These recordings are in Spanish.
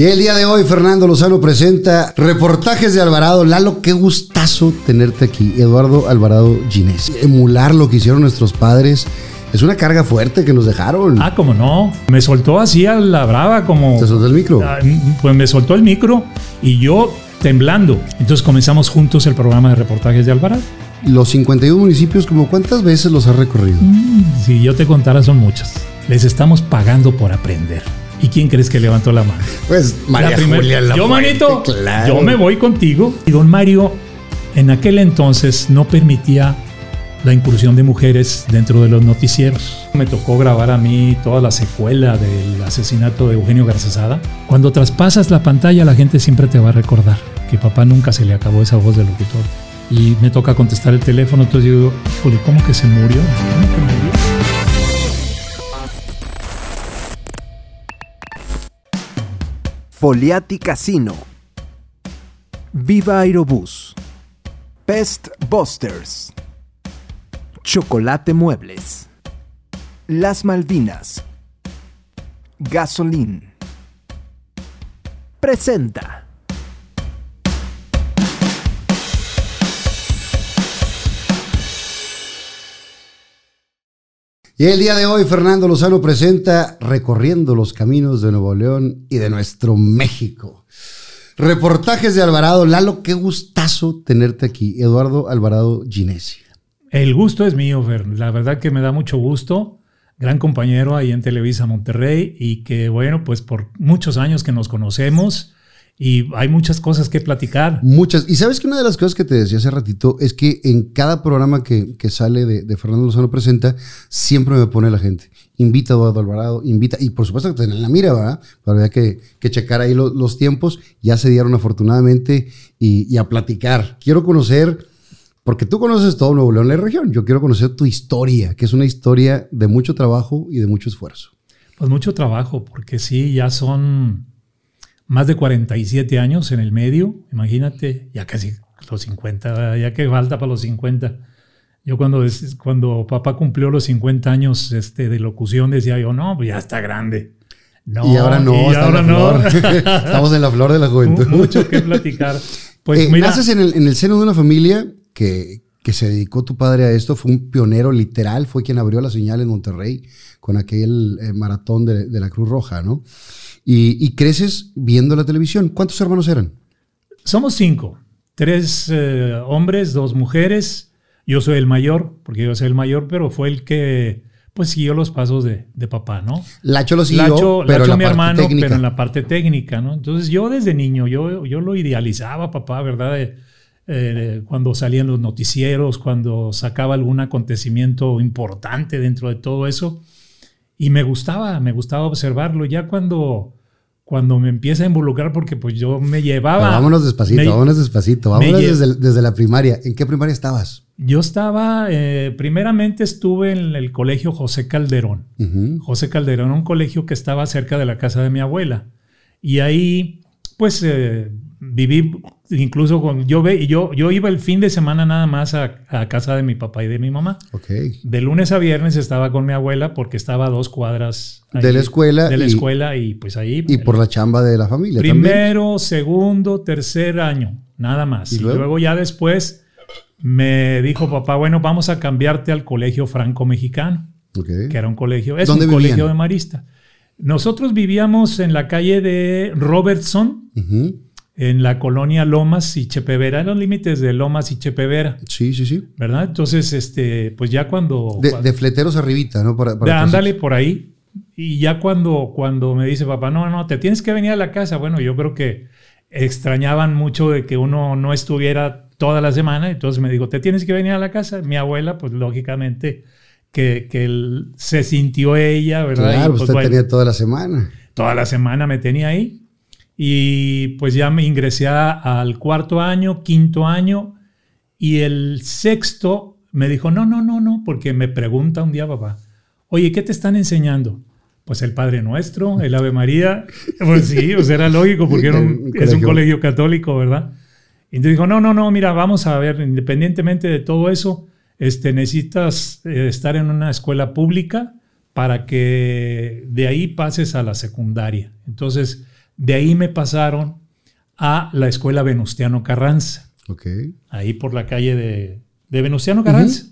Y el día de hoy, Fernando Lozano presenta reportajes de Alvarado. Lalo, qué gustazo tenerte aquí. Eduardo Alvarado Ginés. Emular lo que hicieron nuestros padres. Es una carga fuerte que nos dejaron. Ah, como no. Me soltó así a la brava, como. ¿Te soltó el micro? Ah, pues me soltó el micro y yo temblando. Entonces comenzamos juntos el programa de reportajes de Alvarado. Los 51 municipios, ¿como cuántas veces los has recorrido? Mm, si yo te contara, son muchas. Les estamos pagando por aprender. ¿Y quién crees que levantó la mano? Pues María Julia Yo, manito, yo me voy contigo. Y don Mario, en aquel entonces no permitía la incursión de mujeres dentro de los noticieros. Me tocó grabar a mí toda la secuela del asesinato de Eugenio Garzazada. Cuando traspasas la pantalla, la gente siempre te va a recordar que papá nunca se le acabó esa voz de locutor. Y me toca contestar el teléfono, entonces digo, híjole, ¿cómo que se murió? ¿Cómo que murió? Foliati Casino, Viva Aerobús, Pest Busters, Chocolate Muebles, Las Malvinas, Gasolín. Presenta. Y el día de hoy, Fernando Lozano presenta Recorriendo los caminos de Nuevo León y de nuestro México. Reportajes de Alvarado. Lalo, qué gustazo tenerte aquí. Eduardo Alvarado Ginesi. El gusto es mío, Fer. La verdad que me da mucho gusto. Gran compañero ahí en Televisa Monterrey y que, bueno, pues por muchos años que nos conocemos y hay muchas cosas que platicar. Muchas. Y sabes que una de las cosas que te decía hace ratito es que en cada programa que, sale de, Fernando Lozano Presenta, siempre me pone la gente. Invita a Eduardo Alvarado, invita. Y por supuesto que tener la mira, ¿verdad? Pero había que, checar ahí los tiempos. Ya se dieron afortunadamente y, a platicar. Quiero conocer, porque tú conoces todo Nuevo León, la región. Yo quiero conocer tu historia, que es una historia de mucho trabajo y de mucho esfuerzo. Pues mucho trabajo, porque sí, ya son más de 47 años en el medio, imagínate, ya casi los 50, ya que falta para los 50. Yo cuando, cuando papá cumplió los 50 años este, de locución decía yo, no, pues ya está grande. No, y ahora no, ahora no. Estamos en la flor de la juventud. Mucho que platicar. Pues eh, naces en el, en el, seno de una familia que, que se dedicó tu padre a esto, fue un pionero literal, fue quien abrió la señal en Monterrey con aquel eh, maratón de, de la Cruz Roja, ¿no? Y, creces viendo la televisión. ¿Cuántos hermanos eran? Somos cinco. Tres eh, hombres, dos mujeres. Yo soy el mayor, porque yo soy el mayor, pero fue el que pues siguió los pasos de, papá, ¿no? Lacho lo siguió, pero Lacho mi hermano, pero en la parte técnica, ¿no? Entonces yo desde niño, yo, yo lo idealizaba, papá, ¿verdad? Eh, cuando salían los noticieros, cuando sacaba algún acontecimiento importante dentro de todo eso. Y me gustaba, me gustaba observarlo. Ya cuando cuando me empieza a involucrar porque pues yo me llevaba... vámonos despacito, vámonos despacito, vámonos desde, la primaria. ¿En qué primaria estabas? Yo estaba, eh, primeramente estuve en el colegio José Calderón. José Calderón, un colegio que estaba cerca de la casa de mi abuela. Y ahí, pues, eh, viví incluso con yo ve yo yo iba el fin de semana nada más a, casa de mi papá y de mi mamá. Okay. De lunes a viernes estaba con mi abuela porque estaba a dos cuadras de la escuela de la escuela y pues ahí y por la chamba de la familia. Primero, segundo, tercer año, nada más. Y, luego? ya después me dijo papá, bueno, vamos a cambiarte al colegio franco mexicano, que era un colegio, es un colegio de marista. Nosotros vivíamos en la calle de Robertson en la colonia Lomas y Chepevera, en los límites de Lomas y Chepevera. Sí, sí, sí. ¿Verdad? Entonces, este, pues ya cuando... De, fleteros arribita, ¿no? Para, ándale por ahí. Y ya cuando, cuando me dice papá, no, no, te tienes que venir a la casa. Bueno, yo creo que extrañaban mucho de que uno no estuviera toda la semana. Entonces me dijo, te tienes que venir a la casa. Mi abuela, pues lógicamente, que, que se sintió ella, ¿verdad? Claro, pues, usted tenía toda la semana. Toda la semana me tenía ahí. Y pues ya me ingresé al cuarto año, quinto año, y el sexto me dijo, no, no, no, no, porque me pregunta un día papá, oye, ¿qué te están enseñando? Pues el Padre Nuestro, el Ave María. Pues sí, pues era lógico, porque es un colegio católico, ¿verdad? Y entonces dijo, no, no, no, mira, vamos a ver, independientemente de todo eso, este, necesitas eh, estar en una escuela pública para que de ahí pases a la secundaria. Entonces, De ahí me pasaron a la escuela Venustiano Carranza. Ahí por la calle de, de Venustiano Carranza.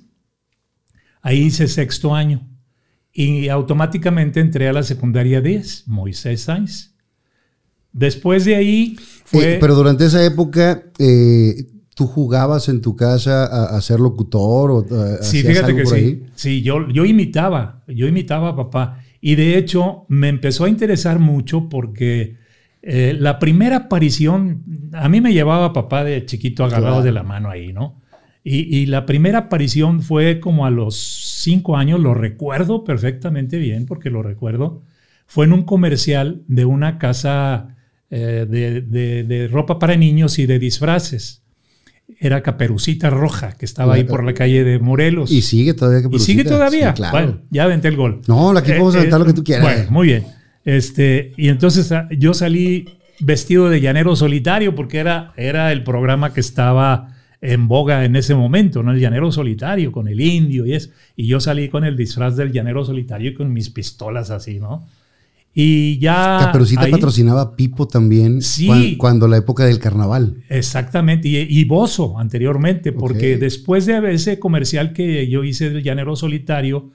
Ahí hice sexto año. Y automáticamente entré a la secundaria 10, Moisés Sáenz. Después de ahí fue... Eh, pero durante esa época, eh, ¿tú jugabas en tu casa a, a ser locutor o a, Sí, hacías fíjate algo que por sí. ahí? Sí, yo, yo imitaba, yo imitaba a papá. Y de hecho me empezó a interesar mucho porque eh, la primera aparición, a mí me llevaba papá de chiquito agarrado Claro. de la mano ahí, ¿no? Y, y la primera aparición fue como a los cinco años, lo recuerdo perfectamente bien porque lo recuerdo. Fue en un comercial de una casa eh, de, de- de ropa para niños y de disfraces. Era Caperucita Roja, que estaba ahí por la calle de Morelos. Y sigue todavía que ¿Y sigue todavía? claro. Bueno, ya aventé el gol. No, aquí podemos Eh, aventar lo que tú quieras. Bueno, muy bien. Este, y entonces ah, yo salí vestido de llanero solitario porque era, era el programa que estaba en boga en ese momento, ¿no? El llanero solitario con el indio y eso. Y yo salí con el disfraz del llanero solitario y con mis pistolas así, ¿no? Y ya. Caperucita ahí- patrocinaba a Pipo también Sí. cuan- cuando, la época del carnaval. Exactamente, y, y Bozo anteriormente, porque después de ese comercial que yo hice del llanero solitario,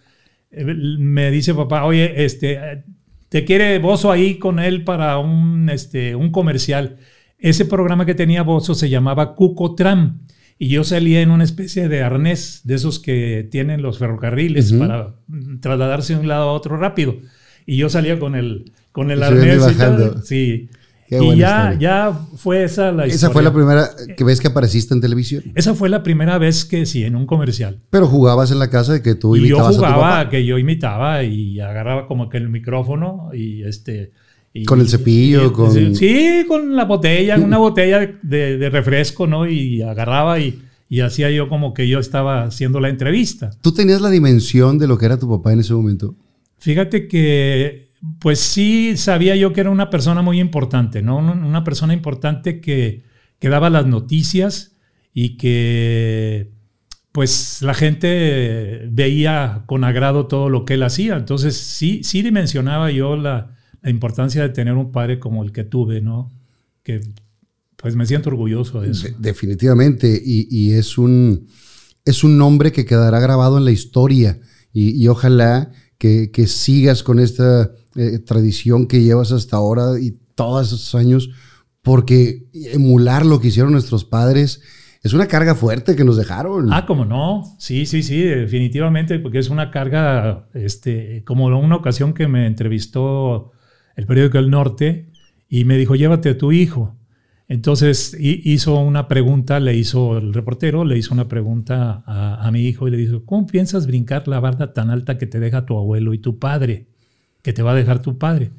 eh, me dice papá, oye, este, te quiere Bozo ahí con él para un, este, un comercial. Ese programa que tenía Bozo se llamaba Cucotram y yo salía en una especie de arnés de esos que tienen los ferrocarriles para trasladarse de un lado a otro rápido. Y yo salía con el, con el arnés. y tal. sí. Qué y ya, historia. ya fue esa la Esa fue historia. la primera que ves que apareciste en televisión. Esa fue la primera vez que sí, en un comercial. Pero jugabas en la casa de que tú y yo imitabas a tu jugaba, papá. que yo imitaba y agarraba como que el micrófono y este... y- Con el cepillo, y- con- Sí, con la botella, una botella de, de refresco, ¿no? Y agarraba y, y hacía yo como que yo estaba haciendo la entrevista. ¿Tú tenías la dimensión de lo que era tu papá en ese momento? Fíjate que, pues sí, sabía yo que era una persona muy importante, ¿no? Un- Una persona importante que, daba las noticias y que, pues, la gente veía con agrado todo lo que él hacía. Entonces, sí, sí dimensionaba yo la, importancia de tener un padre como el que tuve, ¿no? Que, pues, me siento orgulloso de eso. De- definitivamente. Y, es, un, es un nombre que quedará grabado en la historia. Y, ojalá que sigas con esta eh, tradición que llevas hasta ahora y todos esos años, porque emular lo que hicieron nuestros padres es una carga fuerte que nos dejaron. Ah, como no. Sí, sí, sí, definitivamente, porque es una carga, este, como una ocasión que me entrevistó el periódico El Norte y me dijo, llévate a tu hijo. Entonces hi- hizo una pregunta, le hizo el reportero, le hizo una pregunta a, a mi hijo y le dijo, ¿cómo piensas brincar la barda tan alta que te deja tu abuelo y tu padre? Que te va a dejar tu padre.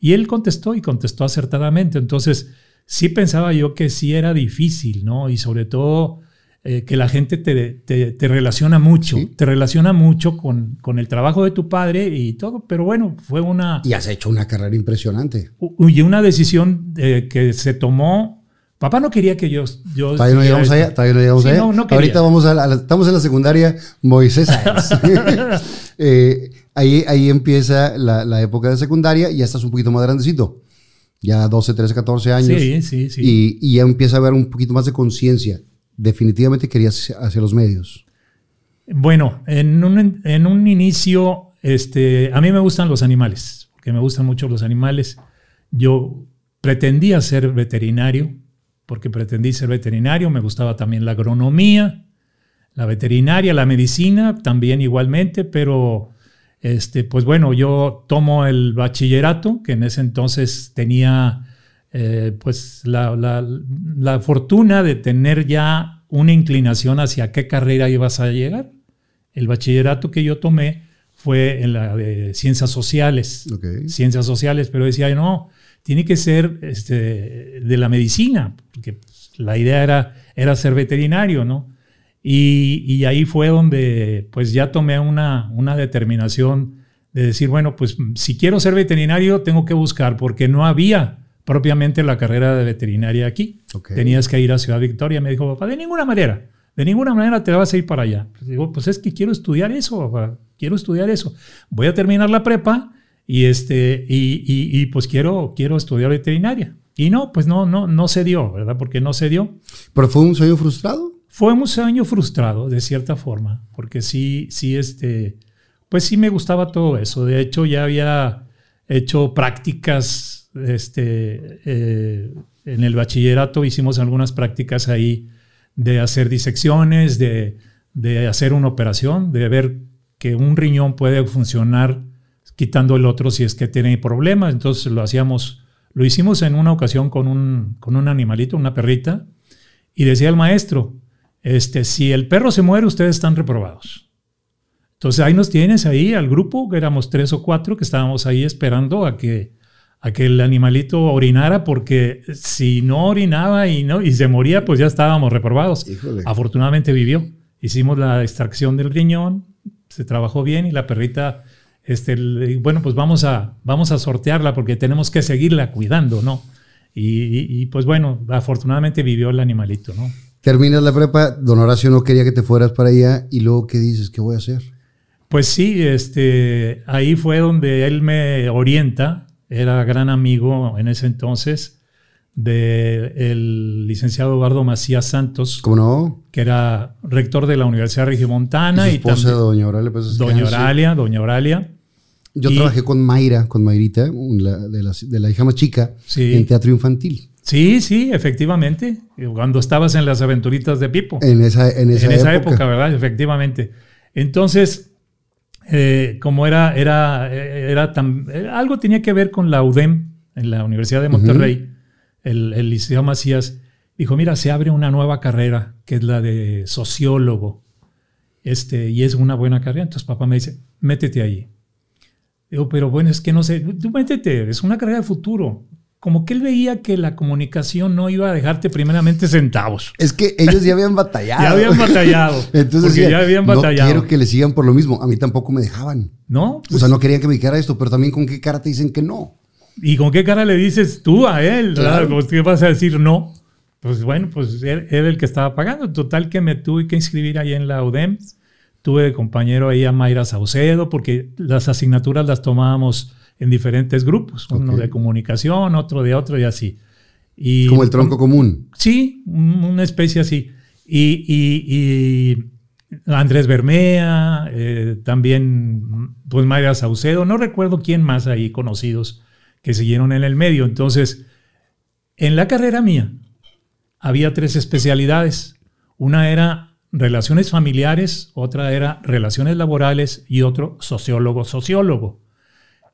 Y él contestó y contestó acertadamente. Entonces, sí pensaba yo que sí era difícil, ¿no? Y sobre todo eh, que la gente te, te- te relaciona mucho, Sí. te relaciona mucho con, con el trabajo de tu padre y todo, pero bueno, fue una, Y has hecho una carrera impresionante. y una decisión eh, que se tomó. Papá no quería que yo... yo Todavía no llegamos allá, todavía no llegamos Sí, allá. no, no quería. Ahorita vamos a la, a la- estamos en la secundaria Moisés Sáenz. Eh, ahí, ahí empieza la, la época de secundaria y ya estás un poquito más grandecito. Ya 12, 13, 14 años. Sí, sí, sí. Y, y ya empieza a haber un poquito más de conciencia. Definitivamente querías hacia los medios. Bueno, en un, en un inicio, este, a mí me gustan los animales, porque me gustan mucho los animales. Yo pretendía ser veterinario, porque pretendí ser veterinario, me gustaba también la agronomía, la veterinaria, la medicina, también igualmente, pero este, pues bueno, yo tomo el bachillerato, que en ese entonces tenía eh, pues la, la- la fortuna de tener ya una inclinación hacia qué carrera ibas a llegar. El bachillerato que yo tomé fue en la de ciencias sociales ciencias sociales, pero decía, no, tiene que ser este, de la medicina, porque la idea era, era ser veterinario, ¿no? Y, y ahí fue donde pues ya tomé una, una determinación de decir, bueno, pues si quiero ser veterinario tengo que buscar, porque no había propiamente la carrera de veterinaria aquí. Ok. Tenías que ir a Ciudad Victoria. Me dijo, papá, de ninguna manera, de ninguna manera te vas a ir para allá. Pues digo, pues es que quiero estudiar eso, papá, quiero estudiar eso. Voy a terminar la prepa y, este, y, y, pues quiero, quiero estudiar veterinaria. Y no, pues no, no, no se dio, ¿verdad? Porque no se dio. ¿Pero fue un sueño frustrado? Fue un sueño frustrado, de cierta forma, porque sí, sí, este, pues sí me gustaba todo eso. De hecho, ya había hecho prácticas, este, eh, en el bachillerato hicimos algunas prácticas ahí de hacer disecciones, de, de hacer una operación, de ver que un riñón puede funcionar quitando el otro si es que tiene problemas. Entonces lo hacíamos, lo hicimos en una ocasión con un, con un animalito, una perrita, y decía el maestro, este, si el perro se muere, ustedes están reprobados. Entonces ahí nos tienes ahí al grupo, que éramos tres o cuatro, que estábamos ahí esperando a que, a que el animalito orinara, porque si no orinaba y, no, y se moría, pues ya estábamos reprobados. Afortunadamente vivió. Hicimos la extracción del riñón, se trabajó bien y la perrita este, bueno, pues vamos a, vamos a sortearla porque tenemos que seguirla cuidando, ¿no? Y, pues bueno, afortunadamente vivió el animalito, ¿no? Terminas la prepa, don Horacio no quería que te fueras para allá y luego ¿qué dices? ¿Qué voy a hacer? Pues sí, este, ahí fue donde él me orienta, era gran amigo en ese entonces del licenciado Eduardo Macías Santos. ¿Cómo no? Que era rector de la Universidad Regimontana. Y su esposa, doña Oralia. Pues, doña Oralia, doña Oralia. Yo trabajé con Mayra, con Mayrita, de, la, hija más chica, en teatro infantil. Sí, sí, efectivamente. Cuando estabas en las aventuritas de Pipo. En esa, en esa, en esa época. ¿verdad? Efectivamente. Entonces, eh, como era, era, era tan, algo tenía que ver con la UDEM, en la Universidad de Monterrey, el, el Liceo Macías, dijo, mira, se abre una nueva carrera, que es la de sociólogo, este, y es una buena carrera. Entonces papá me dice, métete ahí. Digo, pero bueno, es que no sé, tú métete, es una carrera de futuro. Como que él veía que la comunicación no iba a dejarte primeramente centavos. Es que ellos ya habían batallado. ya habían batallado. Entonces, ya habían batallado. No quiero que le sigan por lo mismo. A mí tampoco me dejaban. ¿No? o sea, pues no querían que me dijera esto, pero también con qué cara te dicen que no. ¿Y con qué cara le dices tú a él? ¿Qué vas a decir no? Pues bueno, pues él era el que estaba pagando. Total que me tuve que inscribir ahí en la UDEM Tuve de compañero ahí a Mayra Saucedo, porque las asignaturas las tomábamos en diferentes grupos, uno de comunicación, otro de otro y así. Y, Como el tronco común. Sí, una especie así. Y, Andrés Bermea, eh, también pues Mayra Saucedo, no recuerdo quién más ahí conocidos que siguieron en el medio. Entonces, en la carrera mía había tres especialidades. Una era relaciones familiares, otra era relaciones laborales y otro sociólogo, sociólogo.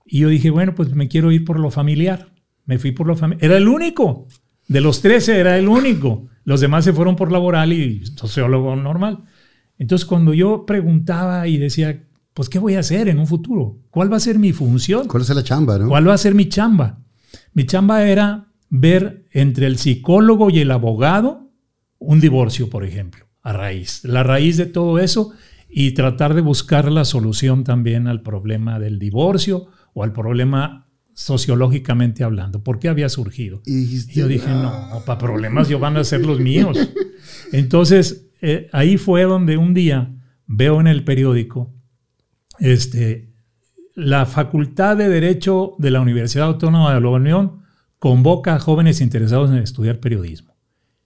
Y yo dije, bueno, pues me quiero ir por lo familiar. Me fui por lo familiar. Era el único. De los 13 era el único. Los demás se fueron por laboral y sociólogo normal. Entonces cuando yo preguntaba y decía, pues ¿qué voy a hacer en un futuro? ¿Cuál va a ser mi función? ¿Cuál es la chamba? ¿no? ¿Cuál va a ser mi chamba? Mi chamba era ver entre el psicólogo y el abogado un divorcio, por ejemplo a raíz, la raíz de todo eso y tratar de buscar la solución también al problema del divorcio o al problema sociológicamente hablando. ¿Por qué había surgido? Y yo dije, no, para problemas yo van a ser los míos. Entonces, eh, ahí fue donde un día veo en el periódico este, la Facultad de Derecho de la Universidad Autónoma de Nueva León convoca a jóvenes interesados en estudiar periodismo.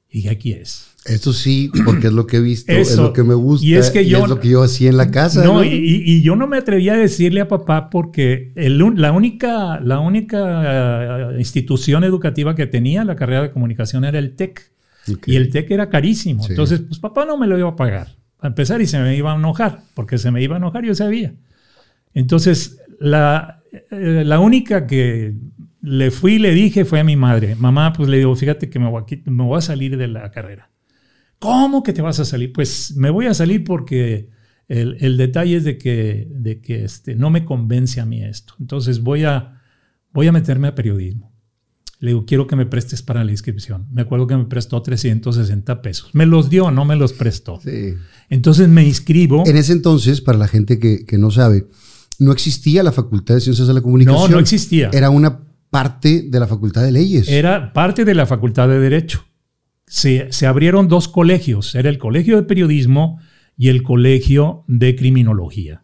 Y aquí es. Esto sí, porque es lo que he visto, es lo que me gusta y es, que yo, es lo que yo hacía en la casa. No, Y, yo no me atrevía a decirle a papá porque la única, la única eh, institución educativa que tenía la carrera de comunicación era el TEC. Y el TEC era carísimo. Entonces, pues papá no me lo iba a pagar. A empezar, y se me iba a enojar, porque se me iba a enojar, yo sabía. Entonces, la, eh, la única que le fui y le dije fue a mi madre. Mamá, pues le digo, fíjate que me voy a, me voy a salir de la carrera. ¿Cómo que te vas a salir? Pues me voy a salir porque el, detalle es de que, de que este, no me convence a mí esto. Entonces voy a, voy a meterme a periodismo. Le digo, quiero que me prestes para la inscripción. Me acuerdo que me prestó 360 pesos. Me los dio, no me los prestó. Sí. Entonces me inscribo. En ese entonces, para la gente que, que no sabe, no existía la Facultad de Ciencias de la Comunicación. No, no existía. Era una parte de la Facultad de Leyes. Era parte de la Facultad de Derecho se, abrieron dos colegios, era el Colegio de Periodismo y el Colegio de Criminología.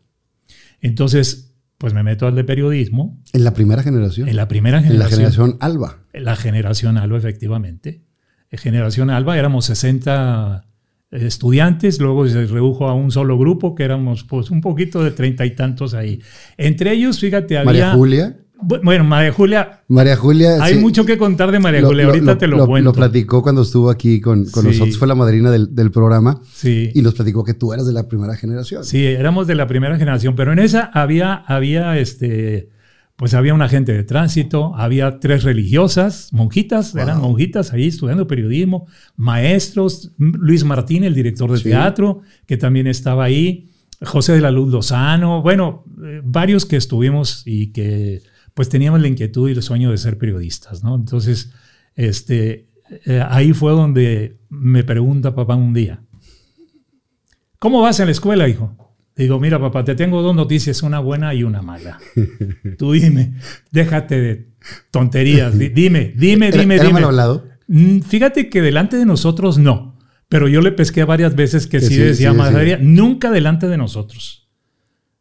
Entonces, pues me meto al de periodismo. En la primera generación. En la primera En generación. la generación Alba. La generación Alba, efectivamente. En generación Alba éramos 60 estudiantes, luego se redujo a un solo grupo, que éramos pues un poquito de treinta y tantos ahí. Entre ellos, fíjate, había... María Julia. Bu- Bueno, María Julia, María Julia. hay sí, mucho que contar de María lo- Julia, lo- ahorita te lo, lo, cuento. Lo platicó cuando estuvo aquí con, con Sí. nosotros, fue la madrina del, del programa sí. y nos platicó que tú eras de la primera generación. Sí, éramos de la primera generación, pero en esa había, había este, pues había un agente de tránsito, había tres religiosas, monjitas, Wow. eran monjitas ahí estudiando periodismo, maestros, Luis Martín, el director de Sí. teatro, que también estaba ahí, José de la Luz Lozano, bueno, eh, varios que estuvimos y que pues teníamos la inquietud y el sueño de ser periodistas, ¿no? Entonces, este, eh, ahí fue donde me pregunta papá un día, ¿Cómo vas en la escuela, hijo? Digo, mira, papá, te tengo dos noticias, una buena y una mala. Tú dime, déjate de tonterías. di- Dime, dime, ¿Era, dime, era dime. mal hablado? Mm, Fíjate que delante de nosotros no, pero yo le pesqué varias veces que, Que sí, sí, decía sí más decía. nunca delante de nosotros.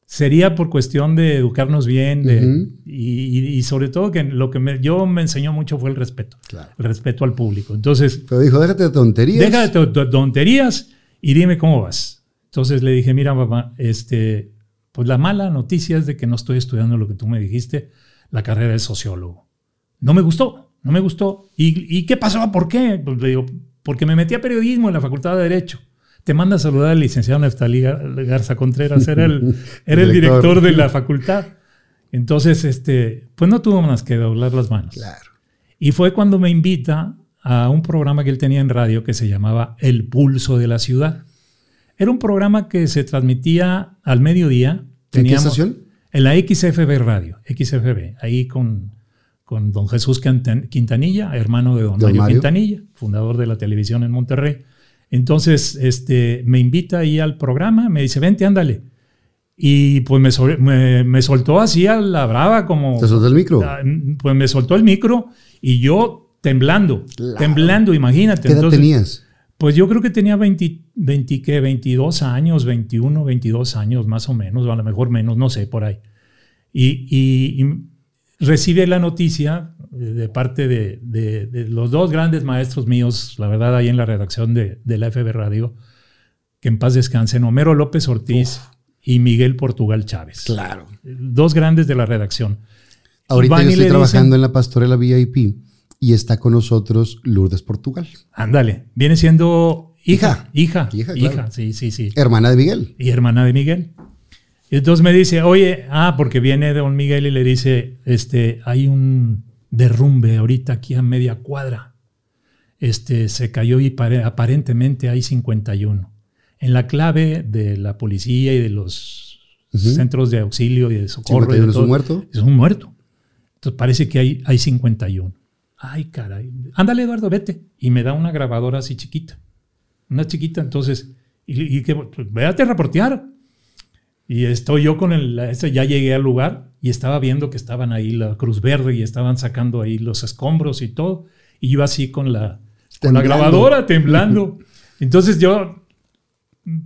Sería por cuestión de educarnos bien de- Ujú. y, y- y sobre todo que lo que me, yo me enseñó mucho fue el respeto, Claro. el respeto al público. Entonces, Pero dijo, déjate de tonterías. Deja de to- to- tonterías y dime cómo vas. Entonces le dije, mira, papá, este, pues la mala noticia es de que no estoy estudiando lo que tú me dijiste, la carrera de sociólogo. No me gustó, no me gustó. ¿Y, y qué pasó? ¿Por qué? Pues le digo, porque me metí a periodismo en la Facultad de Derecho. Te manda a saludar al licenciado Neftalí Gar- Garza Contreras, era el, era el Director. de la facultad. Entonces, este, pues no tuvo más que doblar las manos. Claro. Y fue cuando me invita a un programa que él tenía en radio que se llamaba El Pulso de la Ciudad. Era un programa que se transmitía al mediodía. ¿En qué Teníamos- estación? En la XFB Radio, XFB, ahí con, con don Jesús Quintan- Quintanilla, hermano de don, Don Mario. Quintanilla, fundador de la televisión en Monterrey. Entonces, este, me invita ahí al programa, me dice, vente, ándale. Y pues me, me, me soltó así a la brava como... ¿Te soltó el micro? Ah, Pues me soltó el micro y yo temblando, Claro. temblando, imagínate. ¿Qué edad Entonces, tenías? Pues yo creo que tenía 20, 20, ¿qué? 22 años, 21, 22 años más o menos, o a lo mejor menos, no sé, por ahí. Y, y- y recibe la noticia eh, de parte de, de- de los dos grandes maestros míos, la verdad, ahí en la redacción de, de la FB Radio, que en paz descansen, Homero López Ortiz y Miguel Portugal Chávez. Claro. Dos grandes de la redacción. Ahorita van yo y estoy trabajando dicen- en la pastorela VIP y está con nosotros Lourdes Portugal, Ándale, viene siendo hija, hija, Hija, hija, claro. sí, sí, sí. hermana de Miguel. Y hermana de Miguel. Y entonces me dice, oye, ah, porque viene don Miguel y le dice, este, hay un derrumbe ahorita aquí a media cuadra. Este, se cayó y pare- aparentemente hay 51. En la clave de la policía y de los centros de auxilio y de socorro. y 51 de es un muerto. es un muerto. Entonces parece que hay, hay 51. Ay, caray. Ándale, Eduardo, vete. Y me da una grabadora así chiquita. Una chiquita, entonces. Y, y que, pues, véate a reportear. Y estoy yo con el. ya llegué al lugar y estaba viendo que estaban ahí la Cruz Verde y estaban sacando ahí los escombros y todo. Y yo así con la, con la grabadora temblando. Entonces yo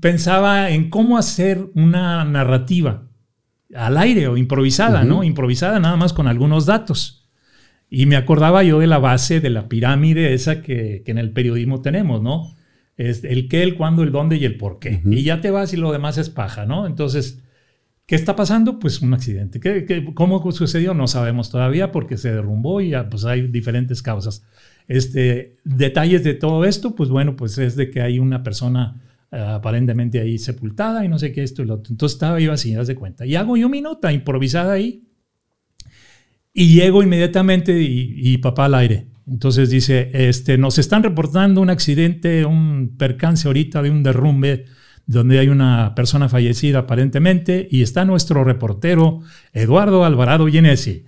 pensaba en cómo hacer una narrativa al aire o improvisada, ¿no? Improvisada nada más con algunos datos. Y me acordaba yo de la base de la pirámide esa que, que en el periodismo tenemos, ¿no? Es el qué, el cuándo, el dónde y el por qué. Ujú. Y ya te vas y lo demás es paja, ¿no? Entonces, ¿qué está pasando? Pues un accidente. ¿Qué, qué- cómo sucedió? No sabemos todavía porque se derrumbó y ya, pues hay diferentes causas. Este, detalles de todo esto, pues bueno, pues es de que hay una persona eh, aparentemente ahí sepultada y no sé qué esto y lo otro. Entonces estaba yo así, haz de cuenta. Y hago yo mi nota improvisada ahí. Y llego inmediatamente y, y papá al aire. Entonces dice, este, nos están reportando un accidente, un percance ahorita de un derrumbe donde hay una persona fallecida aparentemente y está nuestro reportero Eduardo Alvarado Genesi.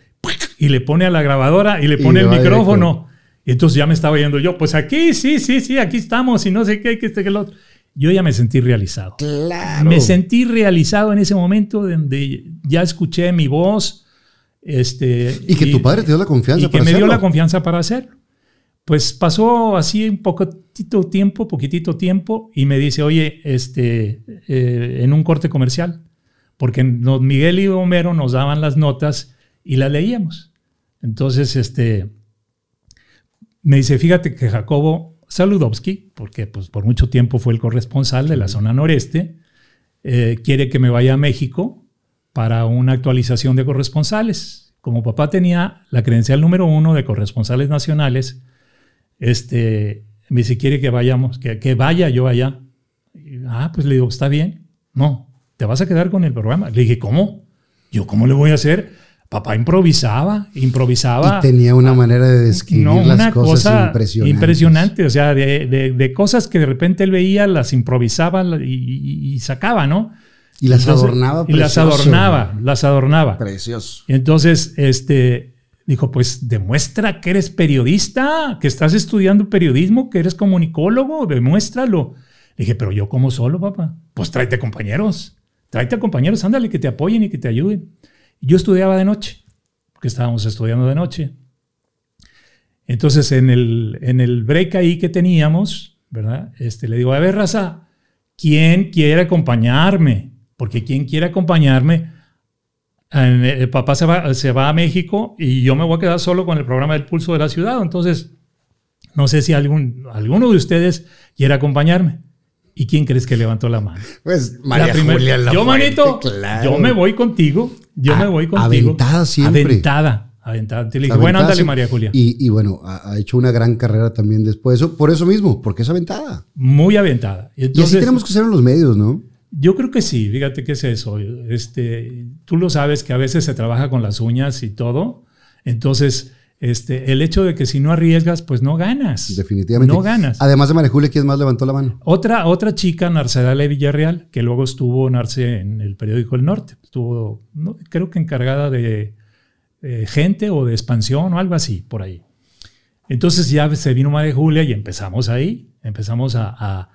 Y le pone a la grabadora y le pone el micrófono. Y entonces ya me estaba yendo yo, pues aquí, sí, sí, sí, aquí estamos y no sé qué, que este, que lo otro. Yo ya me sentí realizado. Claro. Me sentí realizado en ese momento donde ya escuché mi voz. Este, Y que tu padre te dio la confianza y que para me dio hacerlo. la confianza para hacerlo. Pues pasó así un poquitito tiempo, poquitito tiempo, y me dice, oye, este, eh, en un corte comercial, porque don Miguel y Homero nos daban las notas y las leíamos. Entonces, este, me dice, fíjate que Jacobo Saludowski, porque pues, por mucho tiempo fue el corresponsal de la zona noreste, eh, quiere que me vaya a México para una actualización de corresponsales. Como papá tenía la credencial número uno de corresponsales nacionales, este, me dice, quiere que vayamos, que, que vaya yo allá. ah, pues le digo, está bien. No, te vas a quedar con el programa. Le dije, ¿cómo? Yo, ¿cómo le voy a hacer? Papá improvisaba, improvisaba. Y tenía una manera de describir las cosas cosa impresionantes. Impresionante, o sea, de, cosas que de repente él veía, las improvisaba y, sacaba, ¿no? Y las adornaba. Y las adornaba, las adornaba. Precioso. Entonces, este, dijo, pues demuestra que eres periodista, que estás estudiando periodismo, que eres comunicólogo, demuéstralo. Le dije, pero yo como solo, papá. Pues tráete compañeros, tráete compañeros, ándale, que te apoyen y que te ayuden. Yo estudiaba de noche, porque estábamos estudiando de noche. Entonces, en el, en el break ahí que teníamos, ¿verdad? Este, le digo, a ver, raza, ¿quién quiere acompañarme? Porque ¿quién quiere acompañarme? El papá se va, se va a México y yo me voy a quedar solo con el programa del pulso de la ciudad. Entonces, no sé si algún, alguno de ustedes quiere acompañarme. ¿Y quién crees que levantó la mano? Pues María Julia la Yo, manito, yo me voy contigo. Yo me voy contigo. Aventada siempre. Aventada. Aventada. Te le dije, bueno, ándale, María Julia. Y, bueno, ha, hecho una gran carrera también después de eso, por eso mismo, porque es aventada. Muy aventada. Y, así tenemos que ser en los medios, ¿no? Yo creo que sí, fíjate qué es eso. Este, tú lo sabes que a veces se trabaja con las uñas y todo. Entonces, este, el hecho de que si no arriesgas, pues no ganas. Definitivamente. No ganas. Además de María Julia, ¿quién más levantó la mano? Otra, otra chica, Narcedale Villarreal, que luego estuvo Narce en el periódico El Norte. Estuvo, creo que encargada de gente o de expansión o algo así, por ahí. Entonces ya se vino María Julia y empezamos ahí. Empezamos a,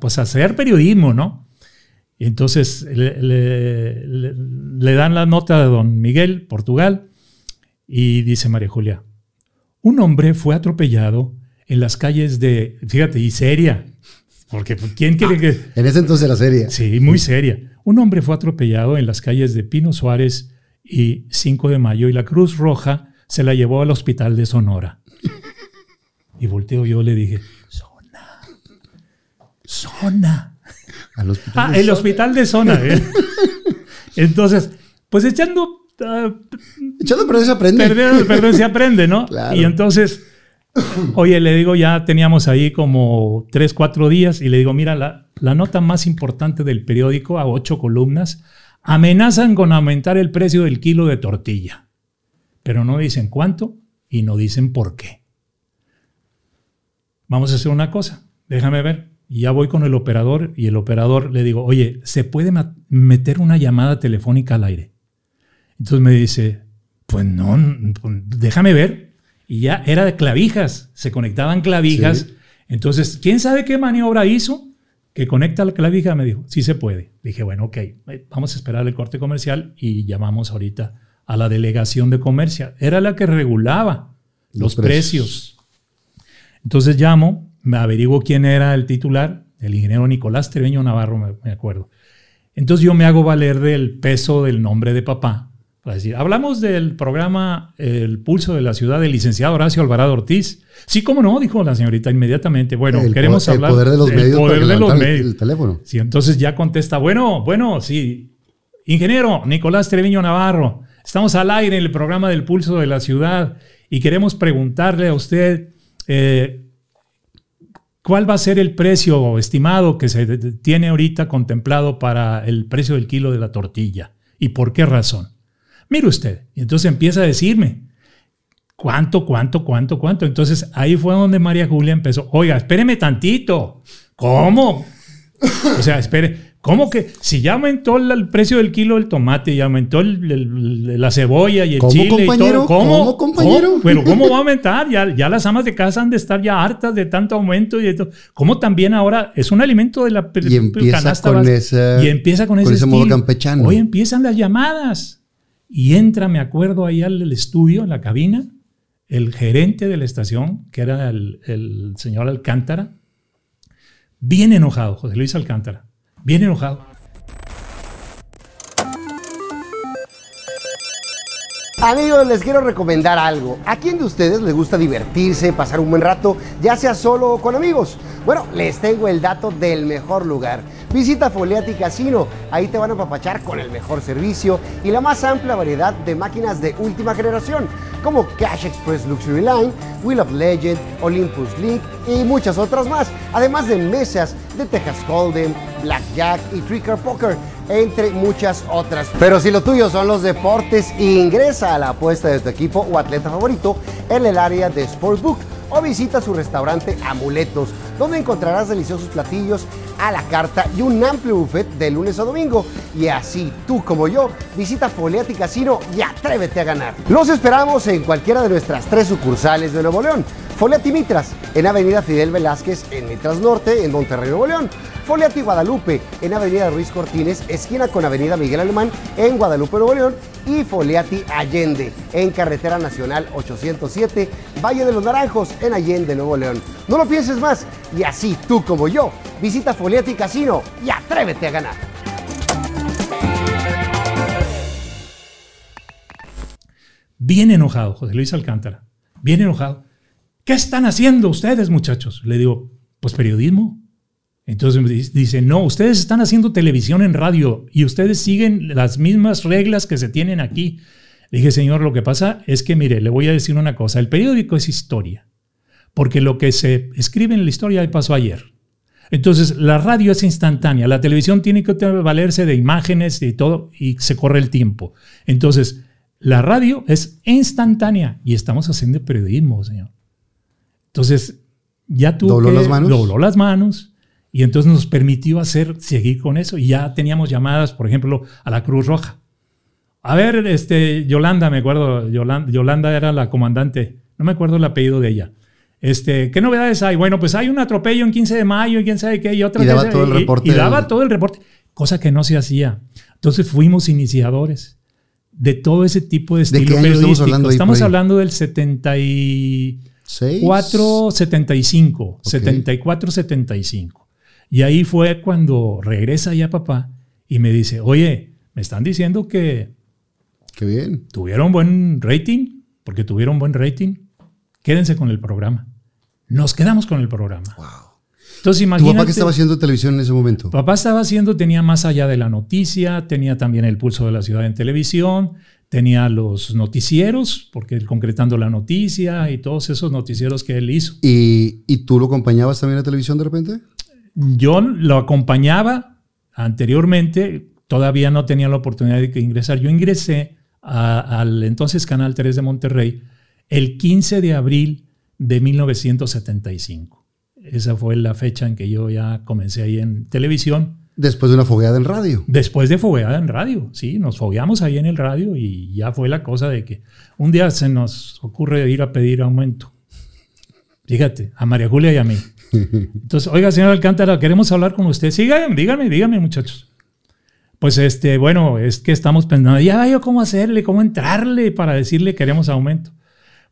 pues hacer periodismo, ¿no? Y entonces le, le dan la nota de don Miguel, Portugal y dice María Julia, un hombre fue atropellado en las calles de, fíjate, y seria, porque pues, ¿quién quiere que... En ese entonces era seria. Sí, muy seria. Un hombre fue atropellado en las calles de Pino Suárez y 5 de Mayo y la Cruz Roja se la llevó al hospital de Sonora. Y volteo yo le dije, Zona. Al hospital ah, el hospital de Zona. ¿eh? Entonces, pues echando Echando perder se aprende. Perder, se aprende, ¿no? Y entonces, oye, le digo, ya teníamos ahí como tres, cuatro días y le digo, mira, la, la nota más importante del periódico, a ocho columnas, amenazan con aumentar el precio del kilo de tortilla. Pero no dicen cuánto y no dicen por qué. Vamos a hacer una cosa, déjame ver. Y ya voy con el operador y el operador le digo, oye, ¿se puede meter una llamada telefónica al aire? Entonces me dice, pues no, pues déjame ver. Y ya era de clavijas, se conectaban clavijas. Entonces, ¿quién sabe qué maniobra hizo? Que conecta la clavija, me dijo, sí se puede. Dije, bueno, ok, vamos a esperar el corte comercial y llamamos ahorita a la delegación de comercio. Era la que regulaba los, precios. Entonces llamo, me averiguo quién era el titular, el ingeniero Nicolás Treveño Navarro, me acuerdo. Entonces yo me hago valer del peso del nombre de papá decir, hablamos del programa El Pulso de la Ciudad del licenciado Horacio Alvarado Ortiz. Sí, cómo no, dijo la señorita inmediatamente. Bueno, queremos hablar del poder de los medios. Poder de los medios. El teléfono. Sí, entonces ya contesta, bueno, bueno, sí. Ingeniero Nicolás Treviño Navarro, estamos al aire en el programa del Pulso de la Ciudad y queremos preguntarle a usted eh, cuál va a ser el precio estimado que se tiene ahorita contemplado para el precio del kilo de la tortilla y por qué razón. Mire usted. Entonces empieza a decirme, ¿cuánto, cuánto, cuánto, cuánto? Entonces ahí fue donde María Julia empezó, oiga, espéreme tantito. ¿Cómo? O sea, espere, ¿cómo que si ya aumentó el, precio del kilo del tomate y aumentó la cebolla y el chile compañero? y todo? ¿Cómo, ¿Cómo compañero? Pero ¿cómo va a aumentar? Ya, ya las amas de casa han de estar ya hartas de tanto aumento y de todo. ¿Cómo también ahora es un alimento de la y empieza canasta con ese, y empieza con, ese, modo campechano. Hoy empiezan las llamadas. Y entra, me acuerdo, ahí al estudio, en la cabina, el gerente de la estación, que era el, señor Alcántara, bien enojado, José Luis Alcántara, bien enojado. Amigos, les quiero recomendar algo. ¿A quién de ustedes les gusta divertirse, pasar un buen rato, ya sea solo o con amigos? Bueno, les tengo el dato del mejor lugar. Visita Foliati Casino, ahí te van a apapachar con el mejor servicio y la más amplia variedad de máquinas de última generación, como Cash Express Luxury Line, Wheel of Legend, Olympus League y muchas otras más, además de mesas de Texas Hold'em, Blackjack y Tricker Poker entre muchas otras. Pero si lo tuyo son los deportes, ingresa a la apuesta de tu equipo o atleta favorito en el área de Sportsbook o visita su restaurante Amuletos, donde encontrarás deliciosos platillos a la carta y un amplio buffet de lunes a domingo. Y así tú como yo, visita Foliati Casino y atrévete a ganar. Los esperamos en cualquiera de nuestras tres sucursales de Nuevo León. Foliati Mitras, en Avenida Fidel Velázquez, en Mitras Norte, en Monterrey, Nuevo León. Foliati Guadalupe, en Avenida Ruiz Cortines, esquina con Avenida Miguel Alemán, en Guadalupe, Nuevo León. Y Foliati Allende, en Carretera Nacional 807, Valle de los Naranjos, en Allende, Nuevo León. No lo pienses más, y así tú como yo, visita Foliati Casino y atrévete a ganar. Bien enojado, José Luis Alcántara, bien enojado. ¿Qué están haciendo ustedes, muchachos? Le digo, pues periodismo. Entonces me dice, no, ustedes están haciendo televisión en radio y ustedes siguen las mismas reglas que se tienen aquí. Le dije, señor, lo que pasa es que, mire, le voy a decir una cosa, el periódico es historia, porque lo que se escribe en la historia pasó ayer. Entonces, la radio es instantánea, la televisión tiene que valerse de imágenes y todo, y se corre el tiempo. Entonces, la radio es instantánea y estamos haciendo periodismo, señor. Entonces, ya tuvo ¿Dobló que- las manos? dobló las manos y entonces nos permitió hacer, seguir con eso. Y ya teníamos llamadas, por ejemplo, a la Cruz Roja. A ver, este, Yolanda, me acuerdo, Yolanda, Yolanda era la comandante, no me acuerdo el apellido de ella. Este, ¿qué novedades hay? Bueno, pues hay un atropello en 15 de mayo y quién sabe qué, y otra Y daba vez- todo el reporte Y, daba del- todo el reporte, cosa que no se hacía. Entonces fuimos iniciadores de todo ese tipo de qué estilo estamos periodístico. hablando Estamos ahí? hablando del 74, ¿Seis? 75, 74, 75. Y ahí fue cuando regresa ya papá y me dice, oye, me están diciendo que Qué bien. tuvieron buen rating, porque tuvieron buen rating, quédense con el programa. Nos quedamos con el programa. Wow. Entonces ¿Tu imagínate. papá qué estaba haciendo televisión en ese momento? Papá estaba haciendo, tenía más allá de la noticia, tenía también el pulso de la ciudad en televisión, tenía los noticieros, porque él concretando la noticia y todos esos noticieros que él hizo. ¿Y, y tú lo acompañabas también a televisión de repente? Yo lo acompañaba anteriormente, todavía no tenía la oportunidad de ingresar. Yo ingresé a- al entonces Canal 3 de Monterrey el 15 de abril de 1975. Esa fue la fecha en que yo ya comencé ahí en televisión. Después de una fogueada en radio. Después de fogueada en radio, sí, nos fogueamos ahí en el radio y ya fue la cosa de que un día se nos ocurre ir a pedir aumento. Fíjate, a María Julia y a mí. Entonces, oiga, señor Alcántara, queremos hablar con usted. Sí, dígame, dígame, muchachos. Pues este, bueno, es que estamos pensando, ya veo cómo hacerle, cómo entrarle para decirle queremos aumento.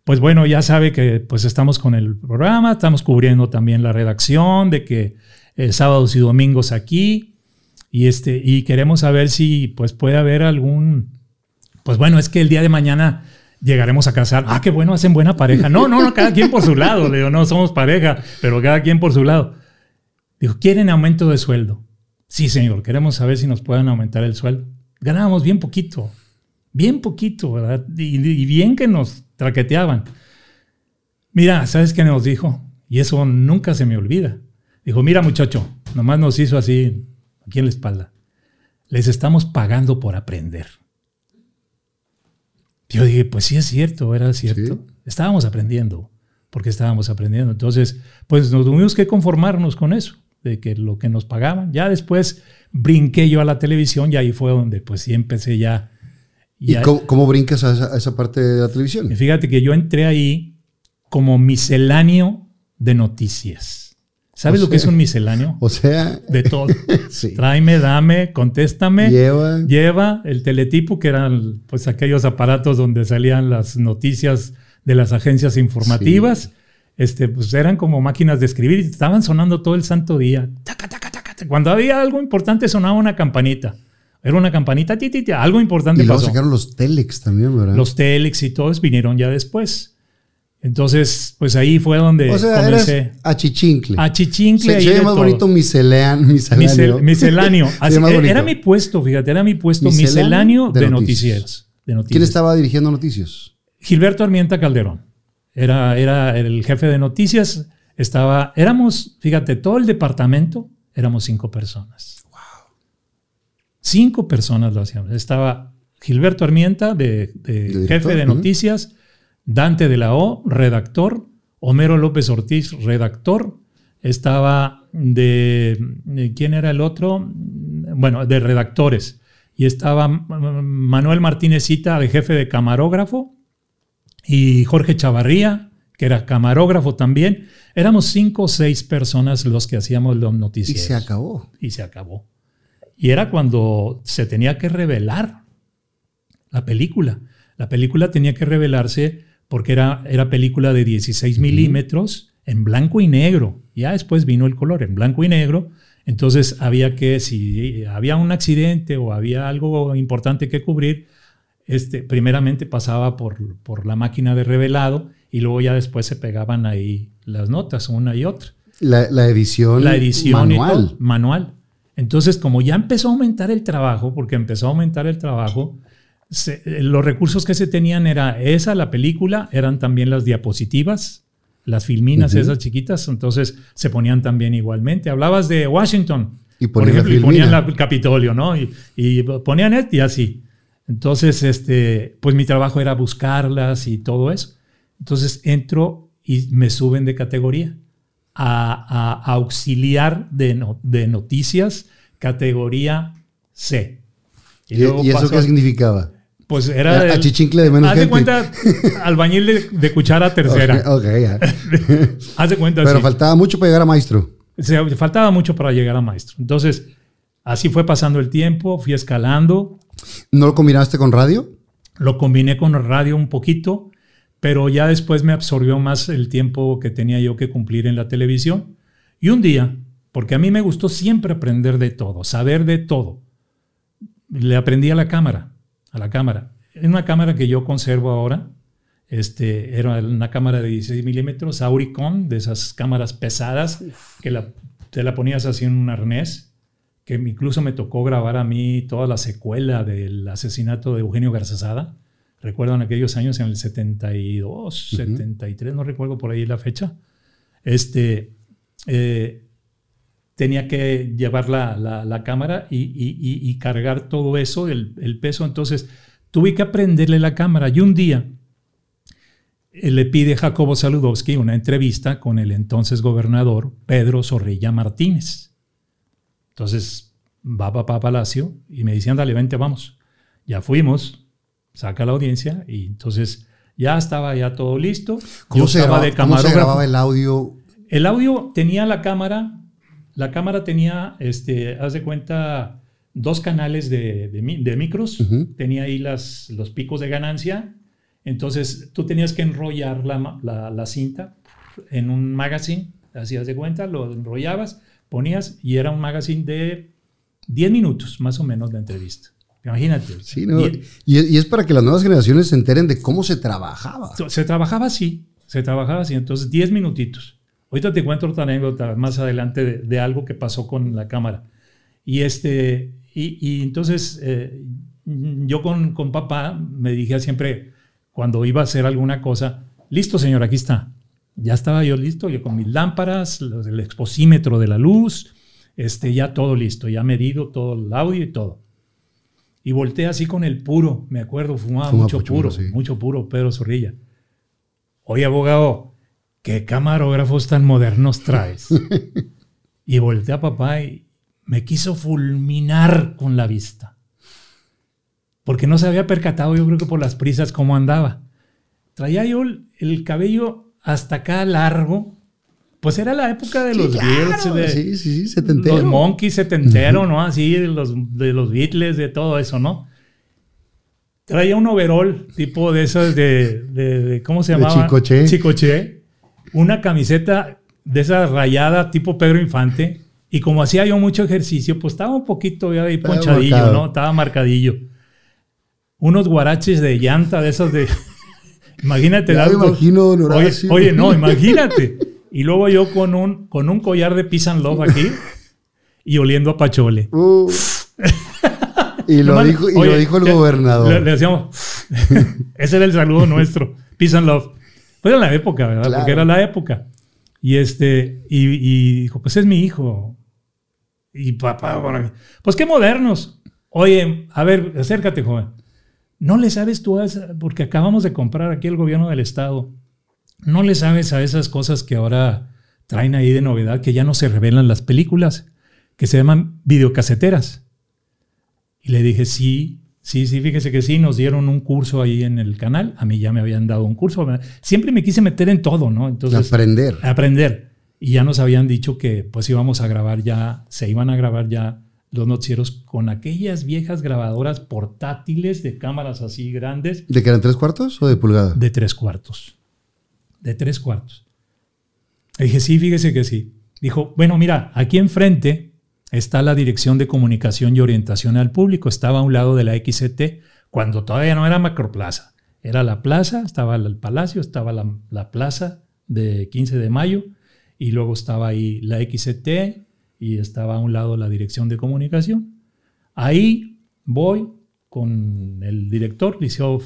Pues bueno, ya sabe que pues estamos con el programa, estamos cubriendo también la redacción de que eh, sábados y domingos aquí y este y queremos saber si pues puede haber algún pues bueno, es que el día de mañana llegaremos a casar. Ah, qué bueno, hacen buena pareja. No, no, no, cada quien por su lado. Le digo, no somos pareja, pero cada quien por su lado. Dijo, ¿quieren aumento de sueldo? Sí, señor, queremos saber si nos pueden aumentar el sueldo. Ganábamos bien poquito, bien poquito, ¿verdad? Y, y bien que nos traqueteaban. Mira, ¿sabes qué nos dijo? Y eso nunca se me olvida. Dijo, mira muchacho, nomás nos hizo así, aquí en la espalda. Les estamos pagando por aprender. Yo dije, pues sí es cierto, era cierto. Sí. Estábamos aprendiendo, porque estábamos aprendiendo. Entonces, pues nos tuvimos que conformarnos con eso, de que lo que nos pagaban. Ya después brinqué yo a la televisión y ahí fue donde pues sí empecé ya. ¿Y cómo, cómo brincas a esa, a esa parte de la televisión? y fíjate que yo entré ahí como misceláneo de noticias. ¿Sabes O lo que es un misceláneo? O sea, De todo. sí. Tráeme, dame, contéstame. Lleva. Lleva el teletipo, que eran pues aquellos aparatos donde salían las noticias de las agencias informativas. Este, pues eran como máquinas de escribir y estaban sonando todo el santo día. Taca, taca, taca, taca. Cuando había algo importante sonaba una campanita. Era una campanita, ti, ti, ti, algo importante Y luego pasó. sacaron los Telex también, ¿verdad? Los telex y todos vinieron ya después. Entonces, pues ahí fue donde o sea, comencé achichincle. a chichincle. Se, se más bonito miselean, misceláneo. Misel- misceláneo. Así- más era mi puesto, fíjate, era mi puesto Misceláneo misceláneo de de, noticias. noticieros. de noticias. ¿Quién estaba dirigiendo noticias? Gilberto Armienta Calderón. Era, era el jefe de noticias. Estaba, éramos, fíjate, todo el departamento éramos cinco personas. Cinco personas lo hacíamos. Estaba Gilberto Armienta, de, jefe de noticias, Dante de la O, redactor, Homero López Ortiz, redactor. Estaba de, de- ¿quién era el otro? Bueno, de redactores. Y estaba Manuel Martínez Cita, de jefe de camarógrafo, y Jorge Chavarría, que era camarógrafo también. Éramos cinco o seis personas los que hacíamos los Y noticieros. se acabó. Y se acabó. Y era cuando se tenía que revelar la película. La película tenía que revelarse porque era, era película de 16 milímetros en blanco y negro. Ya después vino el color en blanco y negro. Entonces había que, si había un accidente o había algo importante que cubrir, este, primeramente pasaba por, por la máquina de revelado y luego ya después se pegaban ahí las notas, una y otra La, la edición, la edición manual. todo, manual. Entonces, como ya empezó a aumentar el trabajo, porque empezó a aumentar el trabajo, se- eh, los recursos que se tenían era esa, la película, eran también las diapositivas, las filminas esas chiquitas, entonces se ponían también igualmente. Hablabas de Washington, Y por ejemplo, y ponían la- el Capitolio, ¿no? Y, y ponían y así. Entonces, este, pues mi trabajo era buscarlas y todo eso. Entonces entro y me suben de categoría a, a auxiliar de, no- de noticias, categoría C. ¿Y, y eso qué significaba? Pues era. A- el- achichincle de menos Haz de gente. cuenta, albañil de, de cuchara tercera. Ok, ya. Haz de cuenta Pero así. faltaba mucho para llegar a maestro. Se- faltaba mucho para llegar a maestro. Entonces, así fue pasando el tiempo, fui escalando, ¿No lo combinaste con radio? lo combiné con radio un poquito, pero ya después me absorbió más el tiempo que tenía yo que cumplir en la televisión. Y un día, porque a mí me gustó siempre aprender de todo, saber de todo, le aprendí a la cámara, a la cámara. Es una cámara que yo conservo ahora. Este, era una cámara de 16 milímetros, Auricon, de esas cámaras pesadas, que la, te la ponías así en un arnés, que incluso me tocó grabar a mí toda la secuela del asesinato de Eugenio Garzazada. Recuerdo en aquellos años, en el 72, 73, no recuerdo por ahí la fecha. Este, eh, tenía que llevar la, la- la cámara y, y- cargar todo eso, el, el peso. Entonces, tuve que aprenderle la cámara. Y un día eh, le pide Jacobo Saludowski una entrevista con el entonces gobernador Pedro Zorrilla Martínez. Entonces va papá a Palacio y me dice, ándale, vente, vamos. Ya fuimos, saca la audiencia y entonces ya estaba ya todo listo. ¿Cómo, Yo se, estaba graba- de cómo se grababa el audio? El audio tenía la cámara, la cámara tenía, este, haz de cuenta, dos canales de, de mi- de micros, tenía ahí las, los picos de ganancia, entonces tú tenías que enrollar la, la- la cinta en un magazine, haz de cuenta, lo enrollabas, ponías y era un magazine de 10 minutos más o menos de entrevista. Imagínate. Sí, ¿no? y, y es para que las nuevas generaciones se enteren de cómo se trabajaba. se trabajaba así, se trabajaba así, entonces 10 minutitos. Ahorita te cuento otra anécdota más adelante de, de algo que pasó con la cámara. Y, este, y, y entonces eh, yo con, con papá me dije siempre, cuando iba a hacer alguna cosa, listo señor, aquí está. Ya estaba yo listo, yo con mis lámparas, los- el exposímetro de la luz, este, ya todo listo, ya medido todo el audio y todo. Y volteé así con el puro, me acuerdo, fumaba Fuma mucho puro, puro, sí. mucho puro, Pedro Zorrilla. Oye, abogado, ¿qué camarógrafos tan modernos traes? y volteé a papá y me quiso fulminar con la vista. Porque no se había percatado, yo creo que por las prisas, cómo andaba. Traía yo el, el cabello hasta acá largo. Pues era la época de los Sí, Beatles, claro, de, sí, sí, sí, setentero. los Monkeys setentero, ¿no? Así, de los, de los Beatles, de todo eso, ¿no? Traía un overall tipo de esas de, de- de- ¿cómo se De llamaba? Chicoché. Chicoché. Una camiseta de esa rayada tipo Pedro Infante Y como hacía yo mucho ejercicio, pues estaba un poquito ya ahí ponchadillo, marcado. ¿no? Estaba marcadillo. Unos guaraches de llanta de esos de... imagínate. Ya me imagino, Oye, oye, no, imagínate. Y luego yo con un, con un collar de Peace and Love aquí y oliendo a pachole. Uh. y lo Nomás- dijo, y oye, lo dijo el le- gobernador. Le, le decíamos, ese era el saludo nuestro, peace and love. Fue en la época, ¿verdad? Claro. Porque era la época. Y este, y, y dijo, pues es mi hijo. Y papá, bueno, pues qué modernos. Oye, a ver, acércate, joven. No le sabes tú a esa- porque acabamos de comprar aquí el gobierno del estado. No le sabes a esas cosas que ahora traen ahí de novedad, que ya no se revelan las películas, que se llaman videocaseteras. Y le dije, sí, sí, sí, fíjese que sí, nos dieron un curso ahí en el canal. A mí ya me habían dado un curso. Siempre me quise meter en todo, ¿no? Entonces, Aprender. aprender. Y ya nos habían dicho que pues íbamos a grabar ya, se iban a grabar ya los noticieros con aquellas viejas grabadoras portátiles de cámaras así grandes ¿De que eran tres cuartos o de pulgada? de tres cuartos. De tres cuartos. Le dije, sí, fíjese que sí. Dijo, bueno, mira, aquí enfrente está la Dirección de Comunicación y Orientación al Público. Estaba a un lado de la XT, cuando todavía no era Macroplaza. Era la plaza, estaba el palacio, estaba la, la plaza de 15 de mayo, y luego estaba ahí la XT, y estaba a un lado la Dirección de Comunicación. Ahí voy con el director, Liceo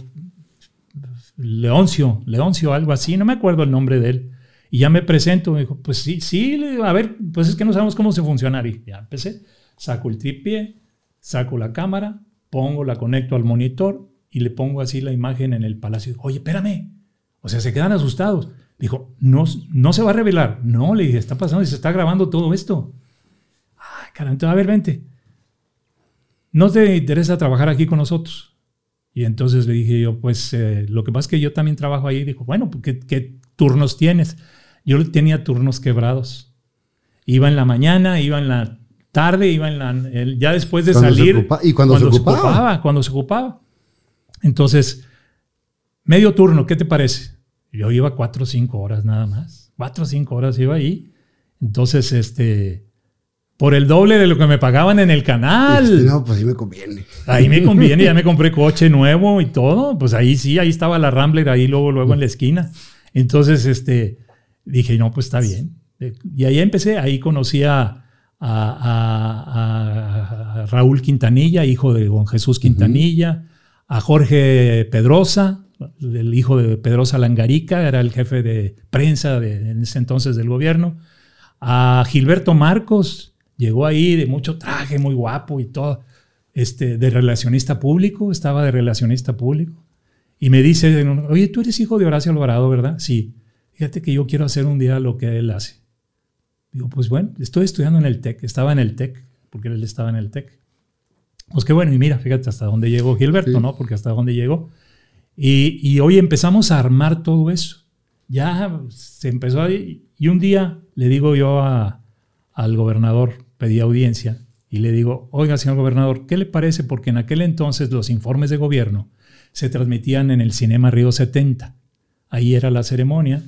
Leoncio, Leoncio, algo así, no me acuerdo el nombre de él. Y ya me presento, me dijo, pues sí, sí, a ver, pues es que no sabemos cómo se funciona. Y ya empecé, saco el tripié, saco la cámara, pongo, la conecto al monitor y le pongo así la imagen en el palacio. Oye, espérame. O sea, se quedan asustados. Dijo, no, no se va a revelar. No, le dije, está pasando y se está grabando todo esto. Ay, cara, entonces, a ver, vente. ¿No te interesa trabajar aquí con nosotros? Y entonces le dije yo, pues eh, lo que pasa es que yo también trabajo ahí. Dijo, bueno, pues, ¿qué, qué turnos tienes? Yo tenía turnos quebrados. Iba en la mañana, iba en la tarde, iba en la... ya después de Cuando salir... ocupa- y cuando se ocupaba. Cuando se ocupaba. Entonces, medio turno, ¿qué te parece? Yo iba cuatro o cinco horas nada más. Cuatro o cinco horas iba ahí. Entonces, este... Por el doble de lo que me pagaban en el canal. No, pues sí me conviene. Ahí me conviene, ya me compré coche nuevo y todo. Pues ahí sí, ahí estaba la Rambler, ahí luego, luego en la esquina. Entonces, este, dije, no, pues está bien. Y ahí empecé, ahí conocí a, a- a- a Raúl Quintanilla, hijo de don Jesús Quintanilla, a Jorge Pedrosa, el hijo de Pedrosa Langarica, era el jefe de prensa de, en ese entonces del gobierno, a Gilberto Marcos, llegó ahí de mucho traje, muy guapo y todo, este, de relacionista público, estaba de relacionista público, y me dice, oye, tú eres hijo de Horacio Alvarado, ¿verdad? Sí, fíjate que yo quiero hacer un día lo que él hace. Digo, pues bueno, estoy estudiando en el TEC, estaba en el TEC, porque él estaba en el TEC. Pues qué bueno, y mira, fíjate hasta dónde llegó Gilberto, Sí. ¿no? Porque hasta dónde llegó. Y, y hoy empezamos a armar todo eso. Ya se empezó ahí. Y un día le digo yo a- al gobernador, pedí audiencia, y le digo, oiga, señor gobernador, ¿qué le parece? Porque en aquel entonces los informes de gobierno se transmitían en el Cinema Río 70. Ahí era la ceremonia.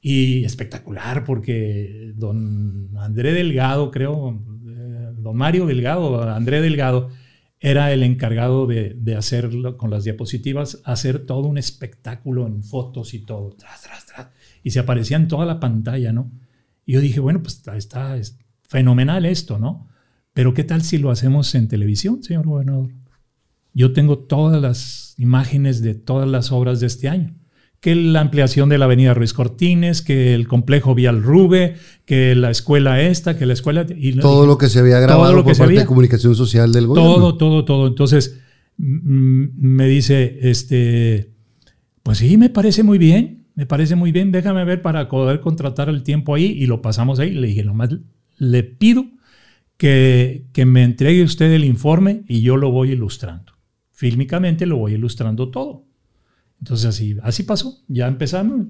Y espectacular, porque don André Delgado, creo, eh, don Mario Delgado, André Delgado, era el encargado de, de hacer con las diapositivas, hacer todo un espectáculo en fotos y todo, tras, tras, tras, y se aparecía en toda la pantalla, ¿no? Y yo dije, bueno, pues está, está es fenomenal esto, ¿no? Pero ¿qué tal si lo hacemos en televisión, señor gobernador? Yo tengo todas las imágenes de todas las obras de este año. Que la ampliación de la avenida Ruiz Cortines, que el complejo Vial Rube, que la escuela esta, que la escuela... Y Todo lo que se había grabado lo que por se parte había. de comunicación social del gobierno. Todo, todo, todo. Entonces mm, me dice, este, pues sí, me parece muy bien, me parece muy bien, déjame ver para poder contratar el tiempo ahí y lo pasamos ahí. Le dije, nomás le pido que, que me entregue usted el informe y yo lo voy ilustrando. Fílmicamente lo voy ilustrando todo. Entonces así, así pasó, ya empezamos.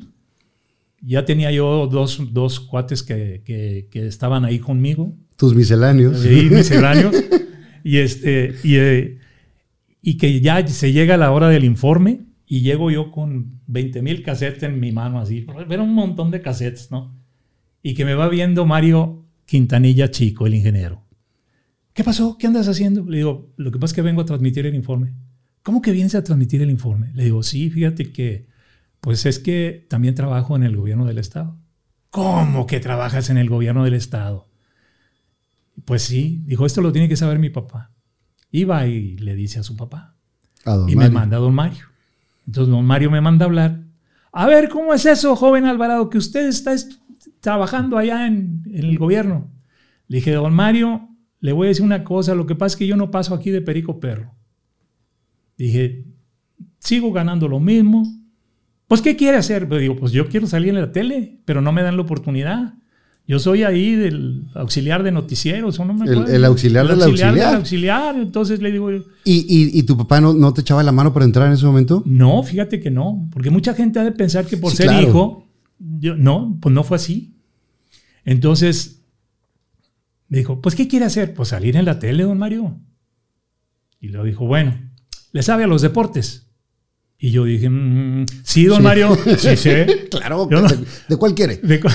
Ya tenía yo dos, dos cuates que, que- que estaban ahí conmigo, Tus misceláneos. Sí, misceláneos. y, este, y, eh, y que ya se llega la hora del informe y llego yo con 20 mil cassettes en mi mano, así. Era un montón de cassettes, ¿no? Y que me va viendo Mario Quintanilla Chico, el ingeniero. ¿Qué pasó? ¿Qué andas haciendo? Le digo, lo que pasa es que vengo a transmitir el informe. ¿Cómo que vienes a transmitir el informe? Le digo, sí, fíjate que, pues es que también trabajo en el gobierno del Estado. ¿Cómo que trabajas en el gobierno del Estado? Pues sí, dijo, esto lo tiene que saber mi papá. Iba y le dice a su papá. A y me manda a don Mario. Entonces don Mario me manda a hablar. A ver, ¿cómo es eso, joven Alvarado, que usted está est- trabajando allá en, en el gobierno? Le dije, don Mario, le voy a decir una cosa, lo que pasa es que yo no paso aquí de perico perro. Dije, sigo ganando lo mismo. Pues, ¿qué quiere hacer? Pues digo, pues yo quiero salir en la tele, pero no me dan la oportunidad. Yo soy ahí del auxiliar de noticieros, ¿o no me El- acuerdo? el auxiliar del auxiliar. del auxiliar. Entonces le digo, ¿Y, y, y tu papá no, no te echaba la mano para entrar en ese momento? no, fíjate que no, porque mucha gente ha de pensar que por Sí, ser claro. hijo, yo, no, pues no fue así. Entonces, me dijo, pues ¿qué quiere hacer? Pues salir en la tele, don Mario. Y le dijo, bueno, ¿le sabe a los deportes? Y yo dije, "Mm, sí, don Sí. Mario, sí sé. Claro, no- de, de cuál quiere? De cu-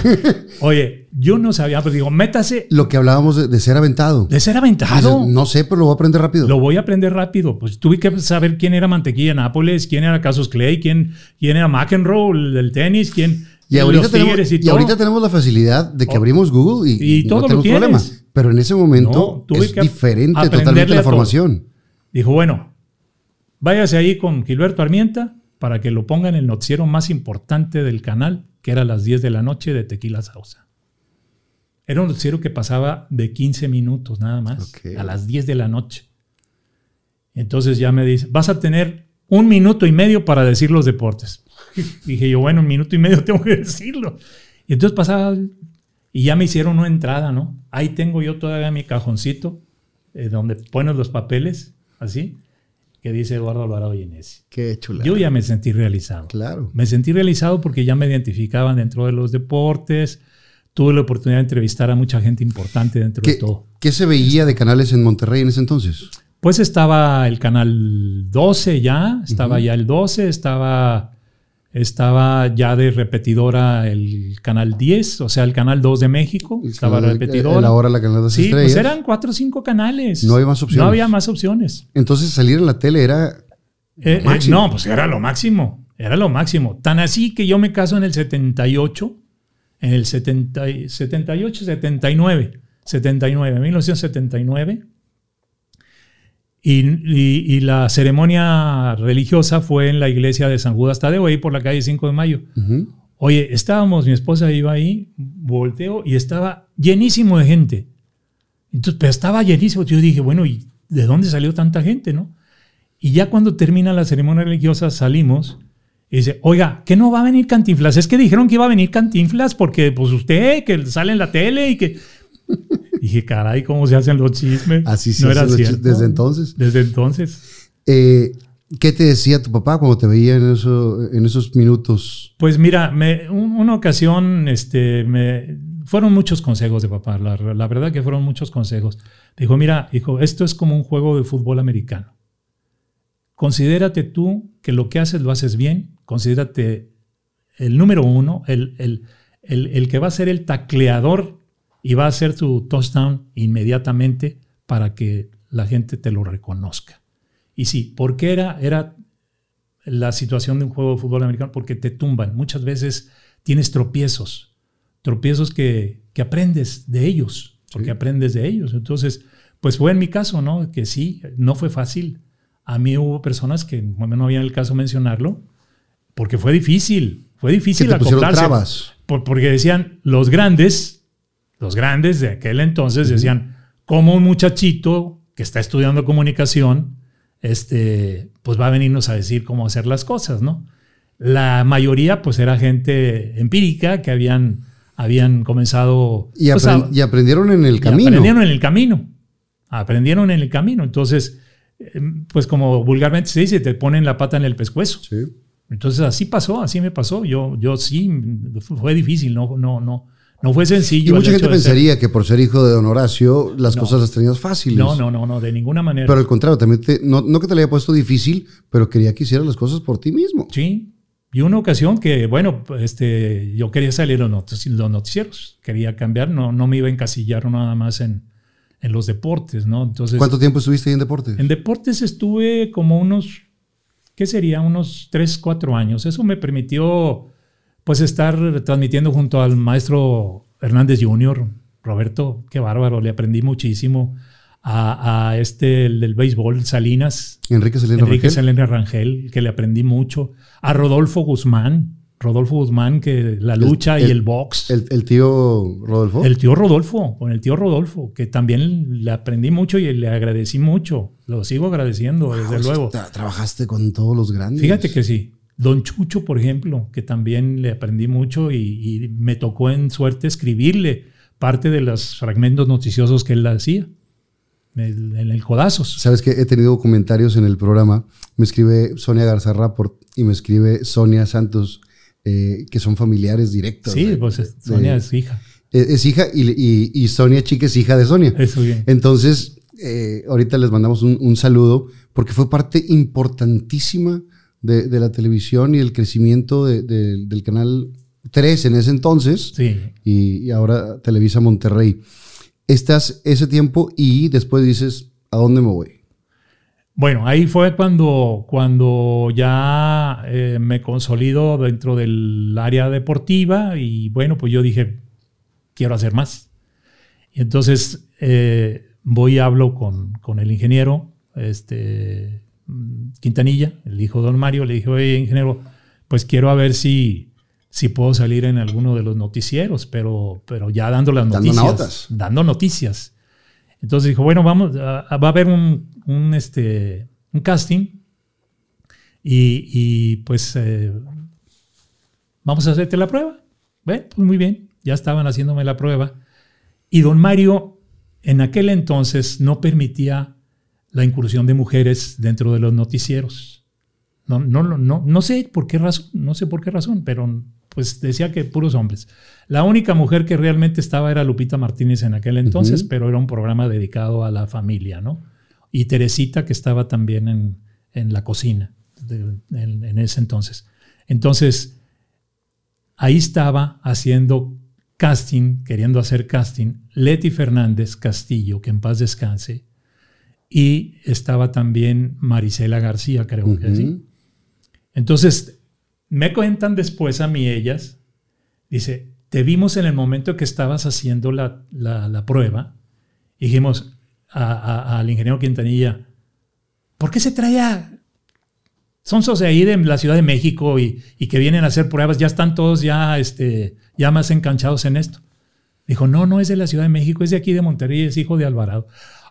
Oye, yo no sabía, pero digo, métase Lo que hablábamos de, de ser aventado. de ser aventado. no sé, pero lo voy a aprender rápido. Lo voy a aprender rápido. Pues tuve que saber quién era Mantequilla Nápoles, quién era Casos Clay, quién, quién era McEnroe el del tenis, quién y ahorita, tenemos, y, y ahorita tenemos la facilidad de que Oh. abrimos Google y, Y todo no tenemos tienes. Pero en ese momento No, es que diferente totalmente la todo. formación. Dijo, bueno, váyase ahí con Gilberto Armienta para que lo ponga en el noticiero más importante del canal, que era a las 10 de la noche de Tequila Sausa. Era un noticiero que pasaba de 15 minutos nada más, a las 10 de la noche. Entonces ya me dice, vas a tener un minuto y medio para decir los deportes. Dije yo, bueno, un minuto y medio tengo que decirlo. Y entonces pasaba, y ya me hicieron una entrada, ¿no? Ahí tengo yo todavía mi cajoncito, eh, donde pones los papeles, así, que dice Eduardo Alvarado Yenesi. Qué chula. Yo ya me sentí realizado. Claro. Me sentí realizado porque ya me identificaban dentro de los deportes. Tuve la oportunidad de entrevistar a mucha gente importante dentro de ¿Qué, todo. qué se veía de canales en Monterrey en ese entonces? Pues estaba el canal 12 ya, estaba ya el 12, estaba, estaba ya de repetidora el canal 10, o sea, el canal 2 de México, El estaba canal- repetidora. el ahora la canal de las sí, estrellas. pues eran cuatro o cinco canales. No había más opciones. No había más opciones. Entonces salir en la tele era Eh, eh, no, pues era lo máximo. Era lo máximo. Tan así que yo me caso en el 78, en el 70, y- 78, 79, 79, 1979. Y, y- y la ceremonia religiosa fue en la iglesia de San Judas Tadeo, ahí por la calle 5 de Mayo. Ujú. Oye, estábamos, mi esposa iba ahí, volteo y estaba llenísimo de gente. Entonces, pero estaba llenísimo. Yo dije, bueno, ¿y de dónde salió tanta gente, no? Y ya cuando termina la ceremonia religiosa salimos y dice, oiga, ¿que no va a venir Cantinflas? Es que dijeron que iba a venir Cantinflas porque pues usted que sale en la tele y que... dije, caray, ¿cómo se hacen los chismes? Así se no hacen era los cierto. chismes desde entonces. Desde entonces. Eh, ¿Qué te decía tu papá cuando te veía en, eso, en esos minutos? Pues mira, me- un- una ocasión este, me, fueron muchos consejos de papá, la, la verdad que fueron muchos consejos. Dijo, mira, hijo, esto es como un juego de fútbol americano. Considérate tú que lo que haces lo haces bien, considérate el número uno, el, el- el- el que va a ser el tacleador y va a hacer tu touchdown inmediatamente para que la gente te lo reconozca. Y sí, ¿por qué era, era la situación de un juego de fútbol americano? Porque te tumban. Muchas veces tienes tropiezos, tropiezos que, que aprendes de ellos, porque Sí. aprendes de ellos. Entonces, pues fue en mi caso, ¿no? Que sí, no fue fácil. A mí hubo personas que no había el caso mencionarlo, porque fue difícil, fue difícil acoplarse. trabas. Por- porque decían, los grandes, los grandes de aquel entonces decían, como un muchachito que está estudiando comunicación, este, pues va a venirnos a decir cómo hacer las cosas, ¿no? La mayoría, pues, era gente empírica que habían, habían comenzado... Y, pues, y aprendieron en el camino. Aprendieron en el camino. Aprendieron en el camino. Entonces, eh, pues como vulgarmente se dice, te ponen la pata en el pescuezo. Sí. Entonces así pasó, así me pasó. Yo, yo sí, fue difícil, no, no, no, no fue sencillo. Y mucha gente de ser- pensaría que por ser hijo de don Horacio, las No. cosas las tenías fáciles. No, no, no, no, de ninguna manera. Pero al contrario, también te- no, no que te le haya puesto difícil, pero quería que hicieras las cosas por ti mismo. sí, Y una ocasión que, bueno, este, yo quería salir en los noticieros, quería cambiar, no, no me iba a encasillar nada más en, en los deportes, ¿no? Entonces, ¿Cuánto tiempo estuviste ahí en deportes? En deportes estuve como unos, ¿qué sería? Unos 3, 4 años. Eso me permitió, pues, estar transmitiendo junto al maestro Hernández Jr., Roberto, qué bárbaro, le aprendí muchísimo. A, este, el del béisbol, Salinas. Enrique Salinas Enrique Salinas Rangel, que le aprendí mucho. A Rodolfo Guzmán, Rodolfo Guzmán, que la lucha y el box. El, tío Rodolfo? El tío Rodolfo, con el tío Rodolfo, que también le aprendí mucho y le agradecí mucho. Lo sigo agradeciendo, desde luego. Trabajaste con todos los grandes. Fíjate que sí. Don Chucho, por ejemplo, que también le aprendí mucho y, me tocó en suerte escribirle parte de los fragmentos noticiosos que él hacía en el Codazos. Sabes que he tenido comentarios en el programa. Me escribe Sonia Garza Rapport y me escribe Sonia Santos eh, que son familiares directos. Sí, pues Sonia es hija. Es, hija y, Sonia Chica es hija de Sonia. Eso bien. Entonces, eh, ahorita les mandamos un, saludo porque fue parte importantísima de, la televisión y el crecimiento del canal 3 en ese entonces. Sí. Y, ahora Televisa Monterrey. Estás ese tiempo y después dices, ¿a dónde me voy? Bueno, ahí fue cuando, cuando ya eh, me consolido dentro del área deportiva y bueno, pues yo dije, quiero hacer más. Y entonces eh, voy y hablo con, con, el ingeniero este, Quintanilla, el hijo de don Mario, le dije, oye, ingeniero, pues quiero a ver si, si puedo salir en alguno de los noticieros, pero, pero ya dando las noticias. Dando notas. Dando noticias. Entonces dijo, bueno, vamos, va a haber un, un, este, un casting y, pues eh, vamos a hacerte la prueba. Pues muy bien, ya estaban haciéndome la prueba. Y don Mario en aquel entonces no permitía la incursión de mujeres dentro de los noticieros. No, no, no, no sé por qué razón, no sé por qué razón, pero pues decía que puros hombres. La única mujer que realmente estaba era Lupita Martínez en aquel entonces, pero era un programa dedicado a la familia, ¿no? Y Teresita, que estaba también en, la cocina en, ese entonces. Entonces, ahí estaba haciendo casting, queriendo hacer casting, Leti Fernández Castillo, que en paz descanse, y estaba también Marisela García, creo que sí. Entonces, me cuentan después a mí ellas, dice, te vimos en el momento que estabas haciendo la, prueba, y dijimos al ingeniero Quintanilla, ¿por qué se trae son de ahí de la Ciudad de México y, que vienen a hacer pruebas, ya están todos ya, este, ya más enganchados en esto. Dijo, no, no es de la Ciudad de México, es de aquí de Monterrey, es hijo de Alvarado.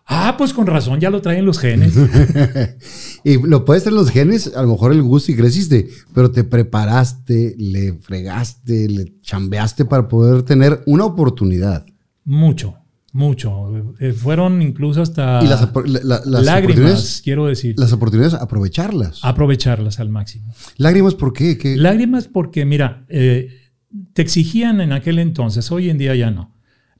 Ah, pues con razón, ya lo traen los genes. y lo puedes tener los genes, a lo mejor el gusto y creciste, pero te preparaste, le fregaste, le chambeaste para poder tener una oportunidad. Mucho, mucho. Eh, fueron incluso hasta lágrimas, quiero decir. Las oportunidades, aprovecharlas. Aprovecharlas al máximo. ¿Lágrimas por qué? Lágrimas porque, mira, eh, te exigían en aquel entonces, hoy en día ya no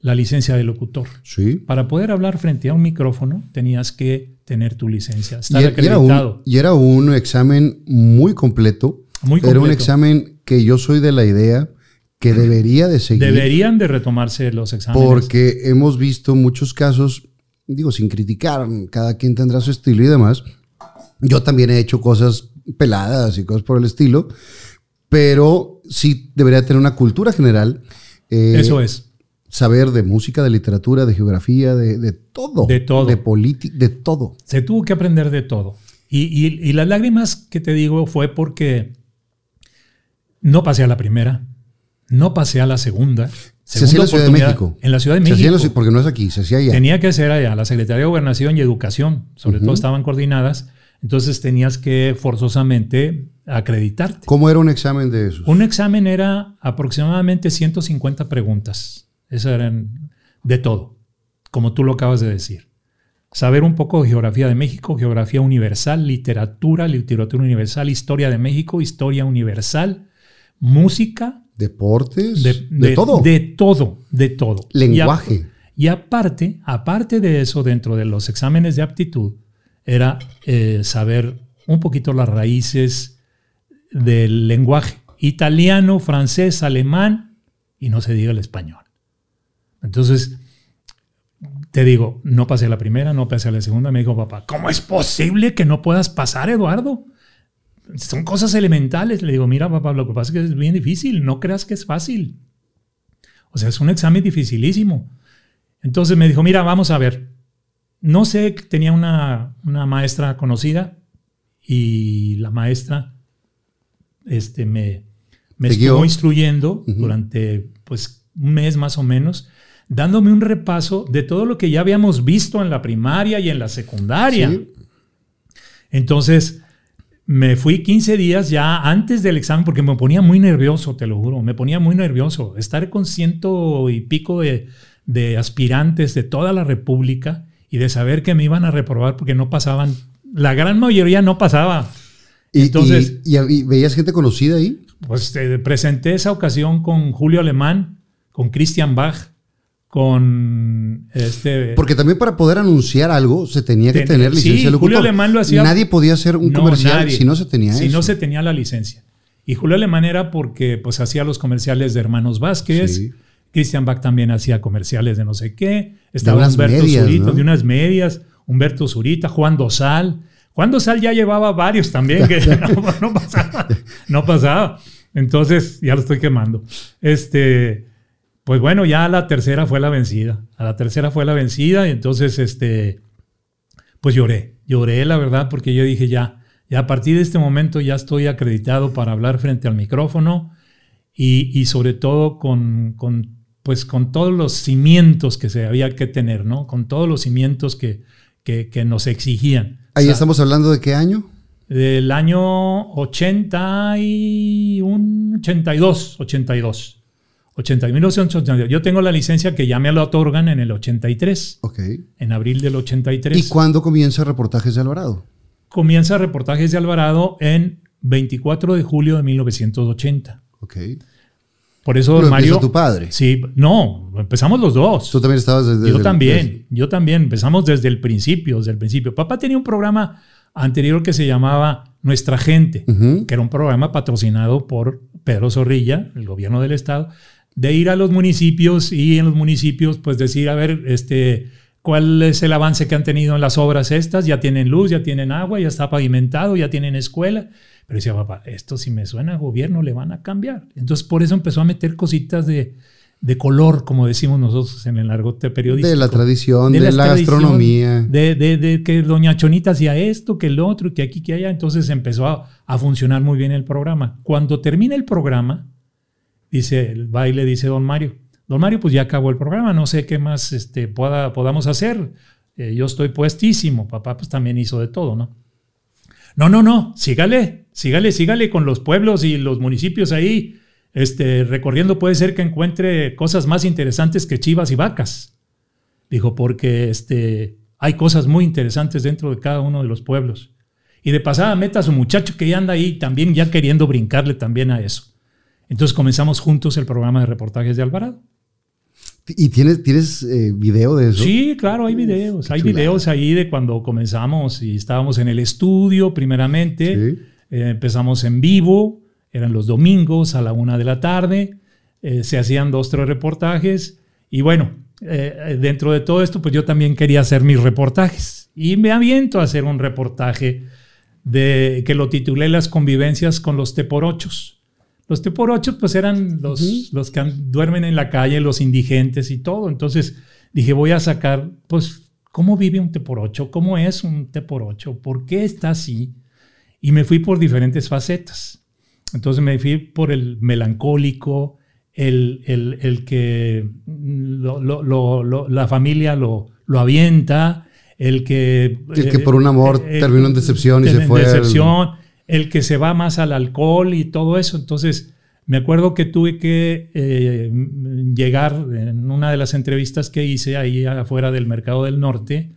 la licencia de locutor. Sí. Para poder hablar frente a un micrófono tenías que tener tu licencia, estar y, acreditado. Y era, un, examen muy completo. Muy completo. Era un examen que yo soy de la idea que debería de seguir. Deberían de retomarse los exámenes. Porque hemos visto muchos casos, digo, sin criticar, cada quien tendrá su estilo y demás. Yo también he hecho cosas peladas y cosas por el estilo, pero sí debería tener una cultura general. Eh, Eso es saber de música, de literatura, de geografía, de, todo. De todo. De política, de todo. Se tuvo que aprender de todo. Y, las lágrimas que te digo fue porque no pasé a la primera, no pasé a la segunda. Se hacía en la Ciudad de México. En la Ciudad de México. Se hacía porque no es aquí, se hacía allá. Tenía que ser allá. La Secretaría de Gobernación y Educación, sobre todo, estaban coordinadas. Entonces tenías que forzosamente acreditarte. ¿Cómo era un examen de esos? Un examen era aproximadamente 150 preguntas. Eso eran de todo, como tú lo acabas de decir. Saber un poco de geografía de México, geografía universal, literatura, literatura universal, historia de México, historia universal, música. Deportes. De, todo. De todo, de todo. Lenguaje. Y, aparte, aparte de eso, dentro de los exámenes de aptitud, era eh, saber un poquito las raíces del lenguaje. Italiano, francés, alemán y no se diga el español. Entonces, te digo, no pasé la primera, no pasé la segunda. Me dijo papá, ¿cómo es posible que no puedas pasar, Eduardo? Son cosas elementales. Le digo, mira papá, lo que pasa es que es bien difícil, no creas que es fácil. O sea, es un examen dificilísimo. Entonces me dijo, mira, vamos a ver. No sé, tenía una, una maestra conocida y la maestra este, me, me estuvo instruyendo durante pues, un mes más o menos, dándome un repaso de todo lo que ya habíamos visto en la primaria y en la secundaria. Entonces, me fui 15 días ya antes del examen porque me ponía muy nervioso, te lo juro, me ponía muy nervioso. Estar con ciento y pico de, de aspirantes de toda la República y de saber que me iban a reprobar porque no pasaban, la gran mayoría no pasaba. ¿Y, Entonces, y, veías gente conocida ahí? Pues te presenté esa ocasión con Julio Alemán, con Christian Bach, con este... Porque también para poder anunciar algo se tenía que tener licencia sí, Julio Alemán lo hacía... Nadie podía hacer un comercial si no se tenía si eso. no se tenía la licencia. Y Julio Alemán era porque pues hacía los comerciales de Hermanos Vázquez, Christian Bach también hacía comerciales de no sé qué. Estaba Humberto Zurita, de unas medias. Humberto Zurita, Juan Dosal. Juan Dosal ya llevaba varios también, que no, pasaba. No pasaba. Entonces, ya lo estoy quemando. Este, pues bueno, ya la tercera fue la vencida. A la tercera fue la vencida y entonces, este, pues lloré. Lloré, la verdad, porque yo dije ya, ya a partir de este momento ya estoy acreditado para hablar frente al micrófono y, y sobre todo con, con pues con todos los cimientos que se había que tener, ¿no? Con todos los cimientos que, que, nos exigían. Ahí estamos hablando de qué año? Del año 81, 82, 82. 1982. Yo tengo la licencia que ya me la otorgan en el 83. Ok. En abril del 83. ¿Y cuándo comienza Reportajes de Alvarado? Comienza Reportajes de Alvarado en 24 de julio de 1980. Ok. Por eso Mario. tu padre? Sí, no, empezamos los dos. Tú también estabas desde. Yo también, yo también. Empezamos desde el principio, desde el principio. Papá tenía un programa anterior que se llamaba Nuestra Gente, que era un programa patrocinado por Pedro Zorrilla, el gobierno del estado, de ir a los municipios y en los municipios, pues decir, a ver, este, cuál es el avance que han tenido en las obras estas. Ya tienen luz, ya tienen agua, ya está pavimentado, ya tienen escuela. Pero decía, papá, esto si me suena a gobierno le van a cambiar. Entonces por eso empezó a meter cositas de, de color, como decimos nosotros en el argote periodístico. De la tradición, de, la, gastronomía. De, de, que Doña Chonita hacía esto, que el otro, que aquí, que allá. Entonces empezó a, a, funcionar muy bien el programa. Cuando termina el programa, dice el baile, dice Don Mario. Don Mario, pues ya acabó el programa, no sé qué más este, pueda, podamos hacer. Eh, yo estoy puestísimo. Papá, pues también hizo de todo, ¿no? No, no, no, sígale, sígale, sígale con los pueblos y los municipios ahí. Este, recorriendo puede ser que encuentre cosas más interesantes que chivas y vacas. Dijo, porque este, hay cosas muy interesantes dentro de cada uno de los pueblos. Y de pasada meta a su muchacho que ya anda ahí también ya queriendo brincarle también a eso. Entonces comenzamos juntos el programa de reportajes de Alvarado. ¿Y tienes, tienes eh, video de eso? Sí, claro, hay videos. hay videos ahí de cuando comenzamos y estábamos en el estudio primeramente. Eh, empezamos en vivo, eran los domingos a la una de la tarde. Eh, se hacían dos, tres reportajes. Y bueno, dentro de todo esto, pues yo también quería hacer mis reportajes. Y me aviento a hacer un reportaje de, que lo titulé Las convivencias con los teporochos. Los teporochos pues eran los, los que duermen en la calle, los indigentes y todo. Entonces dije, voy a sacar, pues, ¿cómo vive un teporocho? ¿Cómo es un teporocho? ¿Por qué está así? Y me fui por diferentes facetas. Entonces me fui por el melancólico, el, el, que la familia lo, lo avienta, el que... El que por un amor eh, terminó en decepción y se fue. Decepción el que se va más al alcohol y todo eso. Entonces, me acuerdo que tuve que eh, llegar en una de las entrevistas que hice ahí afuera del Mercado del Norte,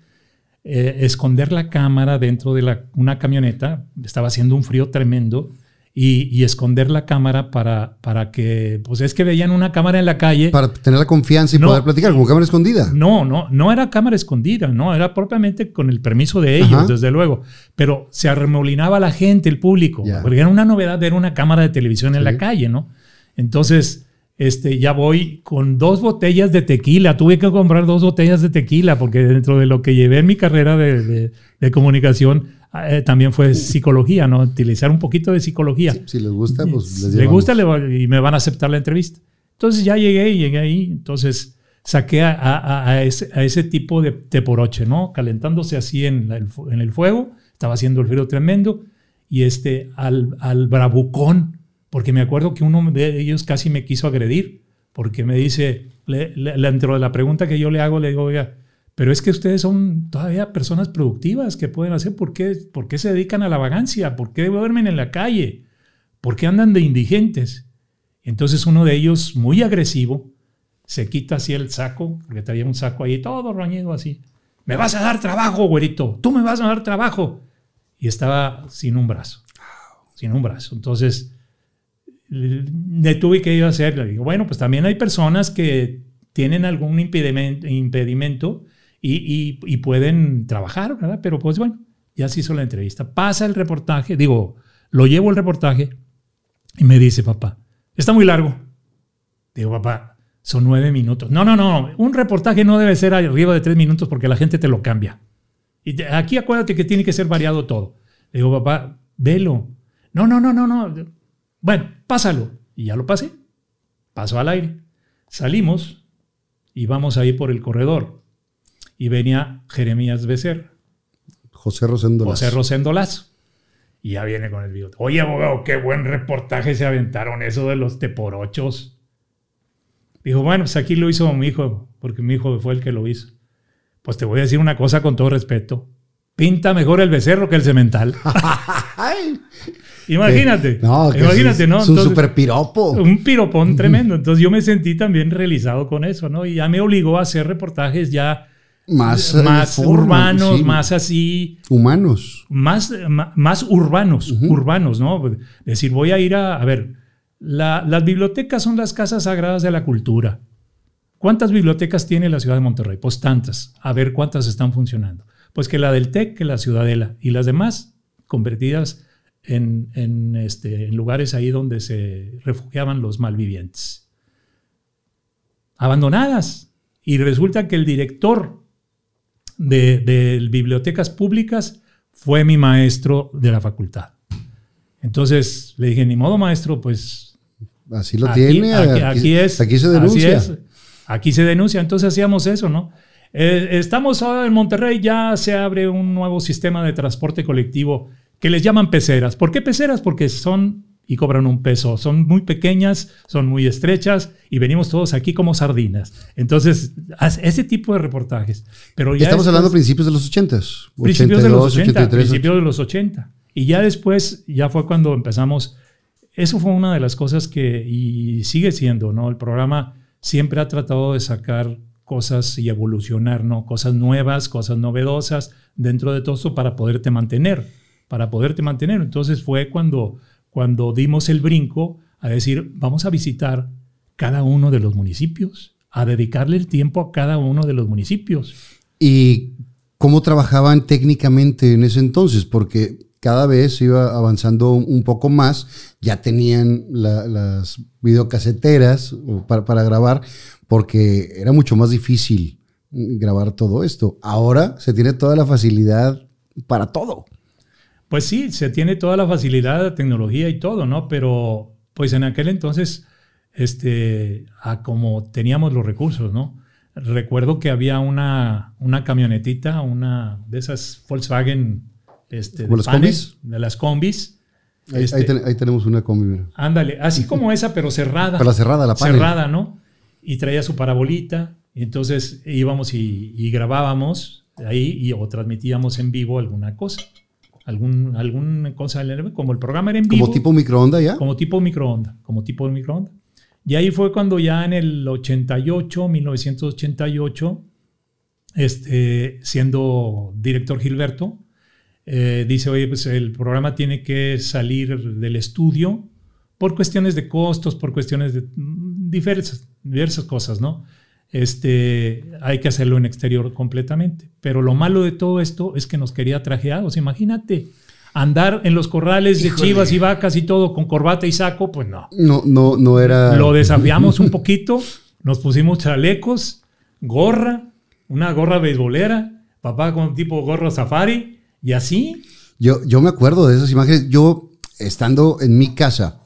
eh, esconder la cámara dentro de una camioneta, estaba haciendo un frío tremendo, y, y esconder la cámara para, para que, pues es que veían una cámara en la calle. Para tener la confianza y No. poder platicar como cámara escondida. No, no, no era cámara escondida, no, era propiamente con el permiso de ellos, Ajá. desde luego. Pero se arremolinaba la gente, el público, Ya. porque era una novedad ver una cámara de televisión en Sí. la calle, ¿no? Entonces, este, ya voy con dos botellas de tequila. Tuve que comprar dos botellas de tequila porque dentro de lo que llevé en mi carrera de, de- de comunicación eh, también fue psicología, ¿no? Utilizar un poquito de psicología. Sí, si les gusta, pues les Le llevamos. gusta le y me van a aceptar la entrevista. Entonces ya llegué y llegué ahí. Entonces saqué a, a- a ese, a ese tipo de teporoche, ¿no? Calentándose así en, la- en el fuego. Estaba haciendo el frío tremendo. Y este, al, al bravucón, porque me acuerdo que uno de ellos casi me quiso agredir, porque me dice, le- le- dentro de la pregunta que yo le hago, le digo, oiga, pero es que ustedes son todavía personas productivas que pueden hacer, ¿por qué, por qué se dedican a la vagancia? ¿Por qué duermen en la calle? ¿Por qué andan de indigentes? Entonces uno de ellos, muy agresivo, se quita así el saco, porque traía un saco ahí todo roñido así. Me vas a dar trabajo, güerito, tú me vas a dar trabajo. Y estaba sin un brazo, sin un brazo. Entonces le tuve que ir a hacer, le digo, bueno, pues también hay personas que tienen algún impedimento, impedimento y, pueden trabajar, ¿verdad? Pero pues bueno, ya se hizo la entrevista. Pasa el reportaje, digo, lo llevo el reportaje y me dice, papá, está muy largo. Digo, papá, son nueve minutos. No, no, no, un reportaje no debe ser arriba de tres minutos porque la gente te lo cambia. Y aquí acuérdate que tiene que ser variado todo. Digo, papá, velo. No, no, no, no, no. Bueno, pásalo. Y ya lo pasé. Paso al aire. Salimos y vamos ahí por el corredor. Y venía Jeremías Becerra, José Rosendo José. Rosendo Lazo. Y ya viene con el bigote. Oye, abogado, qué buen reportaje se aventaron eso de los teporochos. Dijo, bueno, pues aquí lo hizo mi hijo, porque mi hijo fue el que lo hizo. Pues te voy a decir una cosa con todo respeto. Pinta mejor el becerro que el cemental. Imagínate. no, que imagínate, ¿no? Es un Entonces, super piropo. un piropón tremendo. Entonces yo me sentí también realizado con eso, ¿no? Y ya me obligó a hacer reportajes ya Más, eh, más forma, urbanos, sí, más así, Humanos. más, más urbanos, urbanos, ¿no? Es decir, voy a ir a, a ver, la- las bibliotecas son las casas sagradas de la cultura. ¿Cuántas bibliotecas tiene la ciudad de Monterrey? Pues tantas. A ver cuántas están funcionando. Pues que la del TEC, que la Ciudadela y las demás convertidas en, en, este, en lugares ahí donde se refugiaban los malvivientes. Abandonadas. Y resulta que el director de, de bibliotecas públicas fue mi maestro de la facultad. Entonces le dije, ni modo maestro, pues Así lo aquí, tiene. aquí- aquí es. Aquí se así denuncia. es, aquí se denuncia. Entonces hacíamos eso, ¿no? Eh, estamos ahora en Monterrey, ya se abre un nuevo sistema de transporte colectivo que les llaman peceras. ¿Por qué peceras? Porque son y cobran un peso. Son muy pequeñas, son muy estrechas y venimos todos aquí como sardinas. Entonces, ese tipo de reportajes. Pero ya Estamos después- hablando de principios de los 80. principios de los 82, 80, 83, principios de los 80. Y ya después, ya fue cuando empezamos. Eso fue una de las cosas que, y sigue siendo, ¿no? El programa siempre ha tratado de sacar cosas y evolucionar, ¿no? Cosas nuevas, cosas novedosas dentro de todo eso para poderte mantener, para poderte mantener. Entonces fue cuando, cuando dimos el brinco a decir, vamos a visitar cada uno de los municipios, a dedicarle el tiempo a cada uno de los municipios. ¿Y cómo trabajaban técnicamente en ese entonces? Porque cada vez iba avanzando un poco más, ya tenían la- las videocaseteras para grabar, porque era mucho más difícil grabar todo esto. Ahora se tiene toda la facilidad para todo. Pues sí, se tiene toda la facilidad, la tecnología y todo, ¿no? Pero pues en aquel entonces, este, a como teníamos los recursos, ¿no? Recuerdo que había una, una camionetita, una de esas Volkswagen, este, ¿Como de las panes, combis? de las combis. Ahí, Este, ahí ten- ahí tenemos una combi. mira. Ándale, así como esa, pero cerrada. Para la cerrada, la panel. cerrada, ¿no? Y traía su parabolita. Y entonces íbamos y, y grabábamos ahí y, o transmitíamos en vivo alguna cosa. Algún, alguna cosa, como el programa era en vivo. Como tipo microondas ya. Como tipo microondas, como tipo microondas. Y ahí fue cuando ya en el 88, 1988, este, siendo director Gilberto, eh, dice, oye, pues el programa tiene que salir del estudio por cuestiones de costos, por cuestiones de mm, diversas, diversas cosas, ¿no? Este, hay que hacerlo en exterior completamente. Pero lo malo de todo esto es que nos quería trajeados. Imagínate, andar en los corrales de chivas y vacas y todo con corbata y saco, pues no. No, no, no era. Lo desafiamos un poquito, nos pusimos chalecos, gorra, una gorra beisbolera, papá con tipo gorro safari y así. Yo, yo me acuerdo de esas imágenes. Yo, estando en mi casa,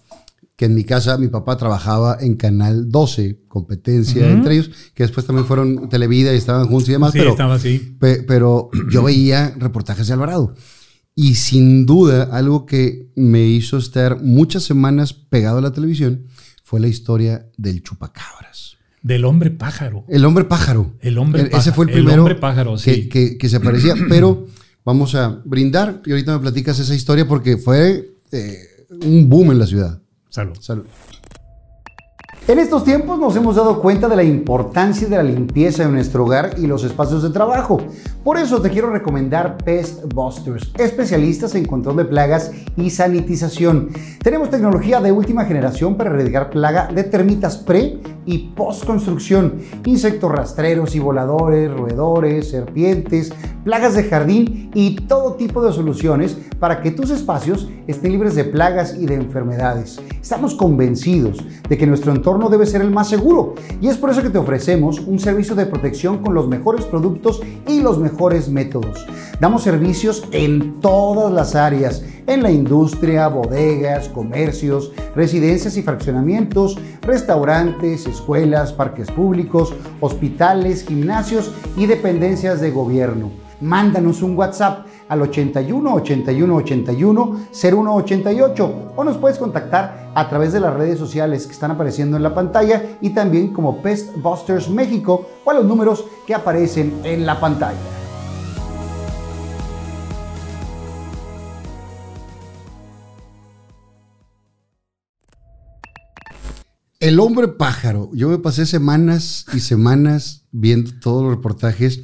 que en mi casa mi papá trabajaba en Canal 12, competencia entre ellos, que después también fueron Televida y estaban juntos y demás. Sí, pero, estaba así. pe- pero yo veía reportajes de Alvarado. Y sin duda, algo que me hizo estar muchas semanas pegado a la televisión fue la historia del chupacabras. Del hombre pájaro. El hombre pájaro. El hombre E- Ese pájaro. fue el El primero hombre pájaro, que, sí. que- que se parecía. pero vamos a brindar y ahorita me platicas esa historia porque fue eh, un boom en la ciudad. Salud. Salud. En estos tiempos nos hemos dado cuenta de la importancia de la limpieza en nuestro hogar y los espacios de trabajo. Por eso te quiero recomendar Pest Busters, especialistas en control de plagas y sanitización. Tenemos tecnología de última generación para erradicar plaga de termitas pre y post construcción, insectos rastreros y voladores, roedores, serpientes, plagas de jardín y todo tipo de soluciones para que tus espacios estén libres de plagas y de enfermedades. Estamos convencidos de que nuestro entorno debe ser el más seguro y es por eso que te ofrecemos un servicio de protección con los mejores productos y los mejores métodos. Damos servicios en todas las áreas, en la industria, bodegas, comercios, residencias y fraccionamientos, restaurantes, escuelas, parques públicos, hospitales, gimnasios y dependencias de gobierno. Mándanos un WhatsApp al 81 81 81 01 88 o nos puedes contactar a través de las redes sociales que están apareciendo en la pantalla y también como Pest Busters México o a los números que aparecen en la pantalla. El hombre pájaro. Yo me pasé semanas y semanas viendo todos los reportajes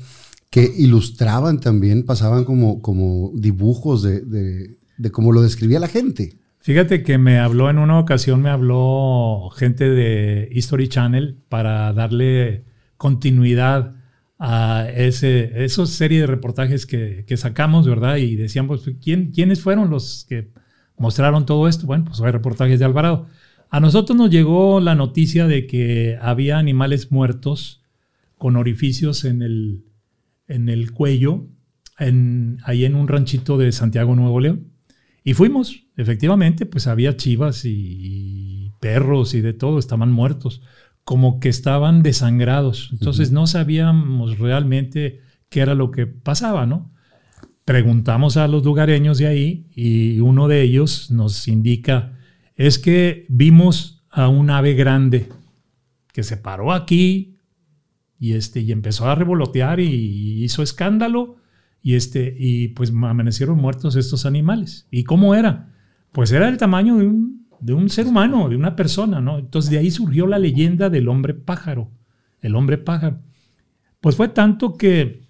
que ilustraban también, pasaban como, como dibujos de, de, cómo lo describía la gente. Fíjate que me habló en una ocasión, me habló gente de History Channel para darle continuidad a ese, esa serie de reportajes que, que sacamos, ¿verdad? Y decían, pues, ¿quién, ¿quiénes fueron los que mostraron todo esto? Bueno, pues hay reportajes de Alvarado. A nosotros nos llegó la noticia de que había animales muertos con orificios en el, en el cuello, en, ahí en un ranchito de Santiago, Nuevo León. Y fuimos, efectivamente, pues había chivas y, y perros y de todo, estaban muertos, como que estaban desangrados. Entonces uh -huh. no sabíamos realmente qué era lo que pasaba, ¿no? Preguntamos a los lugareños de ahí y uno de ellos nos indica, es que vimos a un ave grande que se paró aquí y, este, y empezó a revolotear y hizo escándalo y, este, y pues amanecieron muertos estos animales. ¿Y cómo era? Pues era el tamaño de un, de un ser humano, de una persona, ¿no? Entonces de ahí surgió la leyenda del hombre pájaro, el hombre pájaro. Pues fue tanto que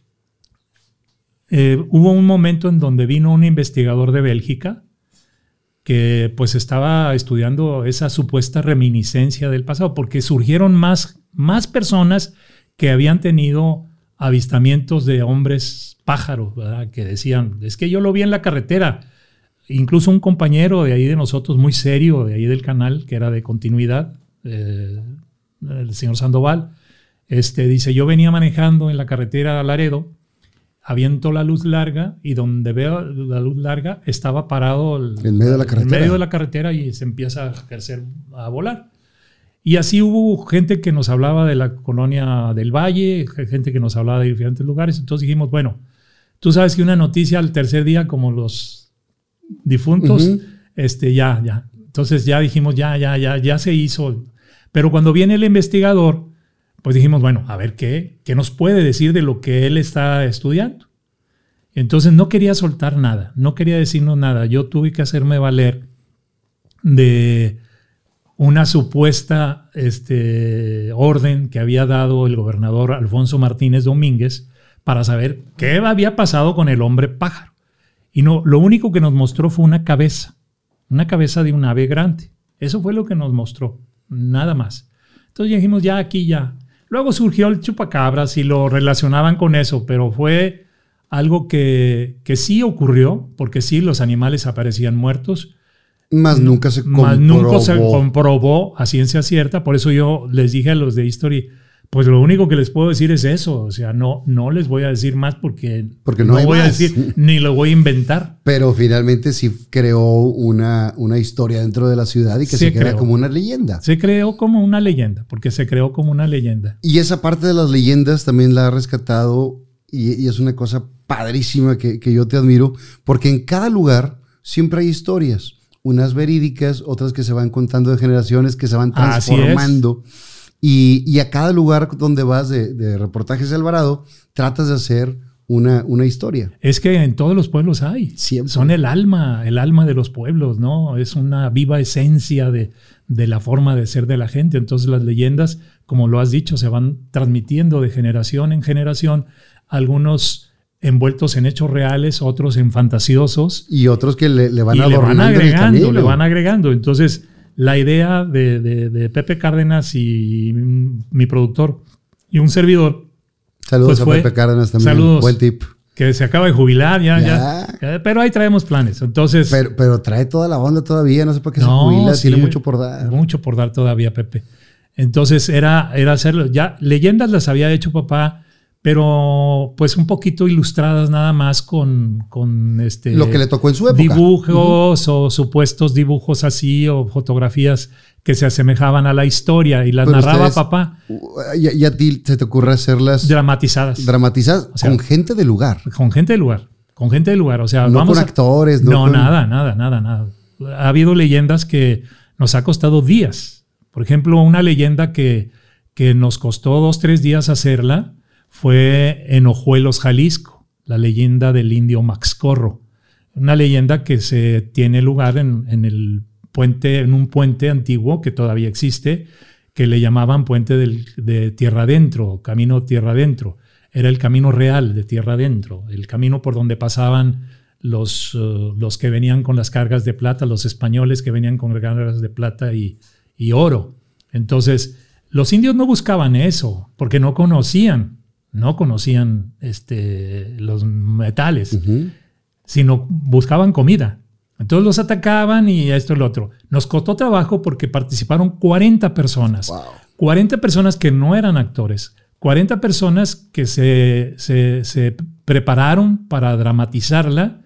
eh, hubo un momento en donde vino un investigador de Bélgica que pues estaba estudiando esa supuesta reminiscencia del pasado, porque surgieron más, más personas que habían tenido avistamientos de hombres pájaros, que decían, es que yo lo vi en la carretera. Incluso un compañero de ahí de nosotros, muy serio, de ahí del canal, que era de continuidad, eh, el señor Sandoval, este, dice, yo venía manejando en la carretera Laredo, aviento la luz larga y donde veo la luz larga estaba parado el, en medio de la carretera. En medio de la carretera y se empieza a ejercer, a volar. Y así hubo gente que nos hablaba de la colonia del Valle, gente que nos hablaba de diferentes lugares. Entonces dijimos, bueno, tú sabes que una noticia al tercer día, como los difuntos, uh -huh. este, ya, ya. Entonces ya dijimos, ya, ya, ya, ya se hizo. Pero cuando viene el investigador, pues dijimos, bueno, a ver qué, qué nos puede decir de lo que él está estudiando. Entonces no quería soltar nada, no quería decirnos nada. Yo tuve que hacerme valer de una supuesta este, orden que había dado el gobernador Alfonso Martínez Domínguez para saber qué había pasado con el hombre pájaro. Y no, lo único que nos mostró fue una cabeza, una cabeza de un ave grande. Eso fue lo que nos mostró, nada más. Entonces dijimos, ya aquí ya. Luego surgió el chupacabras y lo relacionaban con eso, pero fue algo que, que sí ocurrió, porque sí, los animales aparecían muertos. Más nunca se comprobó. Más nunca se comprobó a ciencia cierta. Por eso yo les dije a los de History, pues lo único que les puedo decir es eso. O sea, no, no les voy a decir más porque, Porque no hay voy a decir, ni lo voy a inventar. Pero finalmente sí creó una, una historia dentro de la ciudad y que Se se, creó. como una leyenda. Se creó como una leyenda, porque se creó como una leyenda. Y esa parte de las leyendas también la ha rescatado y, y es una cosa padrísima que, que yo te admiro, porque en cada lugar siempre hay historias, unas verídicas, otras que se van contando de generaciones, que se van Así es. Y, y a cada lugar donde vas de, de reportajes de Alvarado, tratas de hacer una, una historia. Es que en todos los pueblos hay. Siempre. Son el alma, el alma de los pueblos, ¿no? Es una viva esencia de, de la forma de ser de la gente. Entonces las leyendas, como lo has dicho, se van transmitiendo de generación en generación, algunos envueltos en hechos reales, otros en fantasiosos, Y otros que le, le van y le van agregando, le van agregando. Entonces, la idea de, de- de Pepe Cárdenas y mi productor y un servidor, Saludos pues a fue- Pepe Cárdenas también. saludos. Buen tip. que se acaba de jubilar, ya, Ya. ya, eh, pero ahí traemos planes. Entonces, Pero, pero trae toda la onda todavía, no sé por qué se jubila, sí, tiene mucho por dar. Mucho por dar todavía, Pepe. Entonces era, era hacerlo. Ya leyendas las había hecho papá, pero pues un poquito ilustradas nada más con, con este Lo que le tocó en su época. dibujos o supuestos dibujos así o fotografías que se asemejaban a la historia y las Pero narraba ustedes- papá Uh, Y, y a ti se te ocurre hacerlas dramatizadas dramatizadas O sea, con gente del lugar. con gente del lugar, con gente del lugar, o sea, No vamos con a- actores, no no, con- nada, nada, nada, nada. Ha habido leyendas que nos ha costado días. Por ejemplo, una leyenda que, que nos costó dos, tres días hacerla fue en Ojuelos, Jalisco, la leyenda del indio Maxcorro. Una leyenda que se tiene lugar en, el puente, en un puente antiguo que todavía existe, que le llamaban puente de tierra adentro, camino tierra adentro. Era el camino real de tierra adentro, el camino por donde pasaban los, eh, los que venían con las cargas de plata, los españoles que venían con cargas de plata y oro. Entonces, los indios no buscaban eso, porque no conocían, no conocían este, los metales sino buscaban comida. Entonces los atacaban y esto y lo otro. Nos costó trabajo porque participaron 40 personas. Wow. 40 personas que no eran actores. 40 personas que se, se- se prepararon para dramatizarla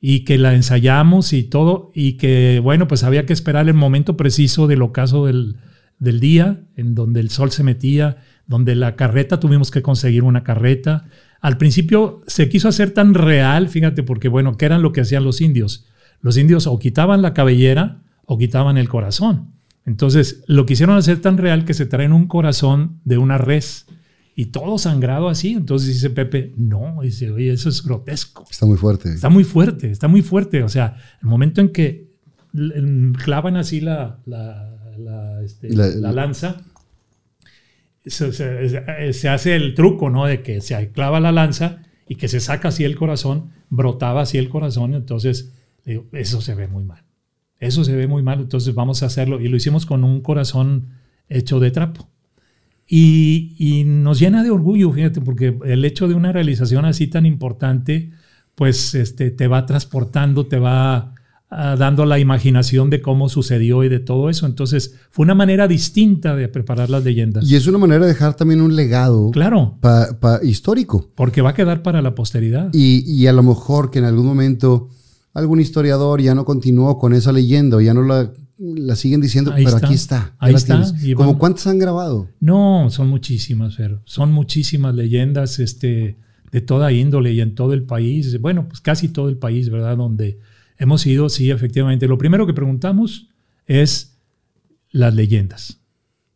y que la ensayamos y todo. Y que, bueno, pues había que esperar el momento preciso del ocaso del, del día, en donde el sol se metía, donde la carreta, tuvimos que conseguir una carreta. Al principio se quiso hacer tan real, fíjate, porque bueno, ¿qué eran lo que hacían los indios? Los indios o quitaban la cabellera o quitaban el corazón. Entonces lo quisieron hacer tan real que se traen un corazón de una res y todo sangrado así. Entonces dice Pepe, no, dice, oye, eso es grotesco. Está muy fuerte. Está muy fuerte, está muy fuerte. O sea, el momento en que l- clavan así la, la, la, este, La- la lanza, se, se- hace el truco, ¿no? De que se clava la lanza y que se saca así el corazón, brotaba así el corazón. Entonces, eso se ve muy mal. Eso se ve muy mal, entonces vamos a hacerlo. Y lo hicimos con un corazón hecho de trapo. Y, y nos llena de orgullo, fíjate, porque el hecho de una realización así tan importante, pues este, te va transportando, te va ah, dando la imaginación de cómo sucedió y de todo eso. Entonces, fue una manera distinta de preparar las leyendas. Y es una manera de dejar también un legado Claro, pa- pa- histórico. porque va a quedar para la posteridad. Y, y a lo mejor que en algún momento algún historiador ya no continuó con esa leyenda o ya no la, la siguen diciendo, Ahí pero está. aquí está. Ahí está. tienes. Y ¿Cómo vamos- cuántas han grabado? No, son muchísimas, Fer. Son muchísimas leyendas este, de toda índole y en todo el país. Bueno, pues casi todo el país, ¿verdad? Donde hemos ido, sí, efectivamente. Lo primero que preguntamos es las leyendas.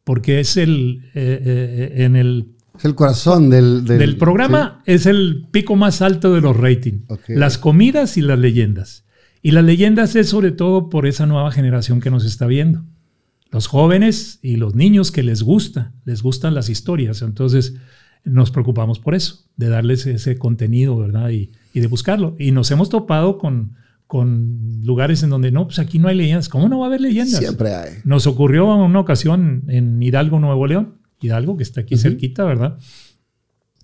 Porque es el, eh, eh, en el, Es el corazón del, del, del programa, es el pico más alto de los ratings. Las comidas y las leyendas. Y las leyendas es sobre todo por esa nueva generación que nos está viendo los jóvenes y los niños que les gusta, les gustan las historias. Entonces, nos preocupamos por eso, de darles ese contenido, ¿verdad? Y, y de buscarlo. Y nos hemos topado con, con lugares en donde no, pues aquí no hay leyendas. ¿Cómo no va a haber leyendas? Siempre hay. Nos ocurrió en una ocasión en Hidalgo, Nuevo León, Hidalgo, que está aquí cerquita, ¿verdad?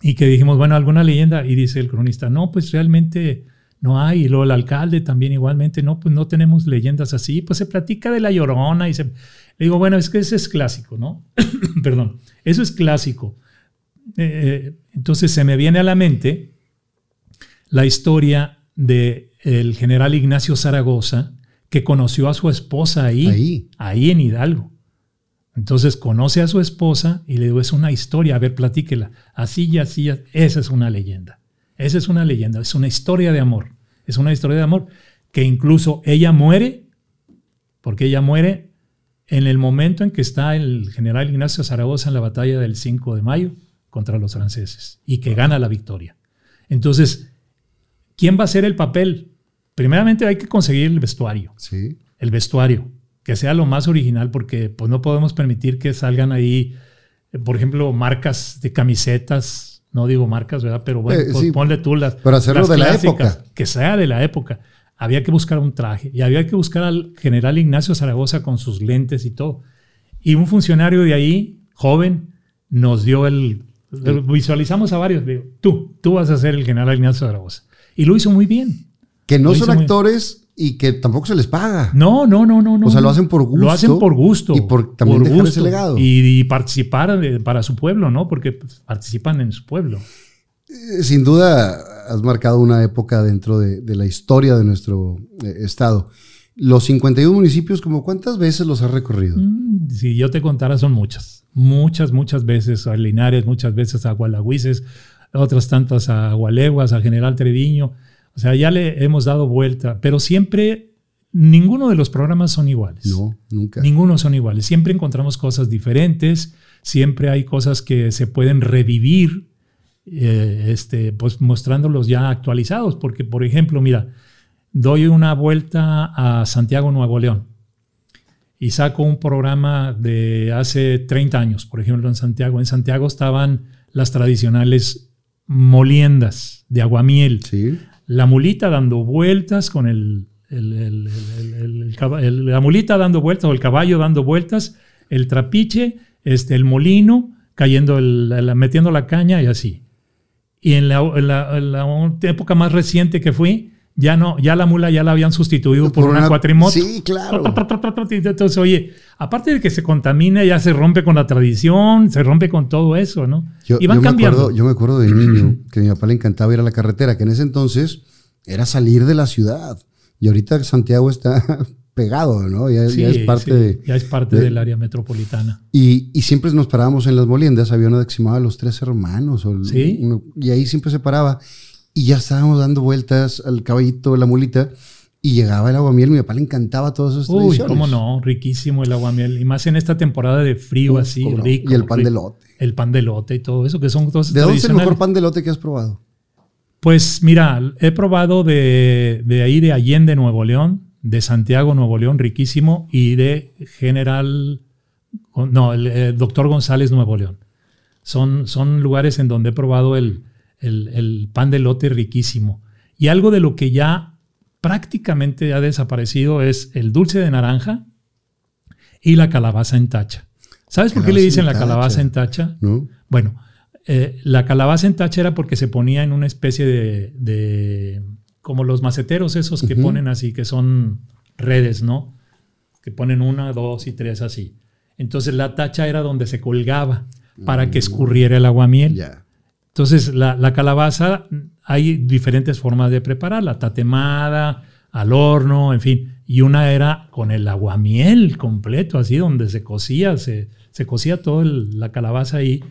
Y que dijimos, bueno, alguna leyenda. Y dice el cronista, no, pues realmente no hay. Y luego el alcalde también igualmente, no, pues no tenemos leyendas así. Pues se platica de la llorona y se... Le digo, bueno, es que ese es clásico, ¿no? Perdón, eso es clásico. Eh, entonces se me viene a la mente la historia de el general Ignacio Zaragoza, que conoció a su esposa ahí, Ahí. ahí en Hidalgo. Entonces conoce a su esposa y le digo, es una historia, a ver, platíquela. Así y así, y así. esa es una leyenda. Esa es una leyenda, es una historia de amor. Es una historia de amor que incluso ella muere, porque ella muere en el momento en que está el general Ignacio Zaragoza en la batalla del 5 de mayo contra los franceses y que gana la victoria. Entonces, ¿quién va a hacer el papel? Primeramente hay que conseguir el vestuario Sí. el vestuario, que sea lo más original, porque pues no podemos permitir que salgan ahí, por ejemplo, marcas de camisetas, no digo marcas, ¿verdad? Pero bueno, Eh, pues sí. ponle tú las, Pero hacerlo las de la época. Que sea de la época. Había que buscar un traje y había que buscar al general Ignacio Zaragoza con sus lentes y todo. Y un funcionario de ahí, joven, nos dio el... Visualizamos a varios, digo, tú, tú vas a ser el general Ignacio Zaragoza. Y lo hizo muy bien. Que no son actores y que tampoco se les paga. No, no, no, no. O sea, lo hacen por gusto Lo hacen por gusto. y por también dejar ese legado. Y, y participar para su pueblo, ¿no? Porque pues, participan en su pueblo. Eh, Sin duda has marcado una época dentro de, de la historia de nuestro eh, estado. Los 51 municipios, ¿como cuántas veces los has recorrido? Mm, Si yo te contara, son muchas. Muchas, muchas veces a Linares, muchas veces a Gualagüises, otras tantas a Gualeguas, a General Treviño. O sea, ya le hemos dado vuelta, pero siempre ninguno de los programas son iguales. No, nunca. Ninguno son iguales. Siempre encontramos cosas diferentes, siempre hay cosas que se pueden revivir, eh, este, pues mostrándolos ya actualizados. Porque, por ejemplo, mira, doy una vuelta a Santiago, Nuevo León, y saco un programa de hace 30 años, por ejemplo, en Santiago. En Santiago estaban las tradicionales moliendas de aguamiel Sí. La mulita dando vueltas con el, la mulita dando vueltas o el caballo dando vueltas, el trapiche, este, el molino cayendo, la- metiendo la caña y así. Y en la- en la época más reciente que fui, ya no, ya la mula ya la habían sustituido por, una, cuatrimoto. Sí, claro. Entonces, oye, aparte de que se contamina, ya se rompe con la tradición, se rompe con todo eso, ¿no? Yo, y van yo me cambiando. acuerdo, yo me acuerdo de niño que a mi papá le encantaba ir a la carretera, que en ese entonces era salir de la ciudad. Y ahorita Santiago está pegado, ¿no? Ya, Sí, ya es parte sí, de... ya es parte de- del área metropolitana. Y, y siempre nos parábamos en las moliendas. Había una que se llamaba Los Tres Hermanos. o el- Sí. uno- y ahí siempre se paraba. Y ya estábamos dando vueltas al caballito, la mulita. Y llegaba el aguamiel. Mi papá le encantaba todas esas Uy, tradiciones. cómo no, riquísimo el aguamiel. Y más en esta temporada de frío así, no. rico. Y el pan rico. de lote. El pan de lote y todo eso, que son cosas ¿De dónde es el mejor pan de lote que has probado? Pues mira, he probado de, de ahí de Allende, Nuevo León, de Santiago, Nuevo León, riquísimo, y de General, no, el, eh, Doctor González, Nuevo León. Son, son lugares en donde he probado el, el- el pan de lote riquísimo. Y algo de lo que ya prácticamente ha desaparecido es el dulce de naranja y la calabaza en tacha. ¿Sabes por qué le dicen en la calabaza en tacha? ¿No? Bueno, eh, la calabaza en tacha era porque se ponía en una especie de, de- como los maceteros esos que ponen así, que son redes, ¿no? Que ponen una, dos y tres así. Entonces la tacha era donde se colgaba para que escurriera el aguamiel. Mm. Entonces la, la calabaza, hay diferentes formas de prepararla, tatemada, al horno, en fin. Y una era con el aguamiel completo, así donde se cocía, se, se cocía toda la calabaza ahí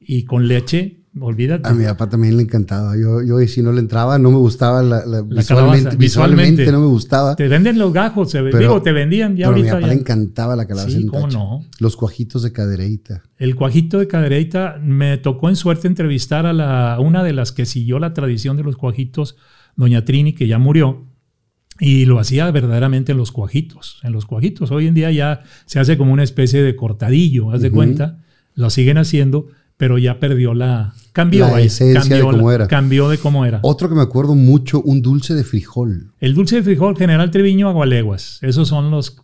y con leche, olvídate. A mi papá también le encantaba. Yo, yo si no le entraba, no me gustaba la, la- visualmente, calabaza, visualmente, no me gustaba. Te venden los gajos, se, Pero- digo, te vendían ya pero a mi papá ya. le encantaba la calabaza Sí, en cómo no. Los cuajitos de cadereita. El cuajito de cadereita, me tocó en suerte entrevistar a la, una de las que siguió la tradición de los cuajitos, doña Trini, que ya murió, y lo hacía verdaderamente en los cuajitos. En los cuajitos. Hoy en día ya se hace como una especie de cortadillo, haz de cuenta. Lo siguen haciendo, pero ya perdió la cambió la esencia cambió, de cómo era. cambió de cómo era. Otro que me acuerdo mucho, un dulce de frijol. El dulce de frijol General Treviño Agualeguas. Esos son los,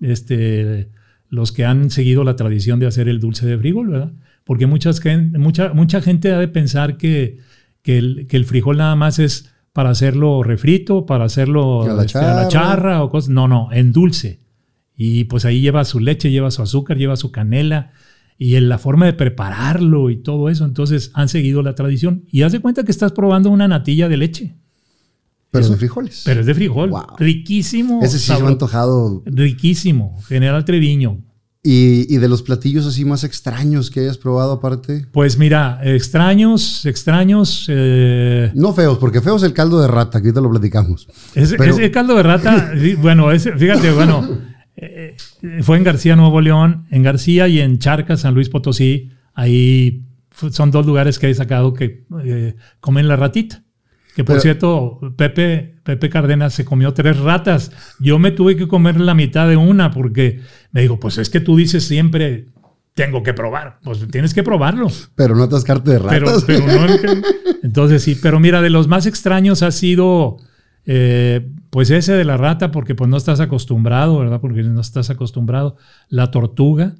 este, los que han seguido la tradición de hacer el dulce de frijol, ¿verdad? Porque muchas, mucha, mucha gente ha de pensar que, que, el, que el frijol nada más es para hacerlo refrito, para hacerlo A la este, a la charra. charra o cosas. No, no, en dulce. Y pues ahí lleva su leche, lleva su azúcar, lleva su canela y en la forma de prepararlo y todo eso. Entonces han seguido la tradición. Y haz de cuenta que estás probando una natilla de leche. Pero Eso. de frijoles. Pero es de frijol. Wow. Riquísimo. Ese sí se me ha sabro- antojado. Riquísimo. General Treviño. Y, y de los platillos así más extraños que hayas probado aparte. Pues mira, extraños, extraños. eh, No feos, porque feo es el caldo de rata, que ahorita lo platicamos. ese, Pero- ese caldo de rata, bueno, fíjate, bueno, eh, eh, fue en García, Nuevo León, en García y en Charcas, San Luis Potosí. Ahí son dos lugares que he sacado que eh, comen la ratita. Que por Pero- cierto, Pepe, Pepe Cárdenas se comió tres ratas. Yo me tuve que comer la mitad de una porque me dijo, pues es que tú dices siempre, tengo que probar. Pues tienes que probarlo. Pero no atascarte de Pero, ratas. pero no el- entonces sí, pero mira, de los más extraños ha sido eh, pues ese de la rata, porque pues no estás acostumbrado, ¿verdad? Porque no estás acostumbrado. La tortuga,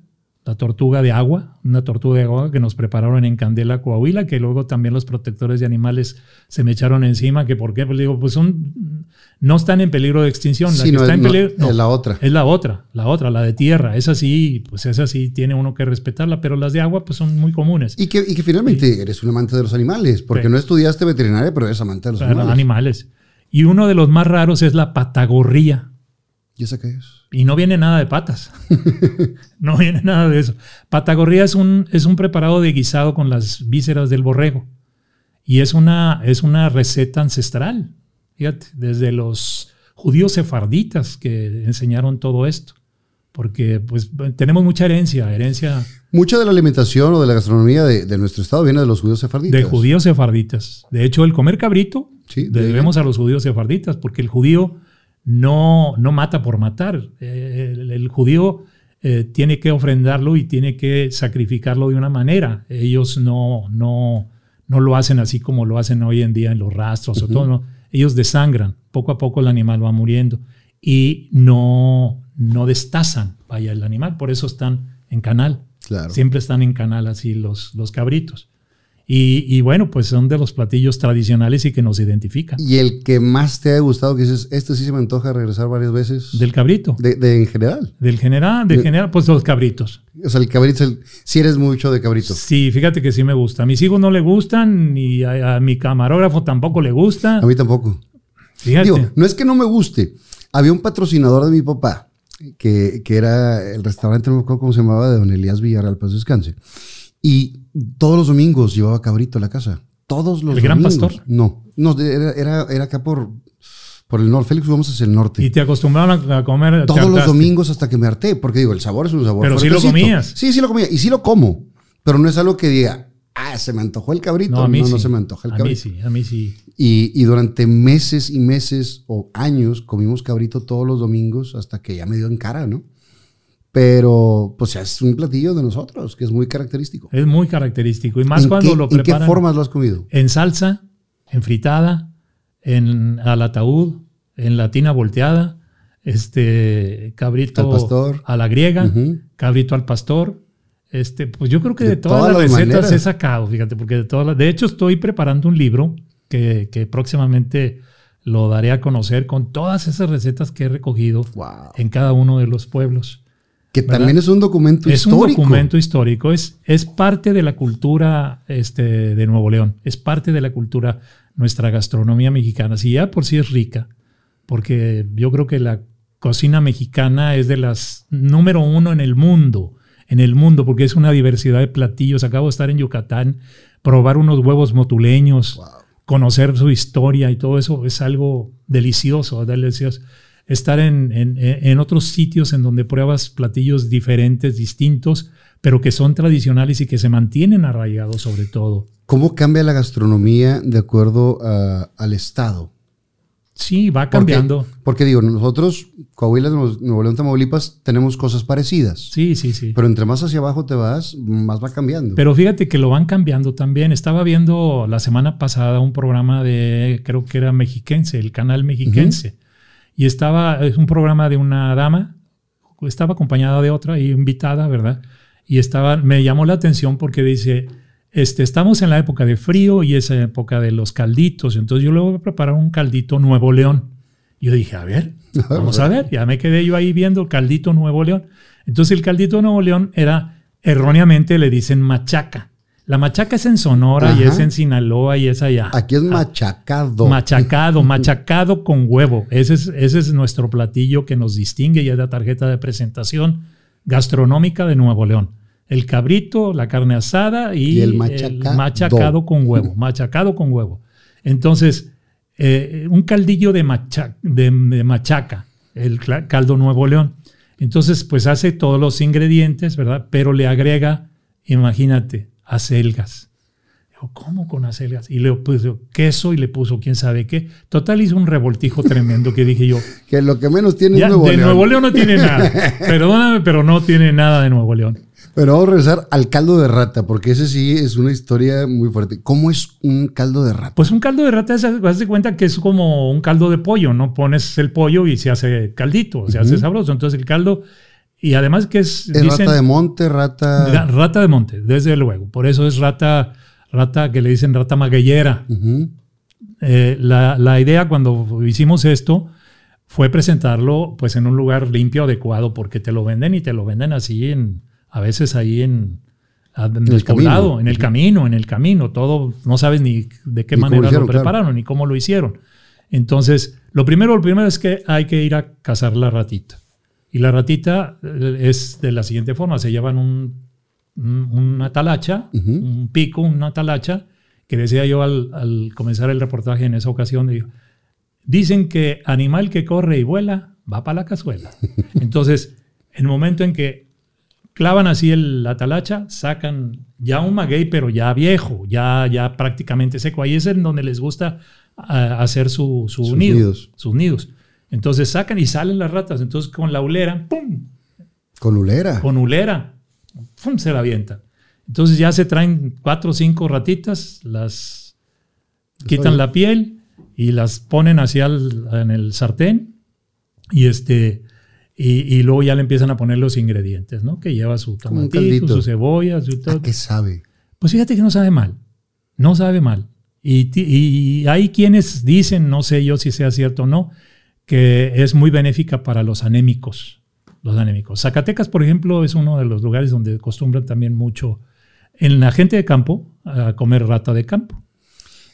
la tortuga de agua, una tortuga de agua que nos prepararon en Candela, Coahuila, que luego también los protectores de animales se me echaron encima, que por qué, pues digo, pues son, no están en peligro de extinción. La Sí, que no, está es- en peligro, no, es la otra. es la otra, la otra, la de tierra. Esa sí, pues esa sí tiene uno que respetarla, pero las de agua pues son muy comunes. Y que, y que finalmente eres un amante de los animales, porque Sí. no estudiaste veterinaria, pero eres amante de los animales. Y uno de los más raros es la patagorría. ¿Y esa qué es? Y no viene nada de patas. no viene nada de eso. Patagorría es un, es un preparado de guisado con las vísceras del borrego. Y es una, es una receta ancestral. Fíjate, desde los judíos sefarditas que enseñaron todo esto. Porque pues tenemos mucha herencia, herencia Mucha de la alimentación o de la gastronomía de, de nuestro estado viene de los judíos sefarditas. de judíos sefarditas. De hecho, el comer cabrito Sí, de- debemos a los judíos sefarditas, porque el judío no, no mata por matar. Eh, El, el judío eh, tiene que ofrendarlo y tiene que sacrificarlo de una manera. Ellos no, no, no lo hacen así como lo hacen hoy en día en los rastros o todo. no. Ellos desangran. Poco a poco el animal va muriendo y no, no destazan, vaya, el animal. Por eso están en canal. Claro. Siempre están en canal así los, los cabritos. Y, y bueno, pues son de los platillos tradicionales y que nos identifican. Y el que más te ha gustado, que dices, este sí se me antoja regresar varias veces. Del cabrito. de, de- en general. Del general, del general, pues los cabritos. O sea, el cabrito, el- si eres mucho de cabrito. Sí, fíjate que sí me gusta. A mis hijos no le gustan, ni a, a mi camarógrafo tampoco le gusta. A mí tampoco. Fíjate. Digo, no es que no me guste. Había un patrocinador de mi papá, que, que era el restaurante, no me acuerdo cómo se llamaba, de don Elías Villarreal, paz descanse. Y todos los domingos llevaba cabrito a la casa. Todos los ¿El Gran. Pastor? No, no era, era, era acá por, por el norte. Félix, vamos hacia el norte. y te acostumbraron a, a comer. todos los domingos hasta que me harté, porque digo, el sabor es un sabor. Pero sí lo comías. Sí, sí lo comía. Y sí lo como. Pero no es algo que diga, ah, se me antojó el cabrito. No, No, a mí no, sí. se me antoja el a cabrito. mí sí, a mí sí. Y, y durante meses y meses o años comimos cabrito todos los domingos hasta que ya me dio en cara, ¿no? Pero, pues es un platillo de nosotros, que es muy característico. Es muy característico. Y más ¿En cuando qué, lo ¿En qué preparan. formas lo has comido? En salsa, en fritada, en al ataúd, en latina volteada, este cabrito Al pastor. a la griega, cabrito al pastor. Este, pues yo creo que de, De todas, todas las las recetas maneras. he sacado, fíjate, porque de todas las, de hecho estoy preparando un libro que, que próximamente lo daré a conocer con todas esas recetas que he recogido Wow. en cada uno de los pueblos. Que ¿verdad? también es un documento Es histórico. un documento histórico, es, es parte de la cultura este, de Nuevo León, es parte de la cultura, nuestra gastronomía mexicana. Si ya por sí es rica, porque yo creo que la cocina mexicana es de las número uno en el mundo, en el mundo, porque es una diversidad de platillos. Acabo de estar en Yucatán, probar unos huevos motuleños, conocer su historia y todo eso es algo delicioso, delicioso. Estar en, en- en otros sitios en donde pruebas platillos diferentes, distintos, pero que son tradicionales y que se mantienen arraigados sobre todo. ¿Cómo cambia la gastronomía de acuerdo a- al estado? Sí, va cambiando. Porque, digo, nosotros, Coahuila, Nuevo León, Tamaulipas, tenemos cosas parecidas. Sí, sí, sí. Pero entre más hacia abajo te vas, más va cambiando. Pero fíjate que lo van cambiando también. Estaba viendo la semana pasada un programa de, creo que era mexiquense, el canal mexiquense. Y estaba, es un programa de una dama, estaba acompañada de otra y invitada, ¿verdad? Y estaba, me llamó la atención porque dice, este, estamos en la época de frío y es época de los calditos. Entonces yo le voy a preparar un caldito Nuevo León. Yo dije, a ver, vamos a ver. Ya me quedé yo ahí viendo el caldito Nuevo León. Entonces el caldito Nuevo León era, erróneamente le dicen machaca. La machaca es en Sonora y es en Sinaloa y es allá. Aquí es machacado. Machacado, machacado con huevo. Ese es, ese es nuestro platillo que nos distingue y es la tarjeta de presentación gastronómica de Nuevo León. El cabrito, la carne asada y, Y el machacado. machacado con huevo. Machacado con huevo. Entonces, eh, un caldillo de, macha- de- de machaca, el caldo Nuevo León. Entonces, pues hace todos los ingredientes, ¿verdad? Pero le agrega, imagínate, acelgas. Digo, ¿cómo con acelgas? Y le puso queso y le puso quién sabe qué. Total hizo un revoltijo tremendo que dije yo, Que lo que menos tiene ya, es Nuevo de León. Nuevo León no tiene nada. Perdóname, pero no tiene nada de Nuevo León. Pero vamos a regresar al caldo de rata, porque ese sí es una historia muy fuerte. ¿Cómo es un caldo de rata? Pues un caldo de rata, se haz de cuenta que es como un caldo de pollo, ¿no? Pones el pollo y se hace caldito, se hace sabroso. Entonces el caldo, y además que es... ¿Es dicen- rata de monte, rata...? Rata de monte, desde luego. Por eso es rata, rata que le dicen rata magueyera. Ujú. Eh, la, la idea cuando hicimos esto fue presentarlo pues en un lugar limpio, adecuado, porque te lo venden y te lo venden así en, a veces ahí en, a- en el camino. poblado, en el camino, en el camino, todo, no sabes ni de qué Ni manera hicieron, lo prepararon ni cómo lo hicieron. Entonces, lo primero, lo primero es que hay que ir a cazar la ratita. Y la ratita eh, es de la siguiente forma, se llevan un, un- una talacha, un pico, una talacha, que decía yo al, al comenzar el reportaje en esa ocasión, digo, dicen que animal que corre y vuela va para la cazuela. Entonces, en el momento en que clavan así el- la talacha, sacan ya un maguey, pero ya viejo, ya, ya prácticamente seco. Ahí es en donde les gusta ah, hacer su, su Sus nido, nidos. sus nidos. Entonces sacan y salen las ratas. Entonces con la ulera, ¡pum! Con ulera. Con ulera, ¡pum! se la avientan. Entonces ya se traen cuatro o cinco ratitas, las quitan Oye. la piel y las ponen hacia el, en el sartén y este y, y luego ya le empiezan a poner los ingredientes, ¿no? Que lleva su tomatito, su cebolla, su todo. ¿A qué sabe? Pues fíjate que no sabe mal. No sabe mal. Y, y hay quienes dicen, no sé yo si sea cierto o no, que es muy benéfica para los anémicos. Los anémicos. Zacatecas, por ejemplo, es uno de los lugares donde acostumbran también mucho en la gente de campo a comer rata de campo.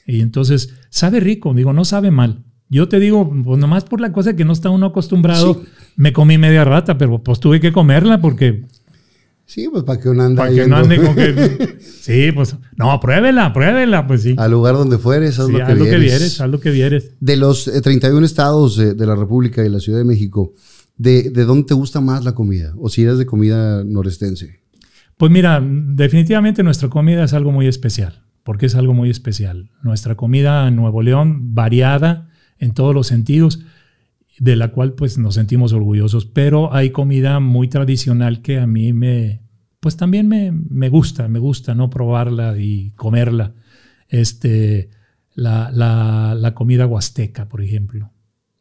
Y entonces sabe rico, digo, no sabe mal. Yo te digo, pues nomás por la cosa que no está uno acostumbrado, Sí. me comí media rata, pero pues tuve que comerla porque Sí, pues para que uno anda para que no ande con que. Sí, pues. No, pruébela, pruébela, pues sí. al lugar donde fueres, haz Sí, lo que haz lo que vieres. vieres, haz lo que vieres. De los eh, 31 estados de, de la República y la Ciudad de México, ¿de, de dónde te gusta más la comida? O si eres de comida norestense. Pues mira, definitivamente nuestra comida es algo muy especial, porque es algo muy especial. Nuestra comida en Nuevo León, variada en todos los sentidos, de la cual pues nos sentimos orgullosos, pero hay comida muy tradicional que a mí me, pues también me, me gusta, me gusta, ¿no? Probarla y comerla. Este, la, la, la comida huasteca, por ejemplo.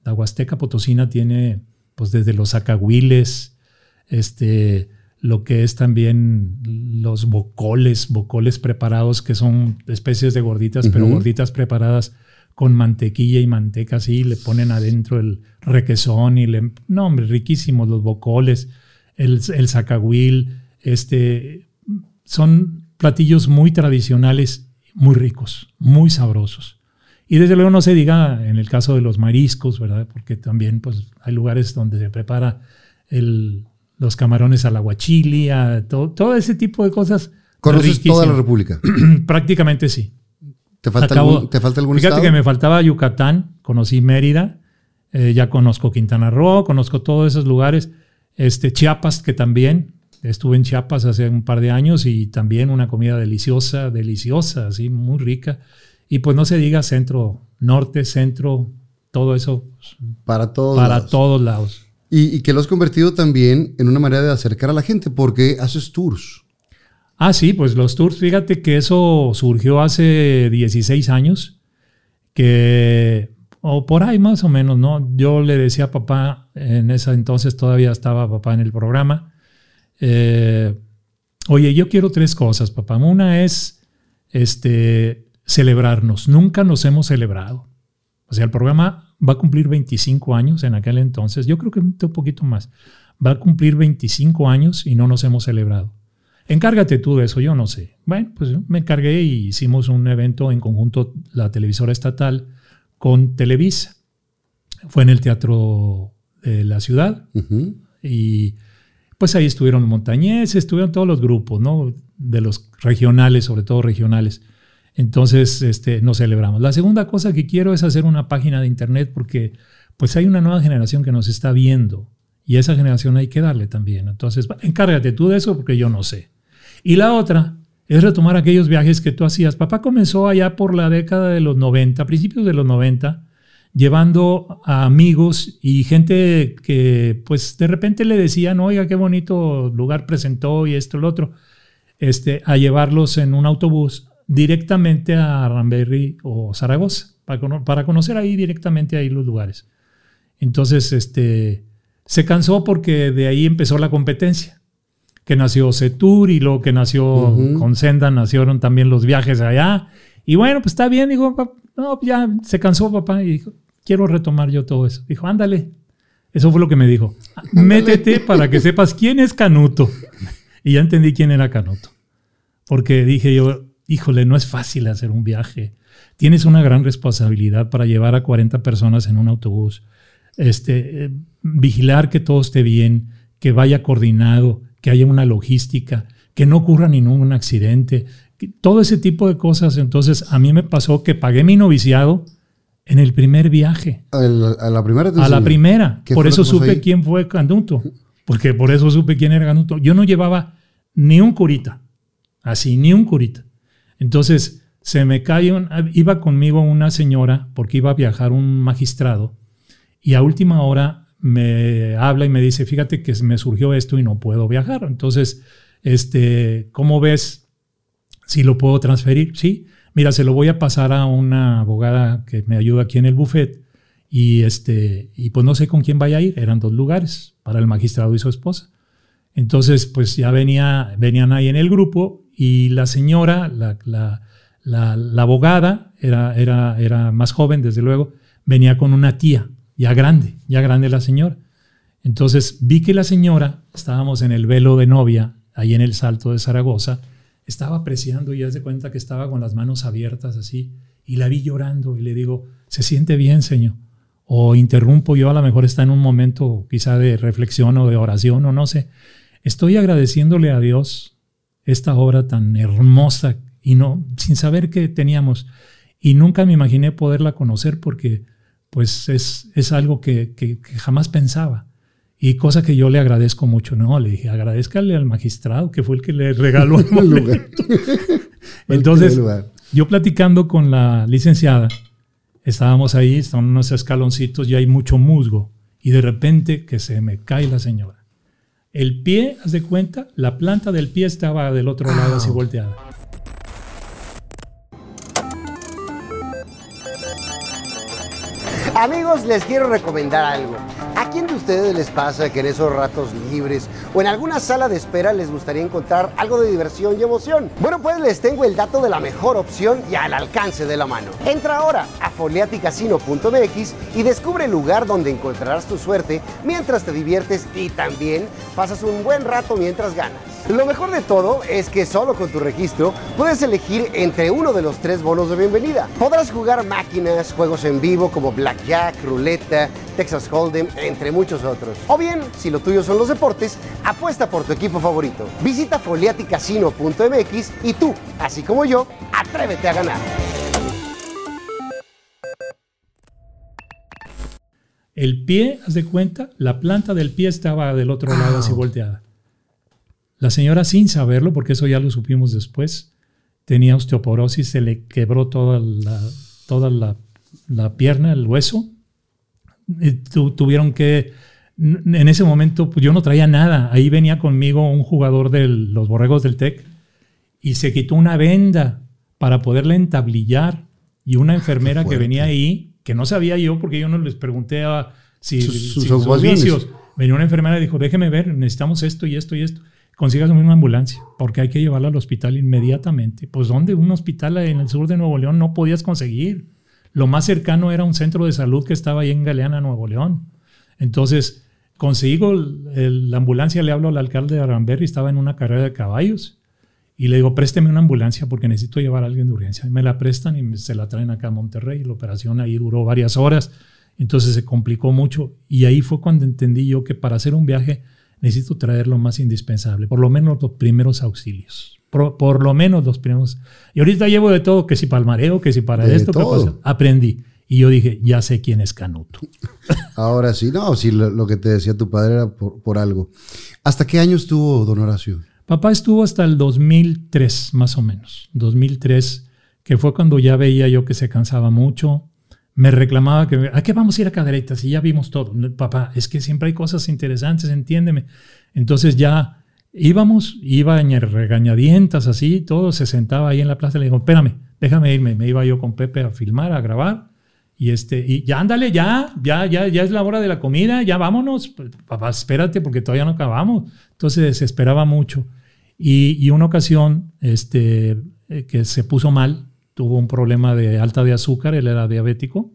La huasteca potosina tiene, pues desde los acahuiles, este, lo que es también los bocoles, bocoles preparados, que son especies de gorditas, pero gorditas preparadas con mantequilla y manteca así, le ponen adentro el requesón y le... No, hombre, riquísimos los bocoles, el, el zacahuil, este, son platillos muy tradicionales, muy ricos, muy sabrosos. Y desde luego no se diga en el caso de los mariscos, ¿verdad? Porque también pues, hay lugares donde se prepara el, los camarones al aguachili, a todo, todo ese tipo de cosas. ¿Conoces toda la. República? Prácticamente sí. ¿Te falta, Acabo- algún, ¿te falta algún Fíjate estado? que me faltaba Yucatán, conocí Mérida, eh, ya conozco Quintana Roo, conozco todos esos lugares. Este, Chiapas, que también, estuve en Chiapas hace un par de años y también una comida deliciosa, deliciosa, así, muy rica. Y pues no se diga centro, norte, centro, todo eso Para todos. para lados. todos lados. Y, y que lo has convertido también en una manera de acercar a la gente porque haces tours. Ah, sí, pues los tours, fíjate que eso surgió hace 16 años, que, o por ahí más o menos, ¿no? Yo le decía a papá, en ese entonces todavía estaba papá en el programa, eh, oye, yo quiero tres cosas, papá. Una es este, celebrarnos. Nunca nos hemos celebrado. O sea, el programa va a cumplir 25 años en aquel entonces. Yo creo que un poquito más. Va a cumplir 25 años y no nos hemos celebrado. Encárgate tú de eso, yo no sé. Bueno, pues me encargué y hicimos un evento en conjunto, la televisora estatal, con Televisa. Fue en el Teatro de la Ciudad y pues ahí estuvieron montañeses, estuvieron todos los grupos, ¿no? De los regionales, sobre todo regionales. Entonces, este, nos celebramos. La segunda cosa que quiero es hacer una página de internet porque pues hay una nueva generación que nos está viendo y a esa generación hay que darle también. Entonces, encárgate tú de eso porque yo no sé. Y la otra es retomar aquellos viajes que tú hacías. Papá comenzó allá por la década de los 90, principios de los 90, llevando a amigos y gente que pues de repente le decían, oiga, qué bonito lugar presentó y esto, lo otro, este, a llevarlos en un autobús directamente a Ramberry o Zaragoza, para, para conocer ahí directamente ahí los lugares. Entonces, este, se cansó porque de ahí empezó la competencia, que nació Setur y luego que nació Ujú. con Senda, nacieron también los viajes allá. Y bueno, pues está bien, digo, "Pa- no, ya se cansó papá y dijo, quiero retomar yo todo eso. Dijo, ándale. Eso fue lo que me dijo. Métete para que sepas quién es Canuto. Y ya entendí quién era Canuto. Porque dije yo, híjole, no es fácil hacer un viaje. Tienes una gran responsabilidad para llevar a 40 personas en un autobús. Este, eh, vigilar que todo esté bien, que vaya coordinado, que haya una logística, que no ocurra ningún accidente, todo ese tipo de cosas. Entonces, a mí me pasó que pagué mi noviciado en el primer viaje, a la primera a la primera. ¿Qué Por eso supe ahí? quién fue Canuto, porque por eso supe quién era Canuto. Yo no llevaba ni un curita, así, ni un curita. Entonces, se me cae, un- iba conmigo una señora, porque iba a viajar un magistrado, y a última hora me habla y me dice, fíjate que me surgió esto y no puedo viajar. Entonces, este, ¿cómo ves si lo puedo transferir? Sí, mira, se lo voy a pasar a una abogada que me ayuda aquí en el buffet y, este, y pues no sé con quién vaya a ir. Eran dos lugares para el magistrado y su esposa. Entonces, pues ya venía, venían ahí en el grupo y la señora, la, la- la- la abogada, era, era, era más joven, desde luego, venía con una tía, ya grande, ya grande la señora. Entonces vi que la señora, estábamos en el velo de novia, ahí en el Salto de Zaragoza, estaba apreciando y haz de cuenta que estaba con las manos abiertas así, y la vi llorando y le digo, ¿se siente bien, señor? O interrumpo yo, a lo mejor está en un momento quizá de reflexión o de oración o no sé. Estoy agradeciéndole a Dios esta obra tan hermosa y no, sin saber que teníamos. Y nunca me imaginé poderla conocer porque pues es, es algo que, que- que jamás pensaba. Y cosa que yo le agradezco mucho, ¿no? Le dije, agradezcale al magistrado que fue el que le regaló el lugar. Entonces, lugar. yo platicando con la licenciada, estábamos ahí, están unos escaloncitos y hay mucho musgo. Y de repente que se me cae la señora. El pie, haz de cuenta, la planta del pie estaba del otro lado así volteada. Amigos, les quiero recomendar algo. ¿A quién de ustedes les pasa que en esos ratos libres o en alguna sala de espera les gustaría encontrar algo de diversión y emoción? Bueno, pues les tengo el dato de la mejor opción y al alcance de la mano. Entra ahora a foliaticasino.mx y descubre el lugar donde encontrarás tu suerte mientras te diviertes y también pasas un buen rato mientras ganas. Lo mejor de todo es que solo con tu registro puedes elegir entre uno de los tres bonos de bienvenida. Podrás jugar máquinas, juegos en vivo como Blackjack, Ruleta, Texas Hold'em, entre muchos otros. O bien, si lo tuyo son los deportes, apuesta por tu equipo favorito. Visita foliaticasino.mx y tú, así como yo, atrévete a ganar. El pie, haz de cuenta, la planta del pie estaba del otro lado así volteada. La señora, sin saberlo, porque eso ya lo supimos después, tenía osteoporosis, se le quebró toda la, toda la, la pierna, el hueso, tuvieron que, en ese momento pues yo no traía nada. Ahí venía conmigo un jugador de los Borregos del TEC y se quitó una venda para poderle entablillar. Y una enfermera que venía ahí, que no sabía yo porque yo no les pregunté a si, sus, sus, Venía una enfermera y dijo, déjeme ver, necesitamos esto y esto y esto. Consigas una ambulancia, porque hay que llevarla al hospital inmediatamente. Pues ¿dónde? Un hospital en el sur de Nuevo León no podías conseguir. Lo más cercano era un centro de salud que estaba ahí en Galeana, Nuevo León. Entonces, consigo la ambulancia, le hablo al alcalde de Aramberri, estaba en una carrera de caballos, y le digo, présteme una ambulancia porque necesito llevar a alguien de urgencia. Y me la prestan y se la traen acá a Monterrey. La operación ahí duró varias horas, entonces se complicó mucho. Y ahí fue cuando entendí yo que para hacer un viaje necesito traer lo más indispensable, por lo menos los primeros auxilios. Por, lo menos los primeros. Y ahorita llevo de todo, que si para el mareo, que si para esto, todo. aprendí. Y yo dije, ya sé quién es Canuto. Ahora sí, no, sí, lo, que te decía tu padre era por, algo. ¿Hasta qué año estuvo don Horacio? Papá estuvo hasta el 2003, más o menos. 2003, que fue cuando ya veía yo que se cansaba mucho. Me reclamaba que, ¿a qué vamos a ir a caderetas? Y ya vimos todo. Papá, es que siempre hay cosas interesantes, entiéndeme. Entonces ya íbamos, iba en regañadientas así, todo, se sentaba ahí en la plaza y le digo, espérame, déjame irme. Me iba yo con Pepe a filmar, a grabar. Y, este, ya ándale, ya, ya, ya, ya es la hora de la comida, ya vámonos. Pues, papá, espérate porque todavía no acabamos. Entonces se esperaba mucho. Y, y una ocasión este, eh, que se puso mal, tuvo un problema de alta de azúcar, él era diabético.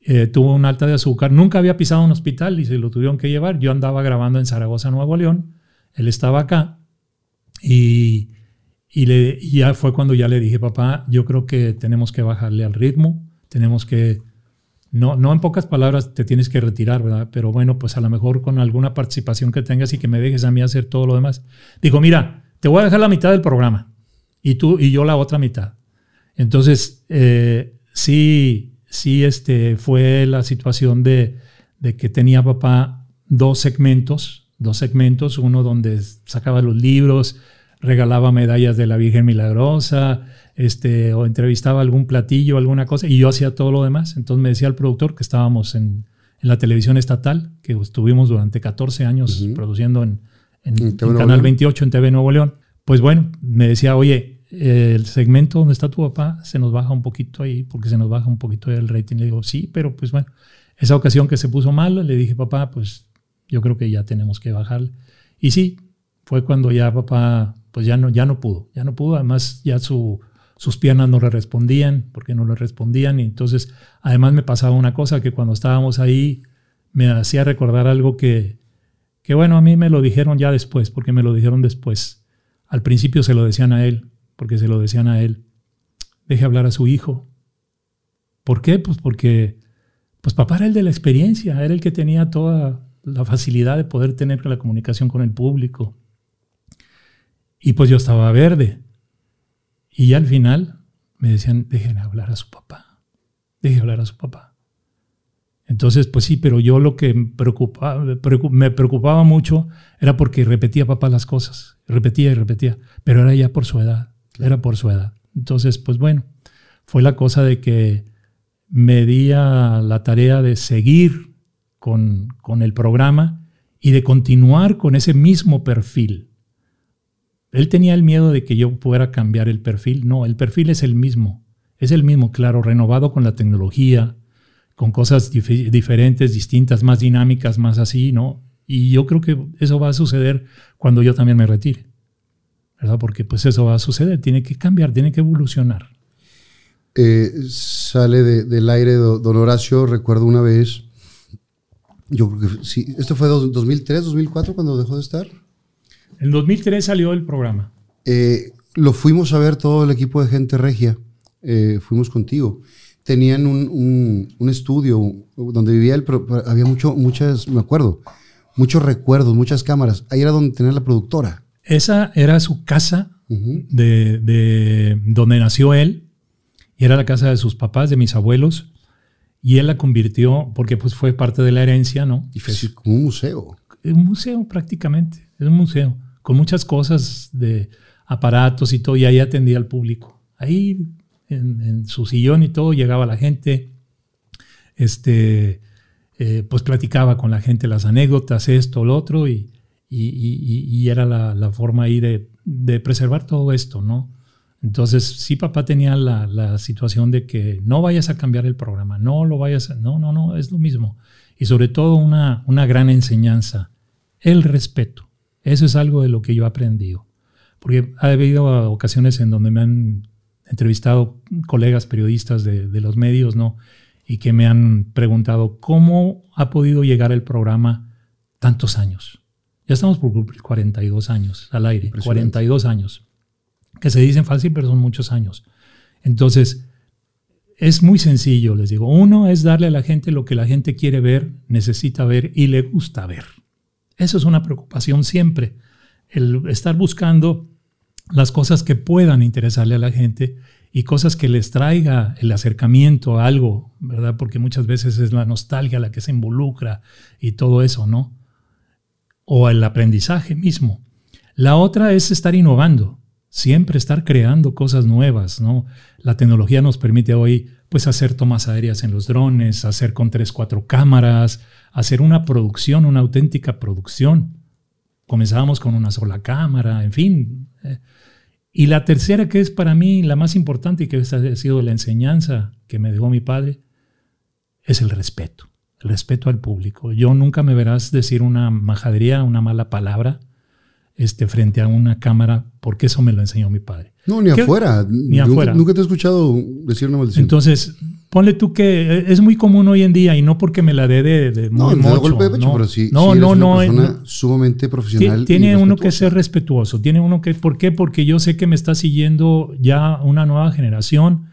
Eh, tuvo una alta de azúcar, nunca había pisado un hospital y se lo tuvieron que llevar. Yo andaba grabando en Zaragoza, Nuevo León él estaba acá y, le, ya fue cuando ya le dije, papá, yo creo que tenemos que bajarle al ritmo, tenemos que, no, no en pocas palabras te tienes que retirar, ¿verdad? Pero bueno, pues a lo mejor con alguna participación que tengas y que me dejes a mí hacer todo lo demás. Digo, mira, te voy a dejar la mitad del programa y tú y yo la otra mitad. Entonces, eh, sí, sí, este, fue la situación de, de que tenía papá dos segmentos dos segmentos, uno donde sacaba los libros, regalaba medallas de la Virgen Milagrosa, este, o entrevistaba algún platillo, alguna cosa, y yo hacía todo lo demás. Entonces me decía el productor que estábamos en, la televisión estatal, que estuvimos durante 14 años produciendo en, Canal 28 en TV Nuevo León. Pues bueno, me decía, oye, el segmento donde está tu papá se nos baja un poquito ahí, porque se nos baja un poquito el rating. Le digo, sí, pero pues bueno, esa ocasión que se puso mal, le dije, papá, pues yo creo que ya tenemos que bajar. Y sí, fue cuando ya papá, pues ya no, ya no pudo, ya no pudo, además ya su, sus piernas no le respondían, porque no le respondían, y entonces además me pasaba una cosa, que cuando estábamos ahí me hacía recordar algo que, que bueno, a mí me lo dijeron ya después, porque me lo dijeron después. Al principio se lo decían a él, porque se lo decían a él. Deje hablar a su hijo. ¿Por qué? Pues porque pues papá era el de la experiencia, era el que tenía toda, la facilidad de poder tener la comunicación con el público. Y pues yo estaba verde. Y ya al final me decían, dejen hablar a su papá, dejen hablar a su papá. Entonces, pues sí, pero yo lo que me preocupaba, me preocupaba mucho era porque repetía papá las cosas, repetía y repetía, pero era ya por su edad, era por su edad. Entonces, pues bueno, fue la cosa de que me di a la tarea de seguir con, el programa y de continuar con ese mismo perfil. Él tenía el miedo de que yo pudiera cambiar el perfil. No, el perfil es el mismo. Es el mismo, claro, renovado con la tecnología, con cosas diferentes, distintas, más dinámicas, más así, ¿no? Y yo creo que eso va a suceder cuando yo también me retire, ¿verdad? Porque pues eso va a suceder, tiene que cambiar, tiene que evolucionar. Eh, sale del aire don Horacio, recuerdo una vez, yo creo que sí. ¿Esto fue 2003, 2004 cuando dejó de estar? En 2003 salió el programa. Eh, lo fuimos a ver todo el equipo de gente regia. Eh, fuimos contigo. Tenían un, un, estudio donde vivía el. Había mucho, muchas, me acuerdo, muchos recuerdos, muchas cámaras. Ahí era donde tenía la productora. Esa era su casa de, de donde nació él. Y era la casa de sus papás, de mis abuelos. Y él la convirtió, porque pues fue parte de la herencia, ¿no? Y fue un museo. Un museo prácticamente, es un museo, con muchas cosas de aparatos y todo, y ahí atendía al público. Ahí en, su sillón y todo llegaba la gente. Este, eh, pues platicaba con la gente las anécdotas, esto, lo otro, y, y, era la, forma ahí de, preservar todo esto, ¿no? Entonces, sí, papá tenía la, situación de que no vayas a cambiar el programa, no lo vayas a... No, no, no, es lo mismo. Y sobre todo una, una gran enseñanza, el respeto. Eso es algo de lo que yo he aprendido. Porque ha habido ocasiones en donde me han entrevistado colegas periodistas de los medios, ¿no? Y que me han preguntado, ¿cómo ha podido llegar el programa tantos años? Ya estamos por cumplir 42 años al aire, 42 años, que se dicen fácil, pero son muchos años. Entonces, es muy sencillo, les digo. Uno es darle a la gente lo que la gente quiere ver, necesita ver y le gusta ver. Eso es una preocupación siempre, el estar buscando las cosas que puedan interesarle a la gente y cosas que les traiga el acercamiento a algo, ¿verdad? Porque muchas veces es la nostalgia la que se involucra y todo eso, ¿no? O el aprendizaje mismo. La otra es estar innovando, siempre estar creando cosas nuevas, ¿no? La tecnología nos permite hoy pues hacer tomas aéreas en los drones, hacer con tres, cuatro cámaras, hacer una producción, una auténtica producción. Comenzábamos con una sola cámara, en fin. Eh. Y la tercera, que es para mí la más importante y que ha sido la enseñanza que me dejó mi padre, es el respeto respeto al público. Yo nunca me verás decir una majadería, una mala palabra este, frente a una cámara, porque eso me lo enseñó mi padre. No, ni afuera. Ni afuera. Nunca te he escuchado decir una maldición. Entonces, ponle tú que es muy común hoy en día y no porque me la dé de, muy no, mocho, golpe de pecho, no, pero sí, no, no, no, persona sumamente profesional. Tiene uno que ser respetuoso. Tiene uno que, ¿por qué? Porque yo sé que me está siguiendo ya una nueva generación.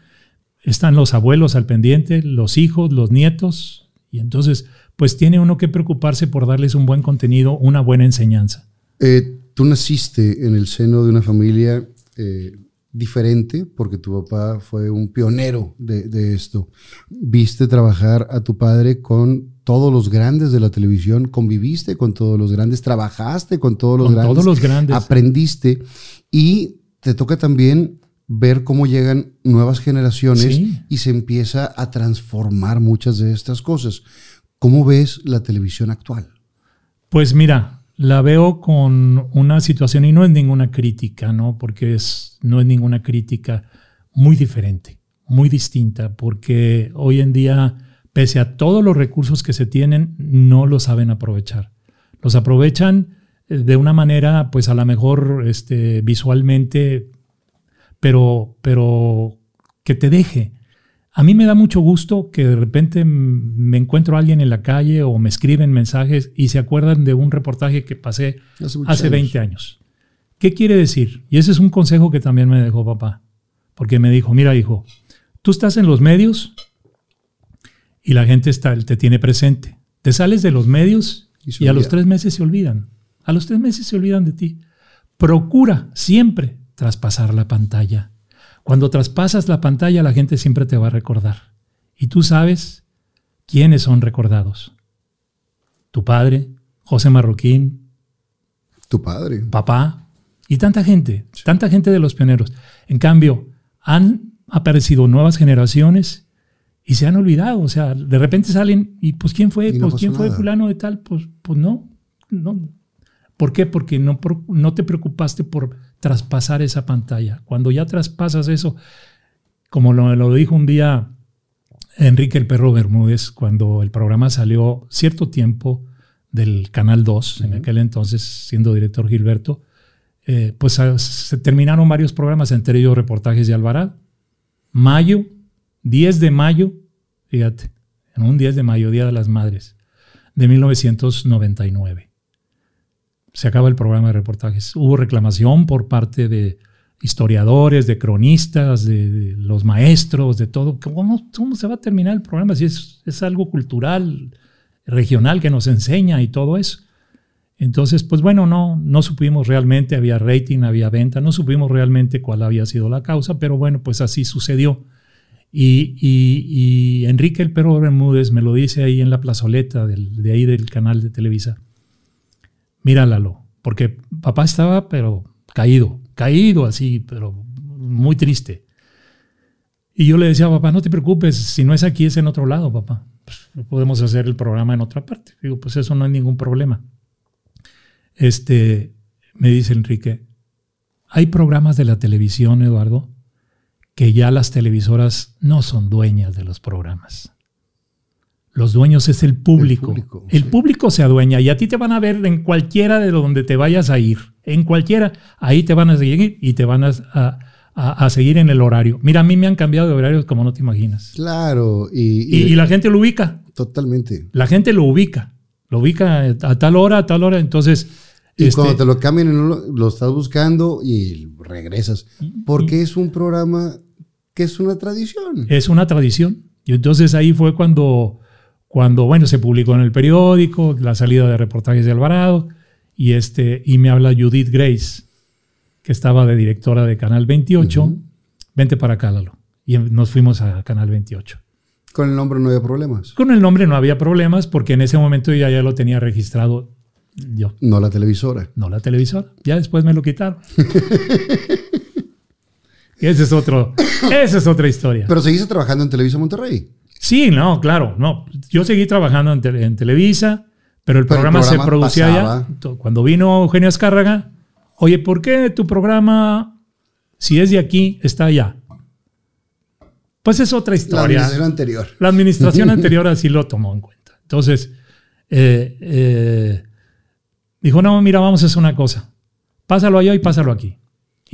Están los abuelos al pendiente, los hijos, los nietos, y entonces, pues tiene uno que preocuparse por darles un buen contenido, una buena enseñanza. Eh, tú naciste en el seno de una familia eh, diferente porque tu papá fue un pionero de, esto. Viste trabajar a tu padre con todos los grandes de la televisión, conviviste con todos los grandes, trabajaste con todos los grandes. Todos los grandes. Aprendiste y te toca también ver cómo llegan nuevas generaciones y se empieza a transformar muchas de estas cosas. ¿Cómo ves la televisión actual? Pues mira, la veo con una situación y no es ninguna crítica, ¿no? Porque es, no es ninguna crítica muy diferente, muy distinta, porque hoy en día, pese a todos los recursos que se tienen, no lo saben aprovechar. Los aprovechan eh, de una manera, pues a lo mejor este, visualmente pero, pero que te deje. A mí me da mucho gusto que de repente me encuentro a alguien en la calle o me escriben mensajes y se acuerdan de un reportaje que pasé hace, 20 años. ¿Qué quiere decir? Y ese es un consejo que también me dejó papá, porque me dijo, mira hijo, tú estás en los medios y la gente está, te tiene presente. Te sales de los medios y, y a los tres meses se olvidan. A los tres meses se olvidan de ti. Procura siempre traspasar la pantalla. Cuando traspasas la pantalla la gente siempre te va a recordar. Y tú sabes quiénes son recordados. Tu padre, José Marroquín. Tu padre. Papá. Y tanta gente, tanta gente de los pioneros. En cambio, han aparecido nuevas generaciones y se han olvidado. O sea, de repente salen y pues quién fue, pues quién fue fulano de tal, pues, pues no, no. ¿Por qué? Porque no, no te preocupaste por traspasar esa pantalla. Cuando ya traspasas eso, como lo, dijo un día Enrique el Perro Bermúdez, cuando el programa salió cierto tiempo del Canal 2, en aquel entonces siendo director Gilberto, eh, pues ah, se terminaron varios programas, entre ellos reportajes de Alvarado. Mayo, 10 de mayo, fíjate, en un 10 de mayo, Día de las Madres, de 1999 se acaba el programa de reportajes. Hubo reclamación por parte de historiadores, de cronistas, de, los maestros, de todo. ¿Cómo, ¿Cómo, se va a terminar el programa si es, es, algo cultural, regional que nos enseña y todo eso? Entonces, pues bueno, no, no supimos realmente, había rating, había venta, no supimos realmente cuál había sido la causa, pero bueno, pues así sucedió. Y, y, Enrique el Perro Bermúdez me lo dice ahí en la plazoleta de ahí del canal de Televisa míralalo, porque papá estaba, pero caído, caído así, pero muy triste. Y yo le decía, papá, no te preocupes, si no es aquí, es en otro lado, papá. Pues, podemos hacer el programa en otra parte. Digo, pues eso no hay ningún problema. Este, me dice Enrique, hay programas de la televisión, Eduardo, que ya las televisoras no son dueñas de los programas. Los dueños es el público. El público, se adueña y a ti te van a ver en cualquiera de donde te vayas a ir. En cualquiera, ahí te van a seguir y te van a, seguir en el horario. Mira, a mí me han cambiado de horarios como no te imaginas. Claro. Y, y, la gente lo ubica. Totalmente. La gente lo ubica. Lo ubica a tal hora, a tal hora. Entonces. Y cuando este te lo cambian, lo, lo estás buscando y regresas. Porque es un programa que es una tradición. Es una tradición. Y entonces ahí fue cuando cuando, bueno, se publicó en el periódico, la salida de reportajes de Alvarado, y, este, y me habla Judith Grace, que estaba de directora de Canal 28, vente para acá, Lalo. Y nos fuimos a Canal 28. ¿Con el nombre no había problemas? Con el nombre no había problemas porque en ese momento ya, ya lo tenía registrado yo. No la televisora. No la televisora. Ya después me lo quitaron. ese es otro, esa es otra historia. Pero seguiste trabajando en Televisa Monterrey. Sí, no, claro, no. Yo seguí trabajando en, Televisa, pero el, programa, se producía allá. Cuando vino Eugenio Escárraga, oye, ¿por qué tu programa, si es de aquí, está allá? Pues es otra historia. La administración anterior. La administración anterior así lo tomó en cuenta. Entonces, eh, eh, dijo, no, mira, vamos a hacer una cosa. Pásalo allá y pásalo aquí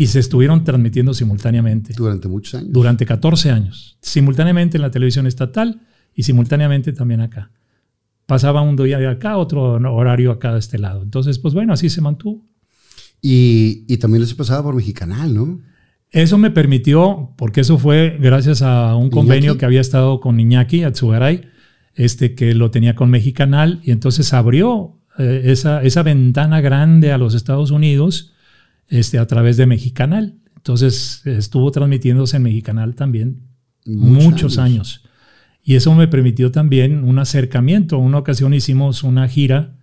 y se estuvieron transmitiendo simultáneamente. Durante muchos años. Durante 14 años. Simultáneamente en la televisión estatal y simultáneamente también acá. Pasaba un día de acá, otro horario acá de este lado. Entonces, pues bueno, así se mantuvo. Y, y también se pasaba por Mexicanal, ¿no? Eso me permitió, porque eso fue gracias a un convenio que había estado con Iñaki Atsugaray, este, que lo tenía con Mexicanal, y entonces abrió eh, esa, esa ventana grande a los Estados Unidos este, a través de Mexicanal. Entonces estuvo transmitiéndose en Mexicanal también muchos, años. Y eso me permitió también un acercamiento. Una ocasión hicimos una gira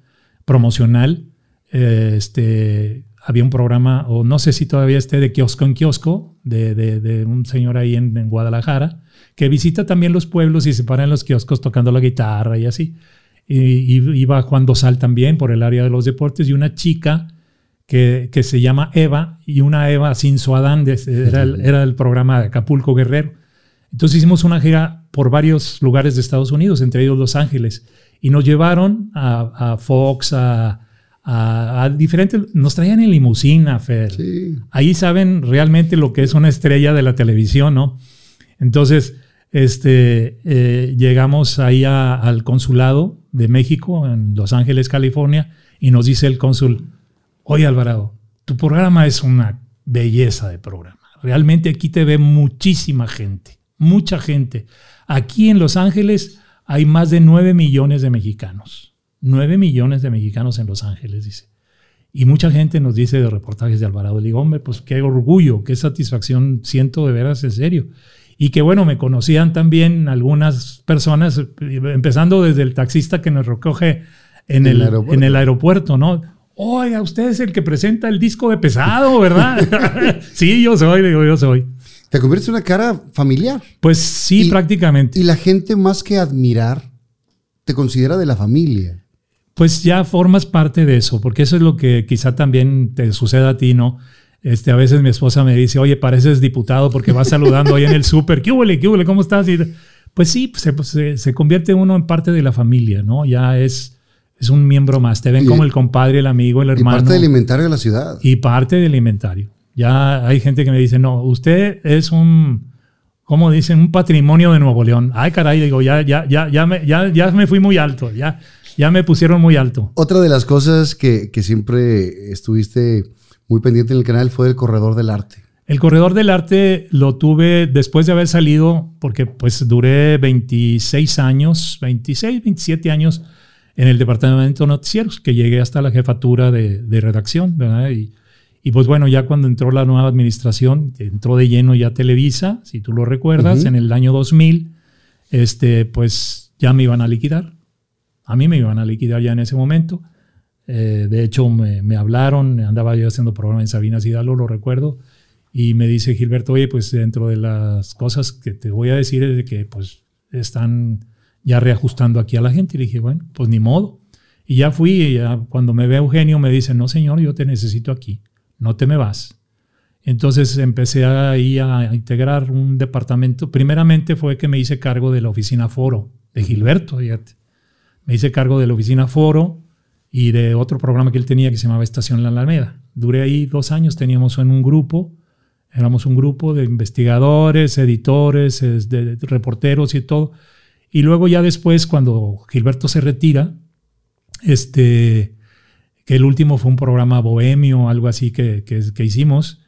promocional. Eh, este, había un programa, o no sé si todavía esté, de kiosco en kiosco, de, un señor ahí en, Guadalajara, que visita también los pueblos y se para en los kioscos tocando la guitarra y así. Y, y iba Juan Dosal también por el área de los deportes y una chica que, se llama Eva y una Eva sin su Adán, era el, era el programa de Acapulco Guerrero. Entonces hicimos una gira por varios lugares de Estados Unidos, entre ellos Los Ángeles, y nos llevaron a, Fox, a, a, diferentes, nos traían en limusina, Fer. Ahí saben realmente lo que es una estrella de la televisión, ¿no? Entonces, este, eh, llegamos ahí al consulado de México en Los Ángeles, California, y nos dice el cónsul, Oye Alvarado, tu programa es una belleza de programa. Realmente aquí te ve muchísima gente, mucha gente. Aquí en Los Ángeles hay más de 9 millones de mexicanos. 9 millones de mexicanos en Los Ángeles, dice. Y mucha gente nos dice de reportajes de Alvarado. Le digo, hombre, pues qué orgullo, qué satisfacción siento de veras en serio. Y que bueno, me conocían también algunas personas, empezando desde el taxista que nos recoge en el, en el aeropuerto, ¿no? Oiga, usted es el que presenta el disco de pesado, ¿verdad? sí, yo soy, digo, yo soy. Te conviertes en una cara familiar. Pues sí, prácticamente. Y la gente más que admirar, te considera de la familia. Pues ya formas parte de eso, porque eso es lo que quizá también te suceda a ti, ¿no? Este, a veces mi esposa me dice, oye, pareces diputado porque vas saludando ahí en el súper, ¿qué huele, qué huele, cómo estás? Y, pues sí, pues se, se, convierte uno en parte de la familia, ¿no? Ya es, es un miembro más. Te ven como el compadre, el amigo, el hermano. Y parte del inventario de la ciudad. Y parte del inventario. Ya hay gente que me dice, no, usted es un, ¿cómo dicen? Un patrimonio de Nuevo León. Ay, caray, digo, ya, ya, ya, ya, me, ya, ya me fui muy alto, ya, ya me pusieron muy alto. Otra de las cosas que, que siempre estuviste muy pendiente en el canal fue el corredor del arte. El corredor del arte lo tuve después de haber salido, porque pues duré 26 años, 26, 27 años en el departamento de noticieros, que llegué hasta la jefatura de, redacción, ¿verdad? Y, y, pues bueno, ya cuando entró la nueva administración, entró de lleno ya Televisa, si tú lo recuerdas, en el año 2000, este, pues ya me iban a liquidar. A mí me iban a liquidar ya en ese momento. Eh, de hecho, me, me, hablaron, andaba yo haciendo programa en Sabinas Hidalgo, lo recuerdo, y me dice Gilberto, oye, pues dentro de las cosas que te voy a decir es de que pues están ya reajustando aquí a la gente. Y dije, bueno, pues ni modo. Y ya fui, y ya cuando me ve Eugenio me dice, no señor, yo te necesito aquí, no te me vas. Entonces empecé ahí a integrar un departamento. Primeramente fue que me hice cargo de la oficina Foro, de Gilberto, fíjate. Me hice cargo de la oficina Foro y de otro programa que él tenía que se llamaba Estación La Alameda. Duré ahí dos años, teníamos en un grupo, éramos un grupo de investigadores, editores, de reporteros y todo. Y luego ya después, cuando Gilberto se retira, este, que el último fue un programa bohemio, algo así que, que, hicimos,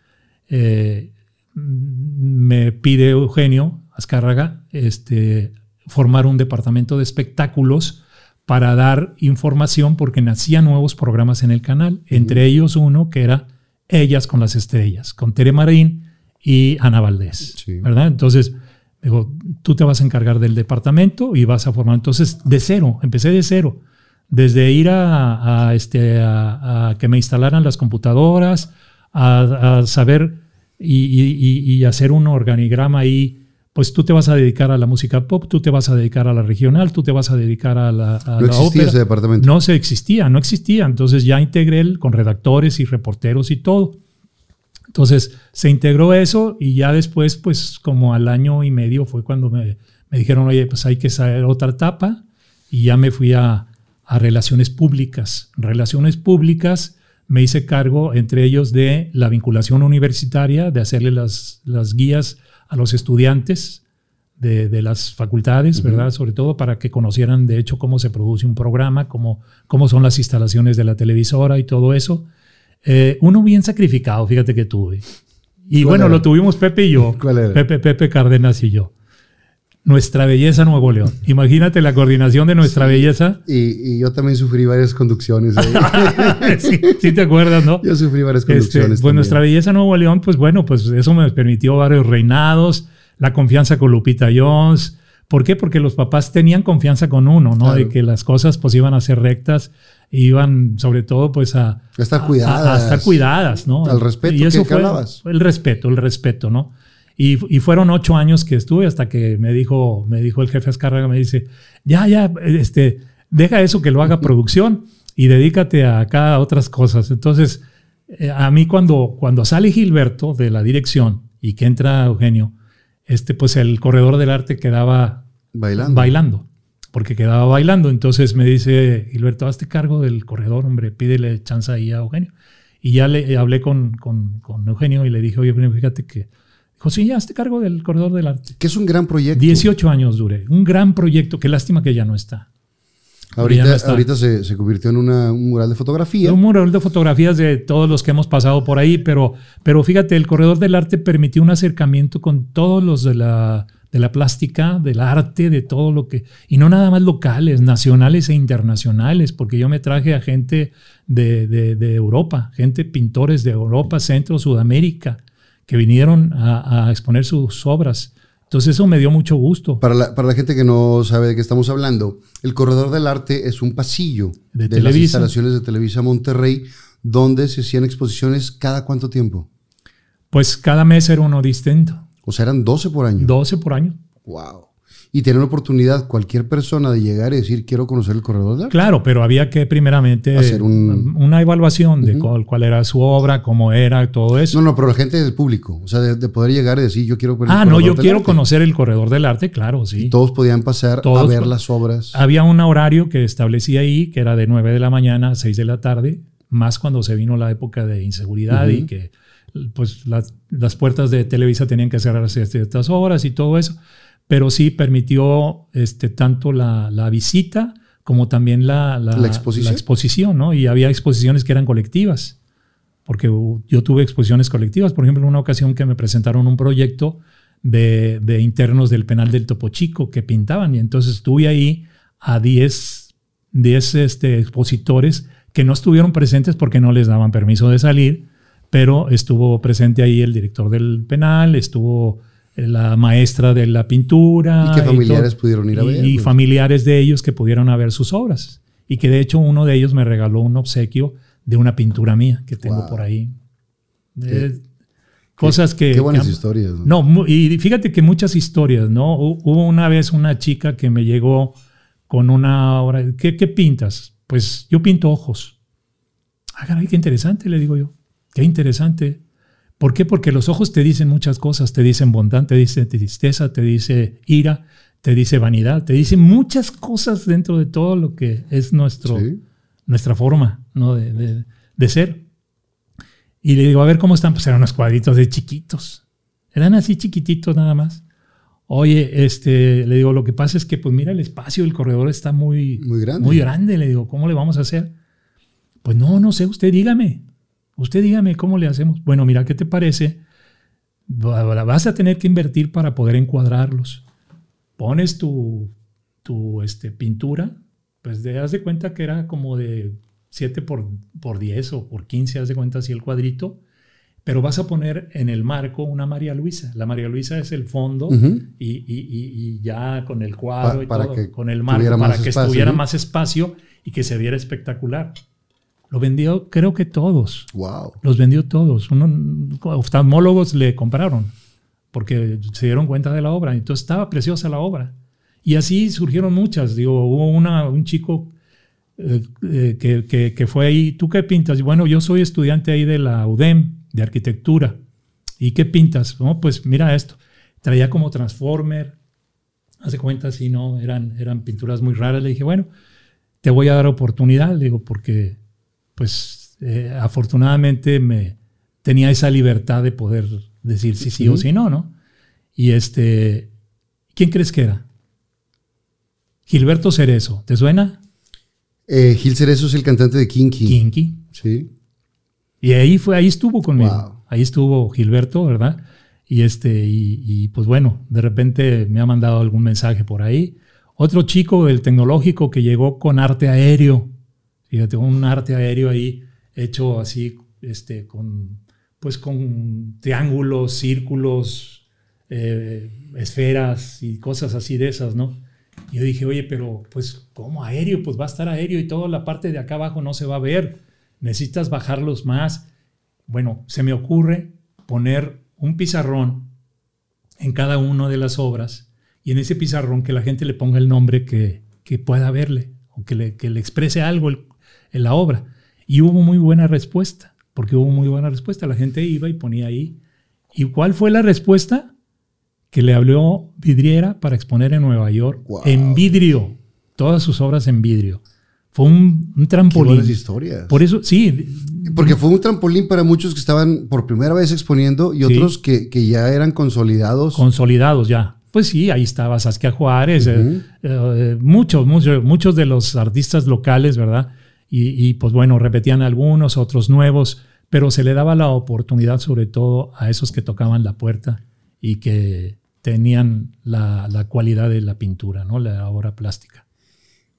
eh, me pide Eugenio Azcárraga este, formar un departamento de espectáculos para dar información porque nacían nuevos programas en el canal, entre ellos uno que era Ellas con las Estrellas, con Tere Marín y Ana Valdés, ¿verdad? Entonces, digo, tú te vas a encargar del departamento y vas a formar, entonces, de cero, empecé de cero desde ir a, este, a, que me instalaran las computadoras, a, saber y, hacer un organigrama ahí, pues tú te vas a dedicar a la música pop, tú te vas a dedicar a la regional, tú te vas a dedicar a la, no existía ese departamento. No se existía, no existía. Entonces ya integré con redactores y reporteros y todo. Entonces se integró eso y ya después, pues como al año y medio fue cuando me, me dijeron, oye, pues hay que saber otra etapa y ya me fui a, a relaciones públicas. Relaciones públicas me hice cargo, entre ellos, de la vinculación universitaria, de hacerle las, las guías a los estudiantes de, las facultades, ¿verdad? Sobre todo para que conocieran, de hecho, cómo se produce un programa, cómo, cómo son las instalaciones de la televisora y todo eso. Eh, uno bien sacrificado, fíjate que tuve. Y bueno, lo tuvimos Pepe y yo. Pepe, Pepe Cárdenas y yo. Nuestra Belleza Nuevo León. Imagínate la coordinación de Nuestra Belleza. Y, yo también sufrí varias conducciones. sí, te acuerdas, ¿no? Yo sufrí varias este, conducciones. pues Nuestra Belleza Nuevo León, pues bueno, pues eso me permitió varios reinados, la confianza con Lupita Jones. ¿Por qué? Porque los papás tenían confianza con uno, ¿no? De que las cosas pues iban a ser rectas, iban sobre todo pues a... estar cuidadas. A, estar cuidadas, ¿no? Al respeto y eso fue, El respeto, el respeto, ¿no? Y, fueron ocho años que estuve hasta que me dijo, me dijo el jefe Azcárraga, me dice, ya, ya, este, deja eso que lo haga producción y dedícate a cada otras cosas. Entonces, eh, a mí cuando, cuando sale Gilberto de la dirección y que entra Eugenio, este, pues el corredor del arte quedaba bailando. bailando porque quedaba bailando. Entonces me dice Gilberto, hazte cargo del corredor, hombre, pídele chance ahí a Eugenio. Y ya le hablé con, con, con Eugenio y le dije, oye, fíjate que José, ya hazte cargo del Corredor del Arte. Que es un gran proyecto. 18 años duré. Un gran proyecto. Qué lástima que ya no está. Ahorita, ahorita se, se, convirtió en un mural de fotografía. Un mural de fotografías de todos los que hemos pasado por ahí, pero, pero fíjate, el Corredor del Arte permitió un acercamiento con todos los de la, de la plástica, del arte, de todo lo que... Y no nada más locales, nacionales e internacionales, porque yo me traje a gente de, de, de Europa, gente, pintores de Europa, Centro, Sudamérica, que vinieron a, exponer sus obras. Entonces eso me dio mucho gusto. Para la, para la, gente que no sabe de qué estamos hablando, el Corredor del Arte es un pasillo de, las instalaciones de Televisa Monterrey donde se hacían exposiciones cada cuánto tiempo. Pues cada mes era uno distinto. O sea, eran 12 por año. 12 por año. Wow y tener la oportunidad cualquier persona de llegar y decir quiero conocer el corredor de arte. Claro, pero había que primeramente hacer una evaluación de cuál, era su obra, cómo era, todo eso. No, no, pero la gente del público, o sea, de, poder llegar y decir yo quiero Ah, no, yo quiero conocer el corredor del arte, claro, sí. todos podían pasar a ver las obras. Había un horario que establecía ahí, que era de 9 de la mañana a 6 de la tarde, más cuando se vino la época de inseguridad y que pues las, las puertas de Televisa tenían que cerrarse a ciertas horas y todo eso pero sí permitió este, tanto la, la visita como también la, la, exposición. exposición, ¿no? Y había exposiciones que eran colectivas, porque yo tuve exposiciones colectivas, por ejemplo, en una ocasión que me presentaron un proyecto de, de internos del penal del Topo Chico que pintaban, y entonces estuve ahí a 10, 10 este, expositores que no estuvieron presentes porque no les daban permiso de salir, pero estuvo presente ahí el director del penal, estuvo la maestra de la pintura. Y que familiares pudieron ir a ver. Y pues. familiares de ellos que pudieron ver sus obras. Y que de hecho uno de ellos me regaló un obsequio de una pintura mía que tengo por ahí. Cosas que... Qué buenas que- historias. ¿no? No, y fíjate que muchas historias, ¿no? Hu- Hubo una vez una chica que me llegó con una obra. ¿Qué, qué pintas? Pues yo pinto ojos. Ah, caray, qué interesante, le digo yo. Qué interesante. ¿Por qué? Porque los ojos te dicen muchas cosas. Te dicen bondad, te dicen tristeza, te dice ira, te dice vanidad, te dicen muchas cosas dentro de todo lo que es nuestro, Sí. nuestra forma ¿no? de, de- de ser. Y le digo, a ver cómo están. Pues eran unos cuadritos de chiquitos. Eran así chiquititos nada más. Oye, este, le digo, lo que pasa es que, pues mira, el espacio del corredor está muy, Muy grande. Muy grande. Le digo, ¿cómo le vamos a hacer? Pues no, no sé, usted dígame. Usted dígame cómo le hacemos. Bueno, mira, ¿qué te parece? Va- Vas a tener que invertir para poder encuadrarlos. Pones tu, tu este, pintura, pues te das de cuenta que era como de 7 por, por 10 o por 15, haz de cuenta así el cuadrito, pero vas a poner en el marco una María Luisa. La María Luisa es el fondo y, y- y- y ya con el cuadro Pa- y para todo, que con el marco, para que espacio, estuviera ¿no? más espacio y que se viera espectacular. Lo vendió, creo que todos. Wow. Los vendió todos. Uno- oftalmólogos le compraron porque se dieron cuenta de la obra. Entonces estaba preciosa la obra. Y así surgieron muchas. Digo, hubo una, un chico eh, eh, que, que- que fue ahí. ¿Tú qué pintas? Bueno, yo soy estudiante ahí de la UDEM, de arquitectura. ¿Y qué pintas? No, pues mira esto. Traía como Transformer. Hace cuenta, así, ¿no? Eran, eran pinturas muy raras. Le dije, bueno, te voy a dar oportunidad, le digo, porque pues eh, afortunadamente me tenía esa libertad de poder decir sí, sí o sí no, ¿no? Y este, ¿quién crees que era? Gilberto Cerezo, ¿te suena? Eh, Gil Cerezo es el cantante de Kinky. Kinky. Sí. Y ahí fue, ahí estuvo conmigo. Wow. Ahí estuvo Gilberto, ¿verdad? Y este, y, y, pues bueno, de repente me ha mandado algún mensaje por ahí. Otro chico del tecnológico que llegó con arte aéreo. Fíjate, un arte aéreo ahí hecho así, este, con, pues con triángulos, círculos, eh, esferas y cosas así de esas, ¿no? Y yo dije, oye, pero pues, ¿cómo aéreo? Pues va a estar aéreo y toda la parte de acá abajo no se va a ver. Necesitas bajarlos más. Bueno, se me ocurre poner un pizarrón en cada una de las obras y en ese pizarrón que la gente le ponga el nombre que, que pueda verle o que le, que le exprese algo el- en la obra. Y hubo muy buena respuesta, porque hubo muy buena respuesta. La gente iba y ponía ahí. ¿Y cuál fue la respuesta? Que le habló Vidriera para exponer en Nueva York Wow. en vidrio, todas sus obras en vidrio. Fue un, un Qué trampolín. buenas historias. Por eso, sí, Porque fue un trampolín para muchos que estaban por primera vez exponiendo y Sí. otros que, que ya eran consolidados. consolidados ya. Pues sí, ahí estaba Saskia Juárez, eh, Ujú. eh, muchos, muchos, muchos de los artistas locales, ¿verdad? Y, y, pues bueno, repetían algunos, otros nuevos, pero se le daba la oportunidad sobre todo a esos que tocaban la puerta y que tenían la, la cualidad de la pintura, ¿no? La obra plástica.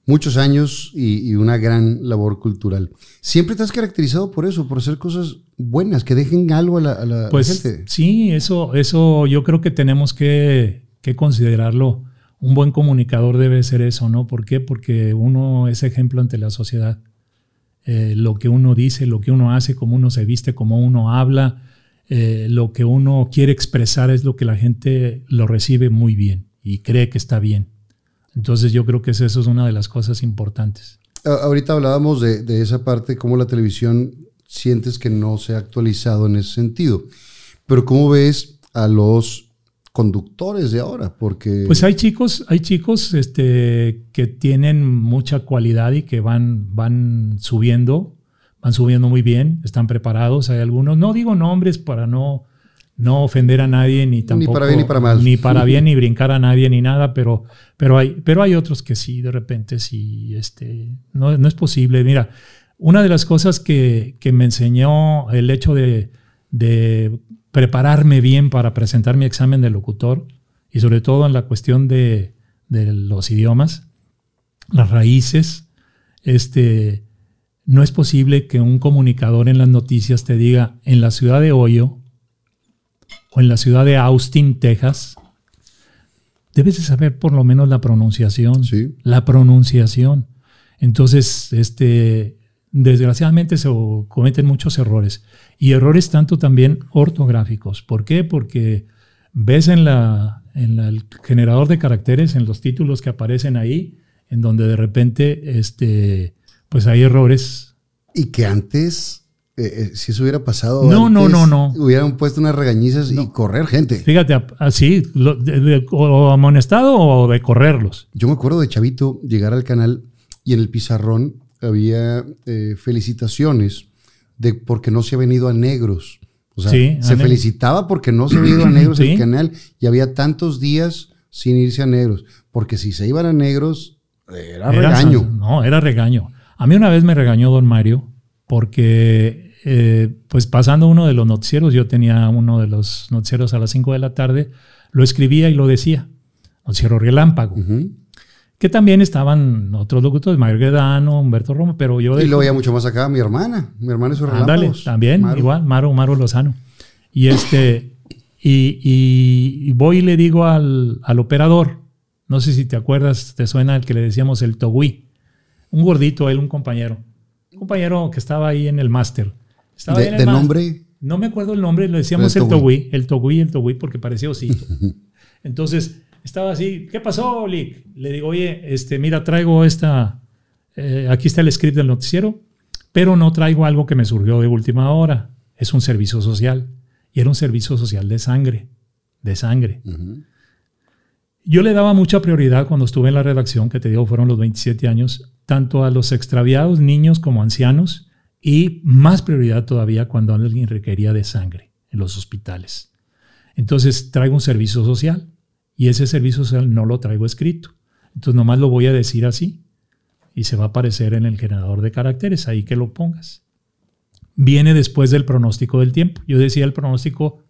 Muchos años y, y una gran labor cultural. Siempre te has caracterizado por eso, por hacer cosas buenas, que dejen algo a la, a la- Pues gente. sí, eso, eso yo creo que tenemos que, que considerarlo. Un buen comunicador debe ser eso, ¿no? ¿Por qué? Porque uno es ejemplo ante la sociedad. Eh, lo que uno dice, lo que uno hace, cómo uno se viste, cómo uno habla, eh, lo que uno quiere expresar es lo que la gente lo recibe muy bien y cree que está bien. Entonces yo creo que eso es una de las cosas importantes. Ahorita hablábamos de, de esa parte, cómo la televisión sientes que no se ha actualizado en ese sentido. Pero ¿cómo ves a los conductores de ahora? Porque Pues hay chicos, hay chicos este, que tienen mucha cualidad y que van, van subiendo, van subiendo muy bien, están preparados. Hay algunos, no digo nombres para no, no ofender a nadie ni tampoco para bien ni para mal. ni para bien ni brincar a nadie ni nada, pero, pero hay, pero hay otros que sí, de repente sí, este, no, no es posible. Mira, una de las cosas que, que me enseñó el hecho de, de prepararme bien para presentar mi examen de locutor y sobre todo en la cuestión de, de los idiomas, las raíces, este, no es posible que un comunicador en las noticias te diga en la ciudad de Hoyo o en la ciudad de Austin, Texas, debes de saber por lo menos la pronunciación. Sí. La pronunciación. Entonces, este, desgraciadamente se cometen muchos errores. Y errores tanto también ortográficos. ¿Por qué? Porque ves en, la, en el generador de caracteres, en los títulos que aparecen ahí, en donde de repente este, pues hay errores. Y que antes, eh, eh, si eso hubiera pasado, no, antes, no, no, no. hubieran puesto unas regañizas y correr gente. Fíjate, así, o amonestado o de correrlos. Yo me acuerdo de Chavito llegar al canal y en el pizarrón había eh, felicitaciones de porque no se había venido a negros. O sea, se felicitaba porque no se había ido a negros el canal y había tantos días sin irse a negros. Porque si se iban a negros, era, regaño. No, era regaño. A mí una vez me regañó don Mario porque, eh, pues pasando uno de los noticieros, yo tenía uno de los noticieros a las 5 de la tarde, lo escribía y lo decía. Noticiero relámpago que también estaban otros locutores, Marguedano, Humberto Romo, pero yo... Y lo veía mucho más acá, mi hermana, mi hermana es su Ándale, también, igual, Maro, Maro Lozano. Y este, y, voy y le digo al, operador, no sé si te acuerdas, te suena el que le decíamos el Togui, un gordito, él, un compañero, un compañero que estaba ahí en el máster. ¿De, de nombre? No me acuerdo el nombre, le decíamos el, Togui, el Togui, el Togui, porque parecía osito. Entonces estaba así, ¿qué pasó, Lick? Le digo, oye, este, mira, traigo esta, eh, aquí está el script del noticiero, pero no traigo algo que me surgió de última hora. Es un servicio social. Y era un servicio social de sangre, de sangre. Yo le daba mucha prioridad cuando estuve en la redacción, que te digo fueron los 27 años, tanto a los extraviados, niños como ancianos, y más prioridad todavía cuando alguien requería de sangre en los hospitales. Entonces traigo un servicio social y ese servicio social no lo traigo escrito. Entonces nomás lo voy a decir así y se va a aparecer en el generador de caracteres, ahí que lo pongas. Viene después del pronóstico del tiempo. Yo decía el pronóstico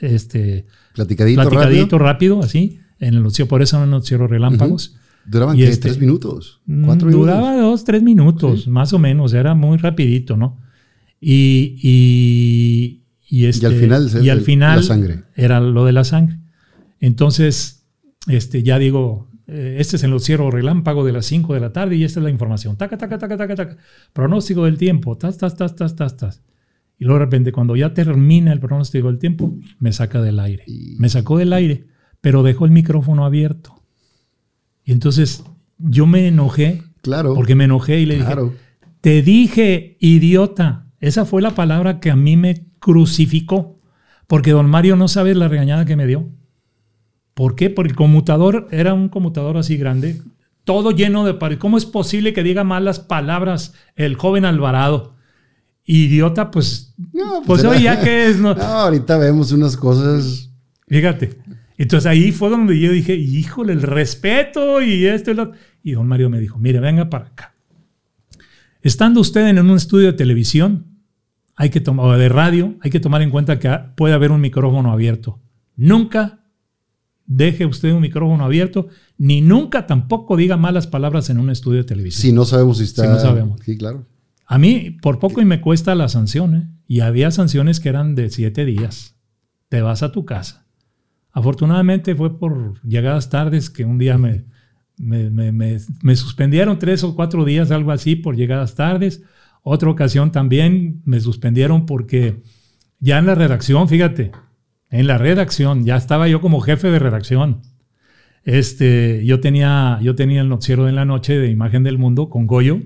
este, platicadito, rápido. así, en el noticiero, por eso en el noticiero relámpagos. Duraban este, tres minutos, mm, cuatro minutos. Duraba dos, tres minutos, más o menos, era muy rapidito, ¿no? Y, y, y, este, al final, y al final la sangre. era lo de la sangre. Entonces, este, ya digo, eh, este es el noticiero relámpago de las 5 de la tarde y esta es la información. Taca, taca, taca, taca, taca. Pronóstico del tiempo. Tas, tas, tas, tas, tas, tas. Y luego de repente, cuando ya termina el pronóstico del tiempo, me saca del aire. Me sacó del aire, pero dejó el micrófono abierto. Y entonces yo me enojé. Claro. Porque me enojé y le dije, te dije, idiota. Esa fue la palabra que a mí me crucificó. Porque don Mario no sabe la regañada que me dio. ¿Por qué? Porque el conmutador era un conmutador así grande, todo lleno de palabras. ¿Cómo es posible que diga malas palabras el joven Alvarado? Idiota, pues, no, pues, pues ya que es. No. ahorita vemos unas cosas. Fíjate. Entonces ahí fue donde yo dije, híjole, el respeto y esto y lo. Y don Mario me dijo, mire, venga para acá. Estando usted en un estudio de televisión, hay que tomar, o de radio, hay que tomar en cuenta que puede haber un micrófono abierto. Nunca deje usted un micrófono abierto, ni nunca tampoco diga malas palabras en un estudio de televisión. Si no sabemos si está. Si no sabemos. Sí, claro. A mí, por poco y me cuesta la sanción, ¿eh? Y había sanciones que eran de siete días. Te vas a tu casa. Afortunadamente fue por llegadas tardes que un día me, me, suspendieron tres o cuatro días, algo así, por llegadas tardes. Otra ocasión también me suspendieron porque ya en la redacción, fíjate, en la redacción, ya estaba yo como jefe de redacción. Este, yo tenía, yo tenía el noticiero de la noche de Imagen del Mundo con Goyo,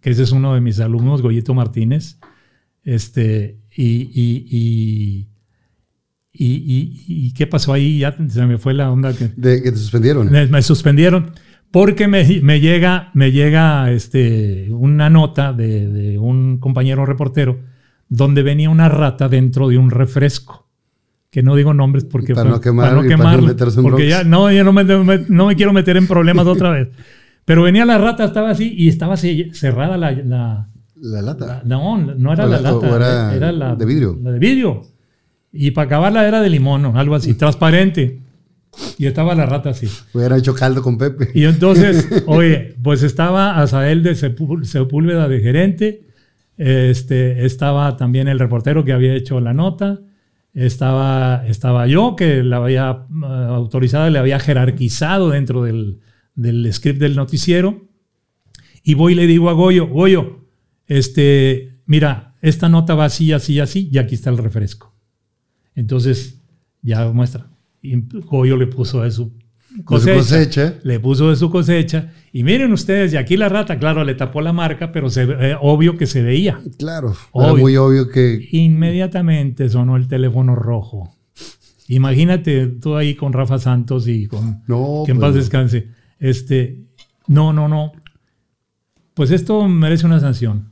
que ese es uno de mis alumnos, Goyito Martínez. Este, y, y, y, y, qué pasó ahí? Ya se me fue la onda. Que, de que te suspendieron. Me, suspendieron porque me, me, llega, me llega este, una nota de, de un compañero reportero donde venía una rata dentro de un refresco que no digo nombres porque para no quemar, porque ya no, yo no me, no me quiero meter en problemas otra vez. Pero venía la rata, estaba así y estaba cerrada la, la, lata. no, no era la, lata, era, la de vidrio. La de vidrio. Y para acabarla era de limón o algo así, transparente. Y estaba la rata así. Hubiera hecho caldo con Pepe. Y entonces, oye, pues estaba Azael de Sepúlveda de gerente, este, estaba también el reportero que había hecho la nota, estaba, estaba yo, que la había uh, autorizado, le había jerarquizado dentro del, del, script del noticiero. Y voy y le digo a Goyo, Goyo, este, mira, esta nota va así, así, así, y aquí está el refresco. Entonces, ya muestra. Y Goyo le puso de su cosecha, cosecha. Le puso de su cosecha. Y miren ustedes, y aquí la rata, claro, le tapó la marca, pero se, eh, obvio que se veía. Claro, era Obvio. muy obvio que Inmediatamente sonó el teléfono rojo. Imagínate tú ahí con Rafa Santos y con no, que en pues, paz descanse. Este, no, no, no. Pues esto merece una sanción.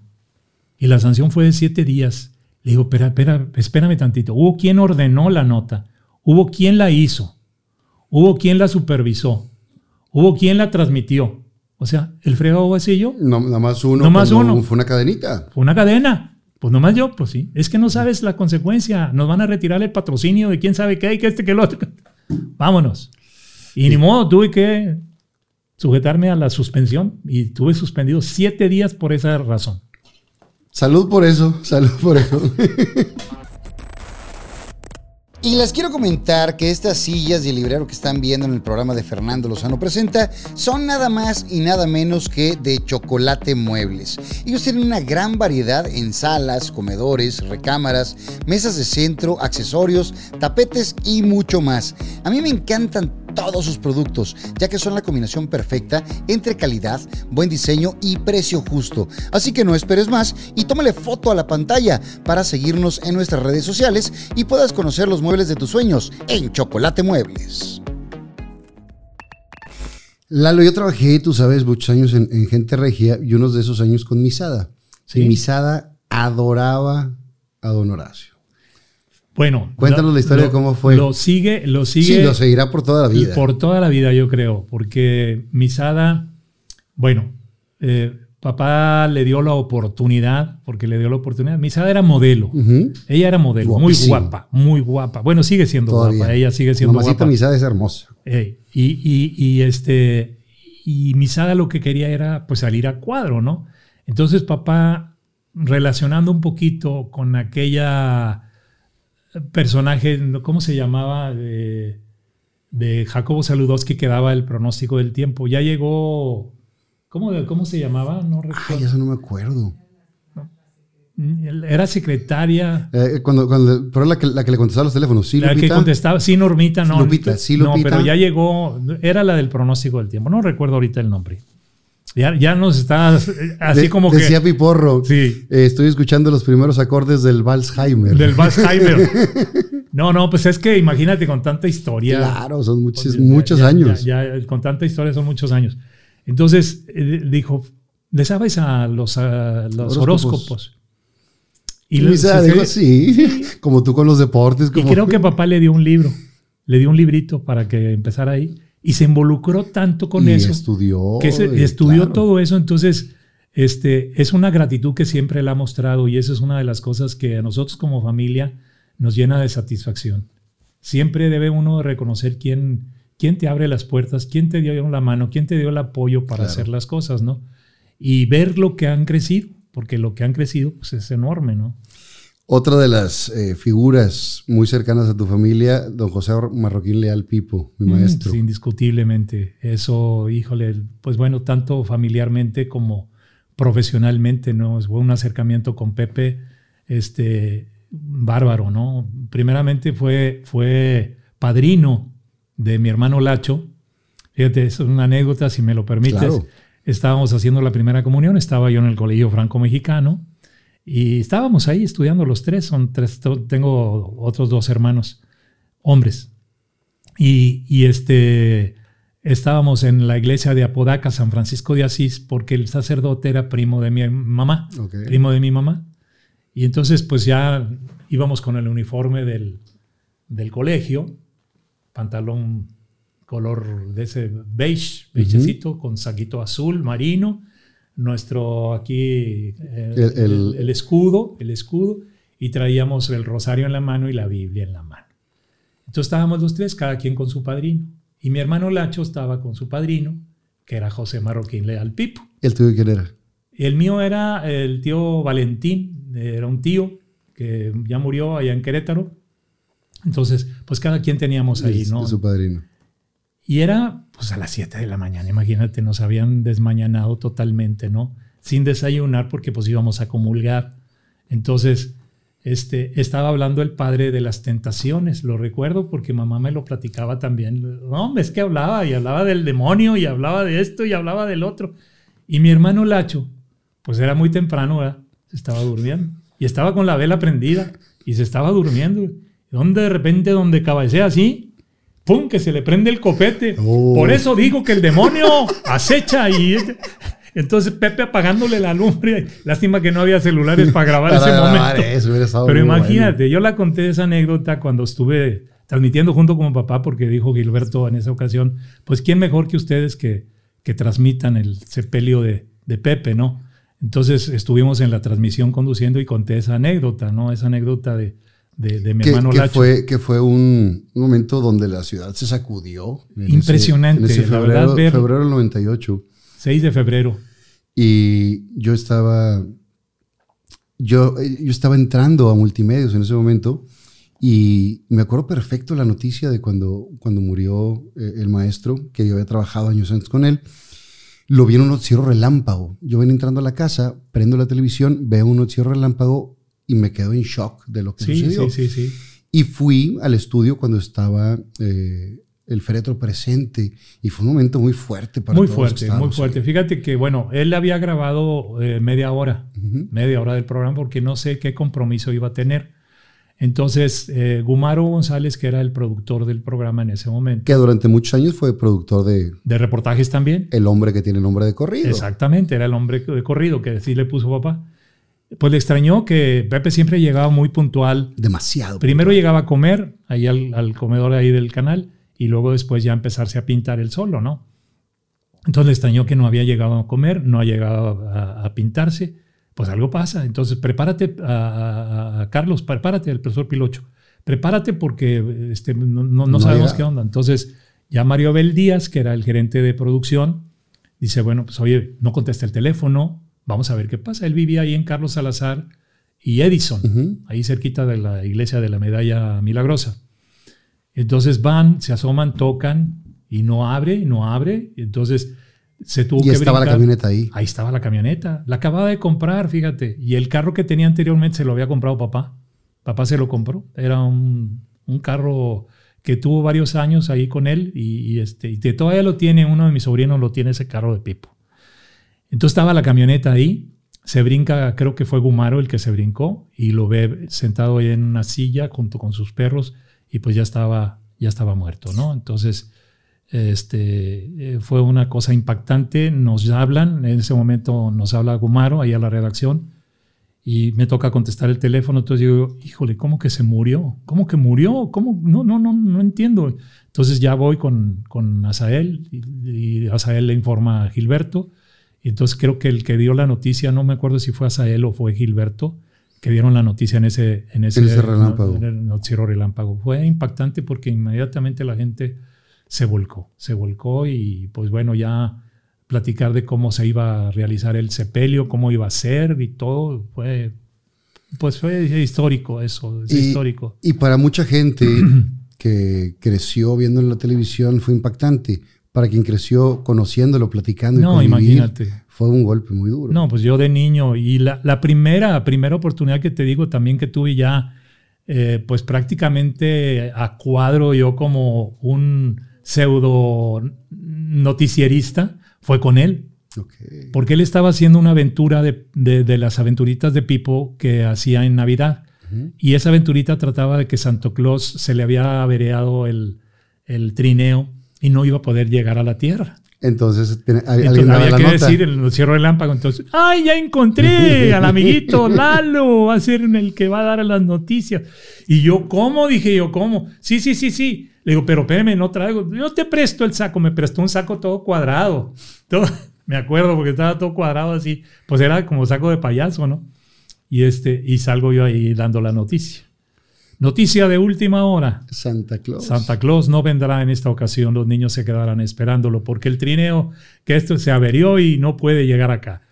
Y la sanción fue de siete días. Le digo, espera, espera, espérame tantito. Hubo quien ordenó la nota. Hubo quien la hizo. Hubo quien la supervisó. Hubo quien la transmitió. O sea, el fregado ese yo. no, nada más uno. No más cuando uno. Fue una cadenita. Fue una cadena. Pues nomás yo, pues sí. Es que no sabes la consecuencia. Nos van a retirar el patrocinio de quién sabe qué, y que este, que el otro. Vámonos. Y ni modo, tuve que sujetarme a la suspensión y tuve suspendido siete días por esa razón. Salud por eso, salud por eso. Y les quiero comentar que estas sillas el librero que están viendo en el programa de Fernando Lozano Presenta son nada más y nada menos que de chocolate muebles. Ellos tienen una gran variedad en salas, comedores, recámaras, mesas de centro, accesorios, tapetes y mucho más. A mí me encantan todos sus productos, ya que son la combinación perfecta entre calidad, buen diseño y precio justo. Así que no esperes más y tómale foto a la pantalla para seguirnos en nuestras redes sociales y puedas conocer los muebles de tus sueños en Chocolate Muebles. Lalo, yo trabajé, tú sabes, muchos años en, en Gente Regia y unos de esos años con Misada. Sí. Y Misada adoraba a Don Horacio. Bueno. Cuéntanos la historia de cómo fue. Lo sigue, lo sigue. Sí, lo seguirá por toda la vida. Por toda la vida, yo creo, porque Misada, bueno, eh, papá le dio la oportunidad, porque le dio la oportunidad. Misada era modelo. Ella era modelo, muy guapa, muy guapa. Bueno, sigue siendo Todavía. guapa, ella sigue siendo Mamacita guapa. Misada es hermosa. Y, y- y, este y Misada lo que quería era pues salir a cuadro, ¿no? Entonces papá relacionando un poquito con aquella personaje, ¿cómo se llamaba? De, de Jacobo Saludowski que daba el pronóstico del tiempo. Ya llegó, ¿cómo, cómo se llamaba? No Ay, recuerdo. eso no me acuerdo. Era secretaria. Eh, cuando, cuando, pero la que, la que le contestaba los teléfonos, sí, la que contestaba, sí, Normita, no. Lupita, sí, No, Lupita. pero ya llegó, era la del pronóstico del tiempo, no recuerdo ahorita el nombre. Ya, ya nos está eh, así De- como Decía que Piporro. Sí. eh, estoy escuchando los primeros acordes del Valsheimer. del Valsheimer. No, no, pues es que imagínate con tanta historia. Claro, son muchos, Ya- muchos ya- años. Ya, ya, con tanta historia son muchos años. Entonces eh, dijo, ¿le sabes a los, a los Horóscopos. horóscopos? Y se- dijo, sí, como tú con los deportes. Y Como... creo que papá le dio un libro, le dio un librito para que empezara ahí. Y se involucró tanto con y eso. estudió. que se- y estudió claro. todo eso, entonces este, es una gratitud que siempre le ha mostrado y eso es una de las cosas que a nosotros como familia nos llena de satisfacción. Siempre debe uno reconocer quién, quién te abre las puertas, quién te dio la mano, quién te dio el apoyo para Claro. hacer las cosas, ¿no? Y ver lo que han crecido, porque lo que han crecido pues, es enorme, ¿no? Otra de las eh, figuras muy cercanas a tu familia, don José Marroquín Leal Pipo, mi Mm, maestro. sí, indiscutiblemente. Eso, híjole, pues bueno, tanto familiarmente como profesionalmente, ¿no? Fue un acercamiento con Pepe, este, bárbaro, ¿no? Primeramente fue, fue padrino de mi hermano Lacho. Fíjate, es una anécdota, si me lo permites. Claro. Estábamos haciendo la primera comunión, estaba yo en el colegio franco-mexicano y estábamos ahí estudiando los tres, son tres, tengo otros dos hermanos, hombres. Y, y, este, estábamos en la iglesia de Apodaca, San Francisco de Asís, porque el sacerdote era primo de mi mamá, primo de mi mamá. Y entonces pues ya íbamos con el uniforme del, del colegio, pantalón color de ese beige, beigecito, con saquito azul marino, nuestro aquí eh, El- el- el- el escudo, el escudo, y traíamos el rosario en la mano y la Biblia en la mano. Entonces estábamos los tres, cada quien con su padrino. Y mi hermano Lacho estaba con su padrino, que era José Marroquín Leal Pipo. ¿El tuyo quién era? El mío era el tío Valentín, era un tío que ya murió allá en Querétaro. Entonces, pues cada quien teníamos ahí, ¿no? su padrino. Y era pues a las 7 de la mañana, imagínate, nos habían desmañanado totalmente, ¿no? sin desayunar porque pues íbamos a comulgar. Entonces, este, estaba hablando el padre de las tentaciones, lo recuerdo porque mamá me lo platicaba también. No, es que hablaba y hablaba del demonio y hablaba de esto y hablaba del otro. Y mi hermano Lacho, pues era muy temprano, ¿verdad? Se estaba durmiendo. Y estaba con la vela prendida y se estaba durmiendo. Donde de repente, donde cabecea así, ¡pum! que se le prende el copete. Oh. Por eso digo que el demonio acecha y... Entonces Pepe apagándole la lumbre. Lástima que no había celulares para grabar ese Para grabar momento. eso, Pero imagínate, yo la conté esa anécdota cuando estuve transmitiendo junto con mi papá, porque dijo Gilberto en esa ocasión, pues quién mejor que ustedes que, que transmitan el sepelio de, de Pepe, ¿no? Entonces estuvimos en la transmisión conduciendo y conté esa anécdota, ¿no? Esa anécdota de, de, de mi que, hermano que Lacho. fue, que fue un, un momento donde la ciudad se sacudió. en ese- Impresionante, en ese la febrero, verdad, ver- febrero del 98. 6 de febrero. Y yo estaba, yo, yo estaba entrando a multimedios en ese momento y me acuerdo perfecto la noticia de cuando, cuando murió eh, el maestro, que yo había trabajado años antes con él. Lo vi en un noticiero relámpago. Yo venía entrando a la casa, prendo la televisión, veo un noticiero relámpago y me quedo en shock de lo que Sí, sucedió. sí, sí, sí. Y fui al estudio cuando estaba eh, el féretro presente y fue un momento muy fuerte para Muy todos los fuerte, muy estábamos fuerte. ahí. Fíjate que, bueno, él había grabado eh, media hora, Ujú. media hora del programa porque no sé qué compromiso iba a tener. Entonces, eh, Gumaro González, que era el productor del programa en ese momento, Que durante muchos años fue productor de de reportajes también, El hombre que tiene nombre de corrido. exactamente, era el hombre de corrido que así le puso papá. Pues le extrañó que Pepe siempre llegaba muy puntual. Demasiado. Primero llegaba a comer ahí al, al comedor ahí del canal y luego después ya empezarse a pintar él solo, ¿no? Entonces le extrañó que no había llegado a comer, no ha llegado a, a pintarse, pues algo pasa. Entonces prepárate, a, Carlos, prepárate, el profesor Pilocho, prepárate porque este, no, no- no No sabemos qué onda. Entonces ya Mario Abel Díaz, que era el gerente de producción, dice, bueno, pues oye, no contesta el teléfono, vamos a ver qué pasa. Él vivía ahí en Carlos Salazar y Edison, ahí cerquita de la iglesia de la Medalla Milagrosa. Entonces van, se asoman, tocan y no abre, no abre. Entonces se tuvo Y que estaba la camioneta ahí. Ahí estaba la camioneta. La acababa de comprar, fíjate. Y el carro que tenía anteriormente se lo había comprado papá. Papá se lo compró. Era un, un carro que tuvo varios años ahí con él y, y este, y todavía lo tiene, uno de mis sobrinos lo tiene ese carro de Pipo. Entonces estaba la camioneta ahí, se brinca, creo que fue Gumaro el que se brincó y lo ve sentado ahí en una silla junto con sus perros y pues ya estaba, ya estaba muerto, ¿no? Entonces, este, eh, fue una cosa impactante, nos hablan, en ese momento nos habla Gumaro ahí a la redacción y me toca contestar el teléfono, entonces digo, híjole, ¿cómo que se murió? ¿Cómo que murió? ¿Cómo? No, no, no, no entiendo. Entonces ya voy con, con Asael y, y Asael le informa a Gilberto. Y entonces creo que el que dio la noticia, no me acuerdo si fue Asael o fue Gilberto, que dieron la noticia en ese, en ese, ese relámpago. en el noticiero relámpago. Fue impactante porque inmediatamente la gente se volcó, se volcó y pues bueno, ya platicar de cómo se iba a realizar el sepelio, cómo iba a ser y todo, fue, pues fue histórico eso, es Y- histórico. Y para mucha gente que creció viendo en la televisión fue impactante. Para quien creció conociéndolo, platicando y No, convivir, imagínate. fue un golpe muy duro. No, pues yo de niño y la, la primera, primera oportunidad que te digo también que tuve ya, eh, pues prácticamente a cuadro yo como un pseudo noticierista, fue con él. Ok. Porque él estaba haciendo una aventura de, de- de las aventuritas de Pipo que hacía en Navidad. Y esa aventurita trataba de que Santo Claus se le había avereado el, el trineo y no iba a poder llegar a la Tierra. Entonces, Entonces había la que nota. decir el cierro relámpago. Entonces, ¡ay, ya encontré al amiguito Lalo! Va a ser el que va a dar las noticias. Y yo, ¿cómo? Dije yo, ¿cómo? Sí, sí, sí, sí. Le digo, pero espérame, no traigo. Yo te presto el saco. Me prestó un saco todo cuadrado. Todo- me acuerdo porque estaba todo cuadrado así. Pues era como saco de payaso, ¿no? Y, este, y salgo yo ahí dando la noticia. Noticia de última hora. Santa Claus. Santa Claus no vendrá en esta ocasión, los niños se quedarán esperándolo porque el trineo que esto se averió y no puede llegar acá.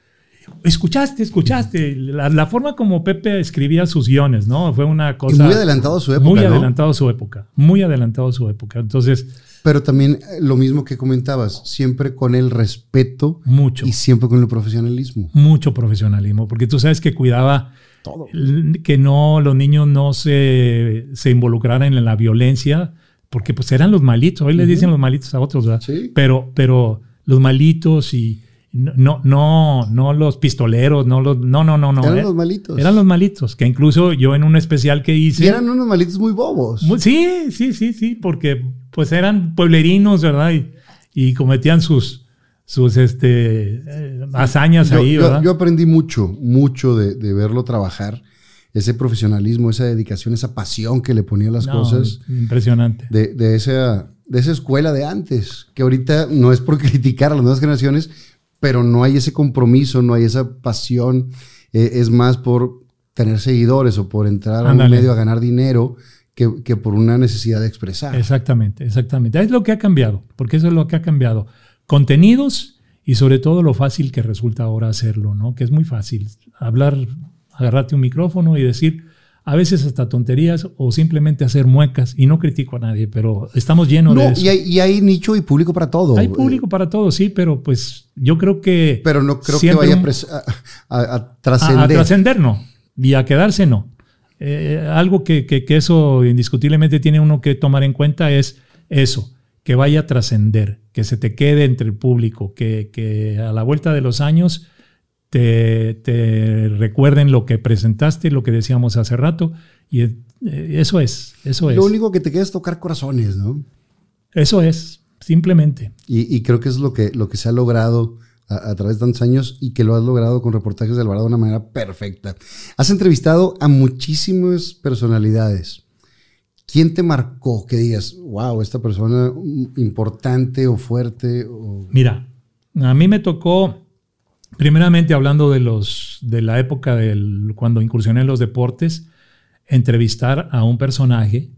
Escuchaste, escuchaste, la, la forma como Pepe escribía sus guiones, ¿no? Fue una y cosa muy adelantado a su época. muy ¿no? adelantado a su época, muy adelantado a su época. Entonces, Pero también eh, lo mismo que comentabas, siempre con el respeto Mucho. y siempre con el profesionalismo. mucho profesionalismo, porque tú sabes que cuidaba Todo. que no los niños no se, se involucraran en la violencia, porque pues eran los malitos, hoy les dicen los malitos a otros, ¿verdad? Sí. Pero, pero los malitos y no, no, no los pistoleros, no los, no, no, no, no. eran eh, los malitos. eran los malitos, que incluso yo en un especial que hice. Y eran unos malitos muy bobos. Sí, sí, sí, sí, porque pues eran pueblerinos, ¿verdad? Y, y cometían sus, sus este, eh, hazañas yo, ahí, yo- ¿verdad? yo aprendí mucho, mucho de, de verlo trabajar. Ese profesionalismo, esa dedicación, esa pasión que le ponía a las No, cosas. Impresionante. de, de esa, de esa escuela de antes, que ahorita no es por criticar a las nuevas generaciones, pero no hay ese compromiso, no hay esa pasión, eh, es más por tener seguidores o por entrar a Ándale. un medio a ganar dinero que, que por una necesidad de expresar. Exactamente, exactamente. Es lo que ha cambiado, porque eso es lo que ha cambiado. Contenidos y sobre todo lo fácil que resulta ahora hacerlo, ¿no? Que es muy fácil hablar, agarrarte un micrófono y decir a veces hasta tonterías o simplemente hacer muecas y no critico a nadie, pero estamos llenos de eso. y hay, y hay nicho y público para todo. Hay público para todo, sí, pero pues yo creo que... Pero no creo que vaya a pres- a, a- a a, a trascender. trascender no, y a quedarse no. Eh, algo que, que- que eso indiscutiblemente tiene uno que tomar en cuenta es eso, que vaya a trascender, que se te quede entre el público, que, que a la vuelta de los años te, te recuerden lo que presentaste, lo que decíamos hace rato, y eh, eso es, eso es. Lo único que te queda es tocar corazones, ¿no? Eso es, simplemente. Y, y creo que es lo que, lo que se ha logrado a, a través de tantos años y que lo has logrado con reportajes de Alvarado de una manera perfecta. Has entrevistado a muchísimas personalidades. ¿Quién te marcó que digas, wow, esta persona mm, importante o fuerte? Mira, a mí me tocó, primeramente hablando de, los, de la época del, cuando incursioné en los deportes, entrevistar a un personaje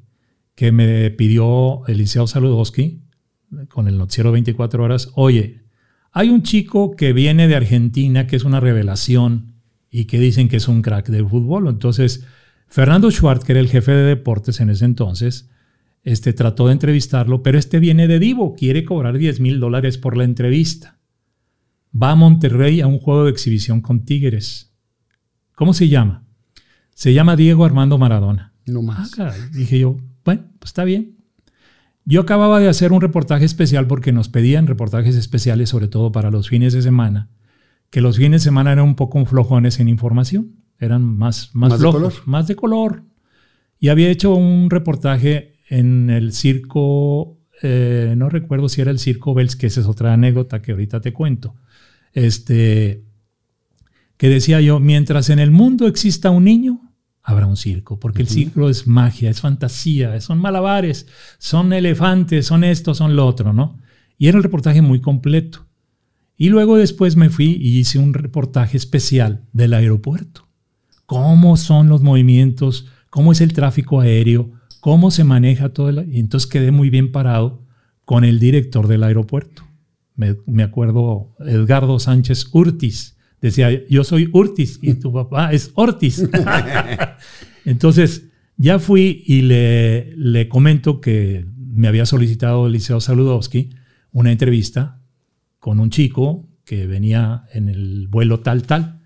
que me pidió Eliseo Saludowski con el noticiero 24 horas. Oye, hay un chico que viene de Argentina que es una revelación y que dicen que es un crack del fútbol. Entonces, Fernando Schwartz, que era el jefe de deportes en ese entonces, este, trató de entrevistarlo, pero este viene de Divo, quiere cobrar 10 mil dólares por la entrevista. Va a Monterrey a un juego de exhibición con Tigres. ¿Cómo se llama? Se llama Diego Armando Maradona. No Ah, más. caray. Dije yo, bueno, pues está bien. Yo acababa de hacer un reportaje especial porque nos pedían reportajes especiales, sobre todo para los fines de semana, que los fines de semana eran un poco flojones en información, eran más, más, Más de flojos, color. más de color. Y había hecho un reportaje en el circo, eh, no recuerdo si era el circo Bells, que esa es otra anécdota que ahorita te cuento. Este, que decía yo, mientras en el mundo exista un niño, habrá un circo, porque el circo es magia, es fantasía, son malabares, son elefantes, son esto, son lo otro, ¿no? Y era un reportaje muy completo. Y luego después me fui y hice un reportaje especial del aeropuerto. Cómo son los movimientos, cómo es el tráfico aéreo, cómo se maneja todo el... Y entonces quedé muy bien parado con el director del aeropuerto. Me, me acuerdo, Edgardo Sánchez Urtis. Decía, yo soy Urtis y tu papá es Ortiz. Entonces, ya fui y le, le comento que me había solicitado Eliseo Saludowski una entrevista con un chico que venía en el vuelo tal, tal.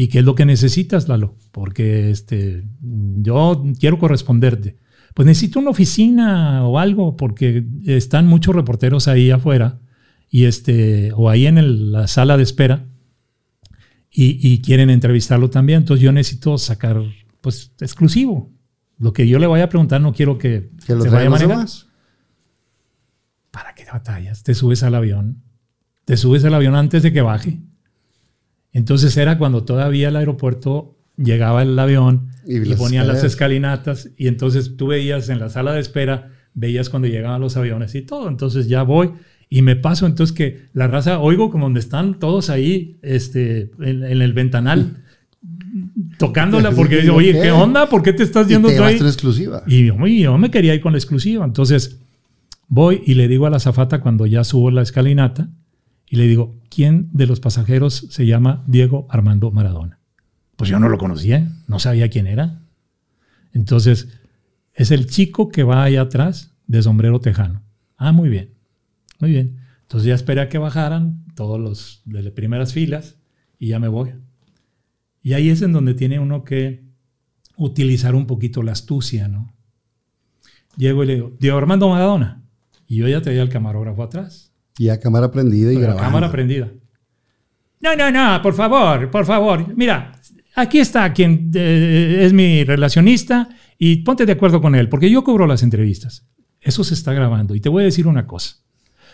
¿Y qué es lo que necesitas, Lalo? Porque este, yo quiero corresponderte. Pues necesito una oficina o algo, porque están muchos reporteros ahí afuera y este, o ahí en el- la sala de espera y, y quieren entrevistarlo también. Entonces yo necesito sacar, pues, exclusivo. Lo que yo le vaya a preguntar no quiero que, Que lo se vaya a manejar. ¿Para qué batallas? Te subes al avión. Te subes al avión antes de que baje. Entonces era cuando todavía el aeropuerto llegaba el avión Y y, ponían las escalinatas y entonces tú veías en la sala de espera, veías cuando llegaban los aviones y todo. Entonces ya voy y me paso entonces que la raza, oigo como donde están todos ahí este, en, en el ventanal tocándola porque, Sí, oye. ¿qué onda? ¿Por qué te estás Y yendo te tú ahí? exclusiva. Y yo, y yo me quería ir con la exclusiva. Entonces voy y le digo a la zafata cuando ya subo la escalinata y le digo, ¿quién de los pasajeros se llama Diego Armando Maradona? Pues yo no lo conocía, no sabía quién era. Entonces, es el chico que va allá atrás de sombrero tejano. Ah, muy bien, muy bien. Entonces ya esperé a que bajaran todos los de las primeras filas y ya me voy. Y ahí es en donde tiene uno que utilizar un poquito la astucia, ¿no? Llego y le digo, Diego Armando Maradona. Y yo ya traía el camarógrafo atrás. Y a cámara prendida y La grabando. cámara prendida. No, no, no, por favor, por favor. Mira, aquí está quien eh, es mi relacionista y ponte de acuerdo con él, porque yo cobro las entrevistas. Eso se está grabando. Y te voy a decir una cosa.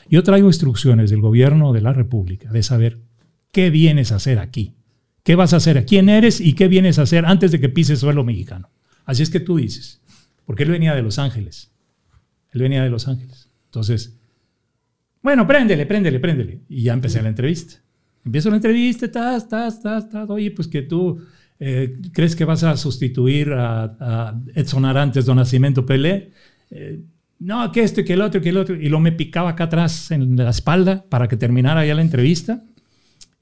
Yo traigo instrucciones del gobierno de la República de saber qué vienes a hacer aquí. ¿Qué vas a hacer? ¿Quién eres y qué vienes a hacer antes de que pises suelo mexicano? Así es que tú dices. Porque él venía de Los Ángeles. Él venía de Los Ángeles. Entonces, bueno, préndele, préndele, préndele. Y ya empecé la entrevista. Empiezo la entrevista, tas, tas, tas, tas. Oye, pues que tú eh, crees que vas a sustituir a, a Edson Arantes, Don Nacimiento Pelé. Eh, no, que esto y que el otro y que el otro. Y lo me picaba acá atrás en la espalda para que terminara ya la entrevista.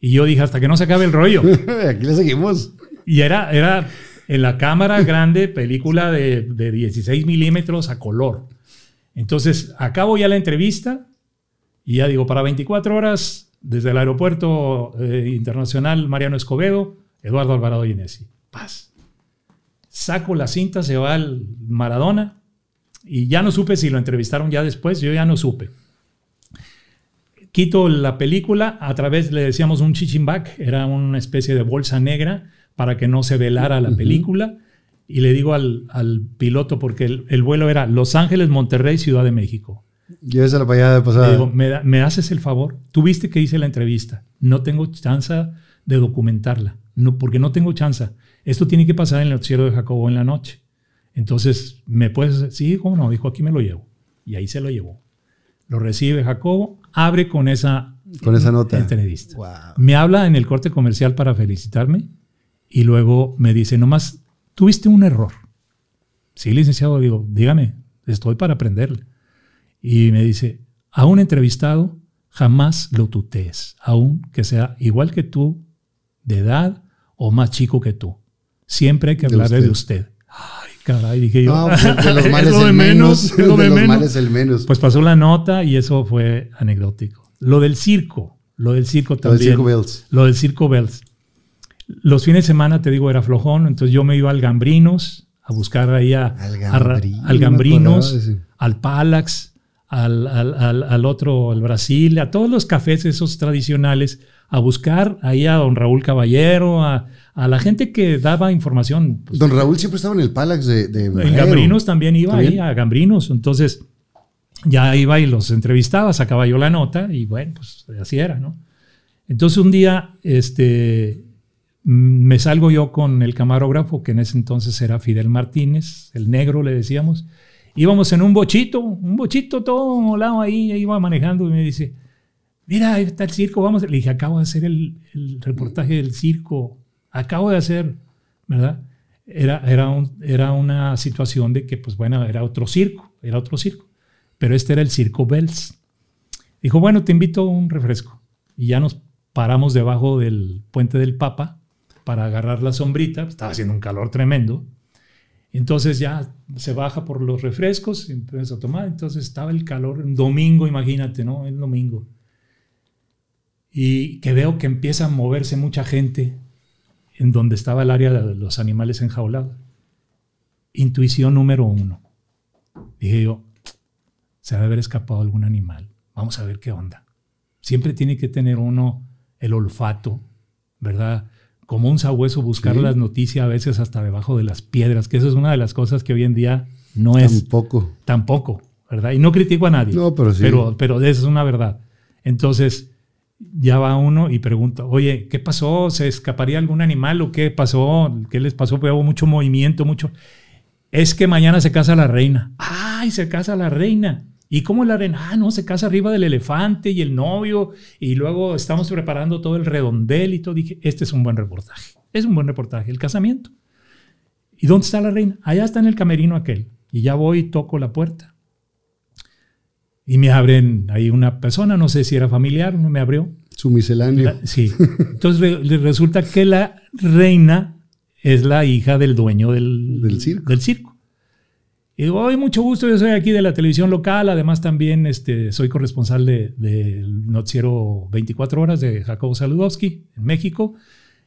Y yo dije, hasta que no se acabe el rollo. Aquí le seguimos. Y era, era en la cámara grande, película de, de 16 milímetros a color. Entonces, acabo ya la entrevista y ya digo, para 24 horas, desde el aeropuerto eh, internacional Mariano Escobedo, Eduardo Alvarado Genesi. Paz. Saco la cinta, se va al Maradona y ya no supe si lo entrevistaron ya después, yo ya no supe. Quito la película, a través le decíamos un chichimbac, era una especie de bolsa negra para que no se velara la película. Y le digo al, al piloto, porque el, el vuelo era Los Ángeles, Monterrey, Ciudad de México. Llévesela para allá de Le pasada. digo, ¿me, da- me haces el favor? Tú viste que hice la entrevista. No tengo chance de documentarla. No, porque no tengo chance. Esto tiene que pasar en el noticiero de Jacobo en la noche. Entonces, ¿me puedes hacer? Sí, cómo no. Dijo, aquí me lo llevo. Y ahí se lo llevó. Lo recibe Jacobo, abre con esa, Con esa nota. entrevista. Wow. Me habla en el corte comercial para felicitarme y luego me dice, nomás, tuviste un error. Sí, licenciado, digo, dígame, estoy para aprenderle. Y me dice, a un entrevistado jamás lo tutees, aun que sea igual que tú, de edad o más chico que tú. Siempre hay que hablarle de usted. Ay, caray, dije yo. No, pues, de los es males lo de el menos. es lo de de los menos. males el menos. Pues pasó la nota y eso fue anecdótico. Lo del circo, lo del circo Lo del también. Circo Bells. Lo del circo Bells. Los fines de semana, te digo, era flojón, entonces yo me iba al Gambrinos a buscar ahí a, Al a ra- Gambrino, al Gambrinos, ese. al Palax, al, al- al- al otro, al Brasil, a todos los cafés esos tradicionales, a buscar ahí a don Raúl Caballero, a, a la gente que daba información. pues, Don Raúl siempre estaba en el Palax de, de en. Gambrinos también iba ¿También? ahí a Gambrinos. Entonces ya iba y los entrevistaba, sacaba yo la nota y bueno, pues así era, ¿no? Entonces un día este, mm, me salgo yo con el camarógrafo, que en ese entonces era Fidel Martínez, el negro le decíamos. Íbamos en un bochito, un bochito todo molado ahí, iba manejando y me dice, mira, ahí está el circo, vamos. Le dije, acabo de hacer el, reportaje del circo, acabo de hacer, ¿verdad? Era, era, era una situación de que, pues bueno, era otro circo, era otro circo, pero este era el Circo Bells. Dijo, bueno, te invito a un refresco. Y ya nos paramos debajo del puente del Papa para agarrar la sombrita, estaba haciendo un calor tremendo. Entonces ya se baja por los refrescos empieza a tomar. Entonces estaba el calor, un domingo, imagínate, ¿no? El domingo. Y que veo que empieza a moverse mucha gente en donde estaba el área de los animales enjaulados. Intuición número uno. Dije yo, se ha de haber escapado algún animal. Vamos a ver qué onda. Siempre tiene que tener uno el olfato, ¿verdad? Como un sabueso, buscar Sí. las noticias a veces hasta debajo de las piedras, que eso es una de las cosas que hoy en día no es Tampoco. tampoco, ¿verdad? Y no critico a nadie. No, pero sí. Pero, pero eso es una verdad. Entonces, ya va uno y pregunta, oye, ¿qué pasó? ¿Se escaparía algún animal o qué pasó? ¿Qué les pasó? Pues hubo mucho movimiento, mucho. Es que mañana se casa la reina. ¡Ay, se casa la reina! ¿Y cómo la reina? Ah, no, se casa arriba del elefante y el novio. Y luego estamos preparando todo el redondel y todo. Dije, este es un buen reportaje. Es un buen reportaje, el casamiento. ¿Y dónde está la reina? Allá está en el camerino aquel. Y ya voy y toco la puerta. Y me abren ahí una persona, no sé si era familiar, no me abrió. Su misceláneo. La- sí. Entonces re- resulta que la reina es la hija del dueño del, Del circo. del circo. Y digo, hoy mucho gusto, yo soy aquí de la televisión local, además también este, soy corresponsal del de, noticiero 24 horas de Jacobo Saludowski en México.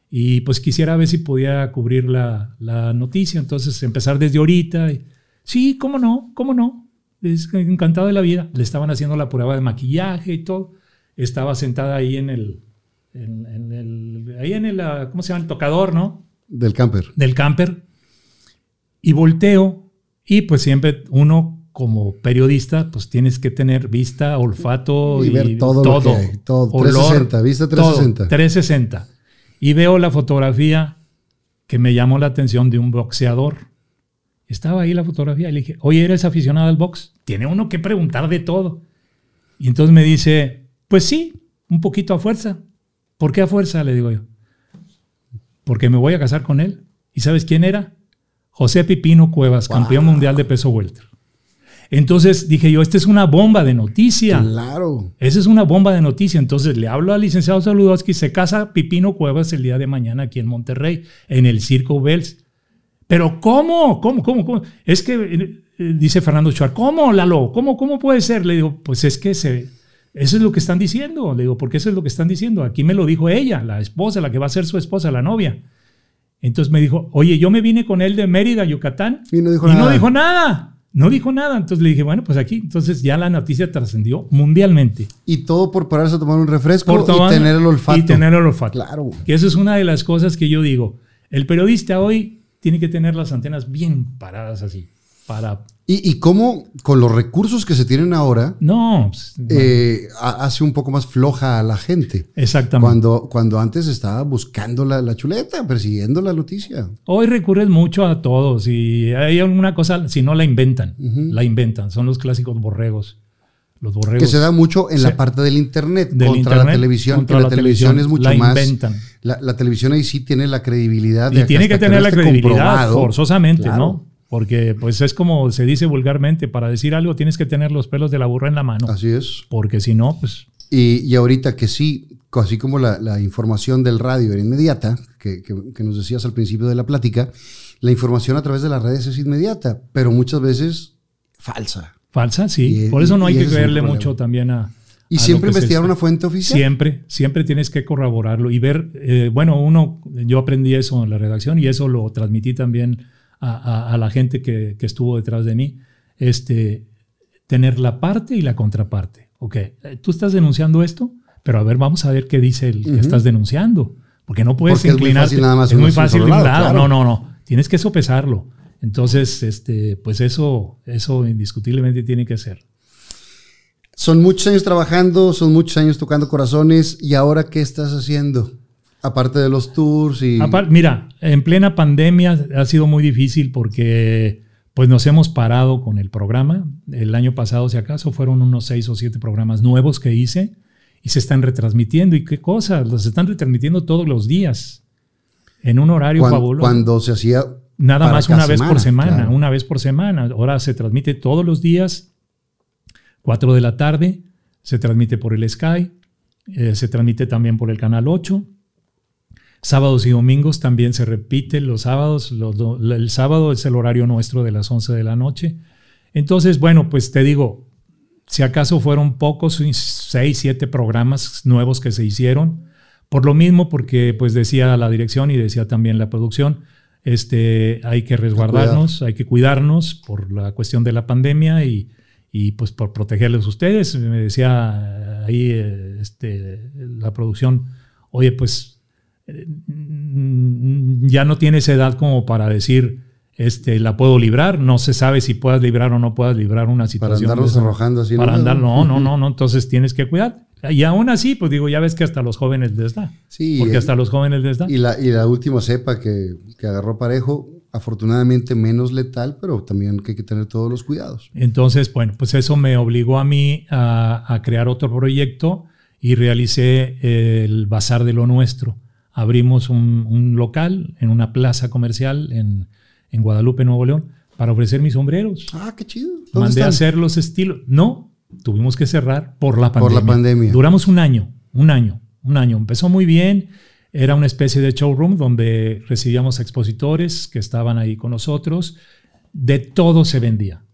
Y pues quisiera ver si podía cubrir la, la noticia, entonces empezar desde ahorita. sí, cómo no, cómo no. Es encantado de la vida. Le estaban haciendo la prueba de maquillaje y todo. Estaba sentada ahí en el, en, el ahí en el, ah, ¿cómo se llama? El tocador, ¿no? Del camper. Del camper. Y volteo y pues siempre uno como periodista, pues tienes que tener vista, olfato y, ver todo, todo, lo que hay, todo. 360, vista 360. 360. Y veo la fotografía que me llamó la atención de un boxeador. Estaba ahí la fotografía y le dije, oye, ¿eres aficionado al box? Tiene uno que preguntar de todo. Y entonces me dice, pues sí, un poquito a fuerza. ¿Por qué a fuerza? Le digo yo. Porque me voy a casar con él. ¿Y sabes quién era? José Pipino Cuevas, campeón mundial de peso welter. Entonces dije yo, esta es una bomba de noticia. Claro. Esa es una bomba de noticia. Entonces le hablo al licenciado Saludowski, se casa Pipino Cuevas el día de mañana aquí en Monterrey, en el Circo Bells. Pero ¿cómo? ¿Cómo? ¿Cómo? cómo? Es que, eh, dice Fernando Chuar, ¿cómo, Lalo? ¿Cómo, ¿Cómo puede ser? Le digo, pues es que se, eso es lo que están diciendo. Le digo, porque eso es lo que están diciendo. Aquí me lo dijo ella, la esposa, la que va a ser su esposa, la novia. Entonces me dijo, oye, yo me vine con él de Mérida, Yucatán. Y no dijo y nada. no dijo nada. No dijo nada. Entonces le dije, bueno, pues aquí. Entonces ya la noticia trascendió mundialmente. Y todo por pararse a tomar un refresco y tener el olfato. Y tener el olfato. Claro. Que eso es una de las cosas que yo digo. El periodista hoy tiene que tener las antenas bien paradas así. Para ¿Y, ¿Y, cómo, con los recursos que se tienen ahora, no, pues, eh, hace un poco más floja a la gente? Exactamente. Cuando, cuando antes estaba buscando la, la chuleta, persiguiendo la noticia. Hoy recurres mucho a todos y hay alguna cosa, si no la inventan, uh -huh. la inventan. Son los clásicos borregos. Los borregos. Que se da mucho en sí. la parte del Internet del contra internet, la televisión, contra que la la, televisión, televisión, es mucho la más. inventan. La, la, televisión ahí sí tiene la credibilidad. Y De tiene que tener la credibilidad, forzosamente, Claro. ¿no? Porque pues es como se dice vulgarmente, para decir algo tienes que tener los pelos de la burra en la mano. Así es. Porque si no, pues... Y, y ahorita que sí, así como la, la información del radio era inmediata, que, que, que, nos decías al principio de la plática, la información a través de las redes es inmediata, pero muchas veces falsa. Falsa, sí. Y- Por eso no hay que creerle mucho también a... Y a siempre investigar una fuente oficial. Siempre, siempre tienes que corroborarlo y ver, eh, bueno, uno, yo aprendí eso en la redacción y eso lo transmití también a, a- a la gente que, que estuvo detrás de mí, este, tener la parte y la contraparte. Ok, tú estás denunciando esto, pero a ver, vamos a ver qué dice el que estás denunciando, porque no puedes Porque es muy inclinarte. fácil nada más es muy fácil de un lado, lado. claro. No, no, no. Tienes que sopesarlo. Entonces, este, pues eso, eso indiscutiblemente tiene que ser. Son muchos años trabajando, son muchos años tocando corazones, y ahora qué estás haciendo? Aparte de los tours y... Mira, en plena pandemia ha sido muy difícil porque pues nos hemos parado con el programa. El año pasado, si acaso, fueron unos seis o siete programas nuevos que hice y se están retransmitiendo. ¿Y qué cosas? Los están retransmitiendo todos los días en un horario cuan- fabuloso. cuando se hacía Nada más una vez por semana, claro. una vez por semana. Ahora se transmite todos los días, 4 de la tarde, se transmite por el Sky, eh, se transmite también por el canal 8. Sábados y domingos también se repite los sábados. los do- el sábado es el horario nuestro de las 11 de la noche. Entonces, bueno, pues te digo, si acaso fueron pocos, 6, 7 programas nuevos que se hicieron. Por lo mismo, porque pues decía la dirección y decía también la producción, este, hay que resguardarnos, hay que cuidarnos por la cuestión de la pandemia y, y, pues por protegerles a ustedes. Me decía ahí este, la producción, oye, pues ya no tienes edad como para decir, este, la puedo librar, no se sabe si puedas librar o no puedas librar una para situación. andarnos esa. arrojando así. Para ¿no? andar, no, no, no, no, entonces tienes que cuidar. Y aún así, pues digo, ya ves que hasta los jóvenes les da. Sí, Porque eh, hasta los jóvenes les da. Y la, y la última cepa que, que agarró parejo, afortunadamente menos letal, pero también que hay que tener todos los cuidados. Entonces, bueno, pues eso me obligó a mí a, a crear otro proyecto y realicé el Bazar de lo Nuestro. Abrimos un, un local en una plaza comercial en, en Guadalupe, Nuevo León, para ofrecer mis sombreros. Ah, qué chido. ¿Dónde Mandé a hacer los estilos. No, tuvimos que cerrar por la Por pandemia. la pandemia. Duramos un año, un año, un año. Empezó muy bien. Era una especie de showroom donde recibíamos expositores que estaban ahí con nosotros. De todo se vendía.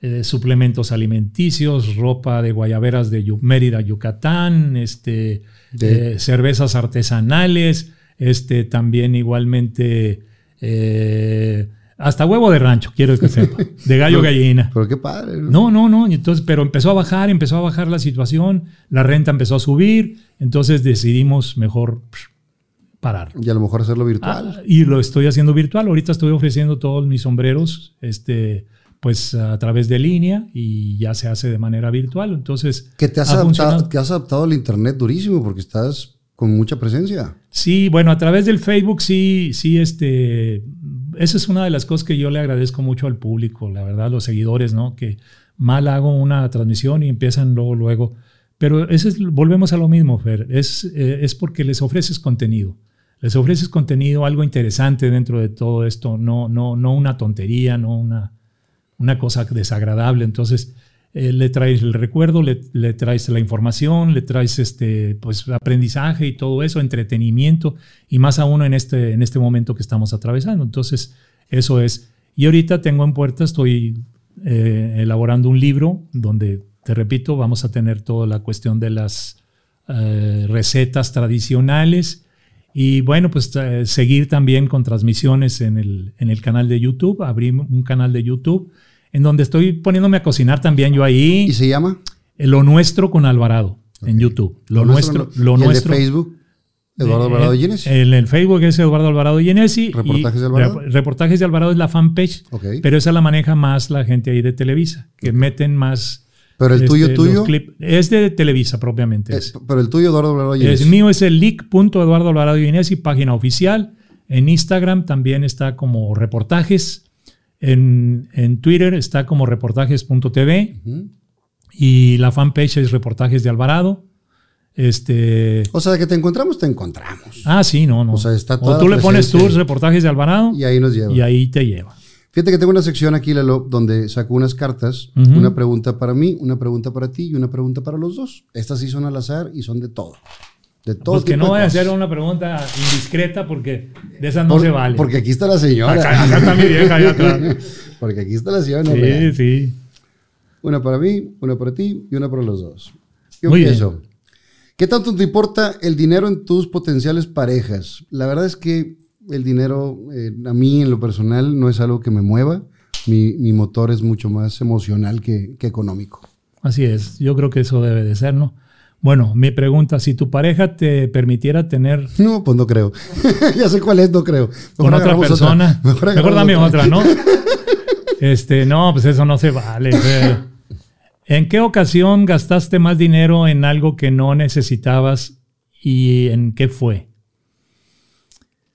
Eh, suplementos alimenticios, ropa de guayaberas de Mérida, Yucatán, este, De- eh, cervezas artesanales, este, también igualmente eh, hasta huevo de rancho, quiero que sepa, de gallo gallina. Pero qué padre. No, no, no. Entonces, pero empezó a bajar, empezó a bajar la situación, la renta empezó a subir, entonces decidimos mejor parar. Y a lo mejor hacerlo virtual. Ah, y lo estoy haciendo virtual. Ahorita estoy ofreciendo todos mis sombreros, este, pues a través de línea y ya se hace de manera virtual. Entonces, que te has, ha adaptado, funcionado. te has adaptado al internet durísimo porque estás con mucha presencia. Sí, bueno, a través del Facebook sí, sí, este, esa es una de las cosas que yo le agradezco mucho al público, la verdad, los seguidores, ¿no? Que mal hago una transmisión y empiezan luego, luego. Pero ese es, volvemos a lo mismo, Fer, es, eh, es porque les ofreces contenido. Les ofreces contenido, algo interesante dentro de todo esto, no, no, no una tontería, no una, una cosa desagradable. Entonces, eh, le traes el recuerdo, le, le traes la información, le traes este, pues, aprendizaje y todo eso, entretenimiento, y más aún en este, en este momento que estamos atravesando. Entonces, eso es. Y ahorita tengo en puerta, estoy eh, elaborando un libro donde, te repito, vamos a tener toda la cuestión de las eh, recetas tradicionales. Y bueno, pues eh, seguir también con transmisiones en el, en el canal de YouTube. Abrí un canal de YouTube en donde estoy poniéndome a cocinar también yo ahí. ¿Y se llama? Lo nuestro con Alvarado en YouTube. Lo, nuestro, lo ¿Y el nuestro. de Facebook, Eduardo Eh, Alvarado Gines. En el Facebook es Eduardo Alvarado Genesi. Reportajes de Alvarado. Rep- Reportajes de Alvarado es la fanpage. Ok. Pero esa la maneja más la gente ahí de Televisa, que meten más. Pero el tuyo, este, tuyo. clip- Es de Televisa propiamente. Eh, es. pero el tuyo, Eduardo Alvarado Gines. El mío es el leak.eduardo Alvarado Genesi, página oficial. En Instagram también está como reportajes. En, en Twitter está como reportajes.tv. Ujú. Y la fanpage es Reportajes de Alvarado. Este. O sea, que te encontramos, te encontramos. Ah, sí, no, no. O sea, está o tú le pones tus reportajes de Alvarado Y ahí nos lleva. y ahí te lleva. Fíjate que tengo una sección aquí, Lalo, donde saco unas cartas, Ujú. una pregunta para mí, una pregunta para ti y una pregunta para los dos. Estas sí son al azar y son de todo. De todo. Pues que no vaya a ser una pregunta indiscreta porque de esas no Por- se vale. Porque aquí está la señora. Acá, acá está mi vieja allá atrás. porque aquí está la señora. Sí, real. sí. Una para mí, una para ti y una para los dos. Yo Muy empiezo. ¿Qué tanto te importa el dinero en tus potenciales parejas? La verdad es que el dinero, eh, a mí en lo personal, no es algo que me mueva. Mi, mi motor es mucho más emocional que, que económico. Así es. Yo creo que eso debe de ser, ¿no? Bueno, mi pregunta, si tu pareja te permitiera tener No, pues no creo. ya sé cuál es, no creo. con otra persona, mejor, agarramos dame otra, ¿no? Este, no, pues eso no se vale. ¿En qué ocasión gastaste más dinero en algo que no necesitabas y en qué fue?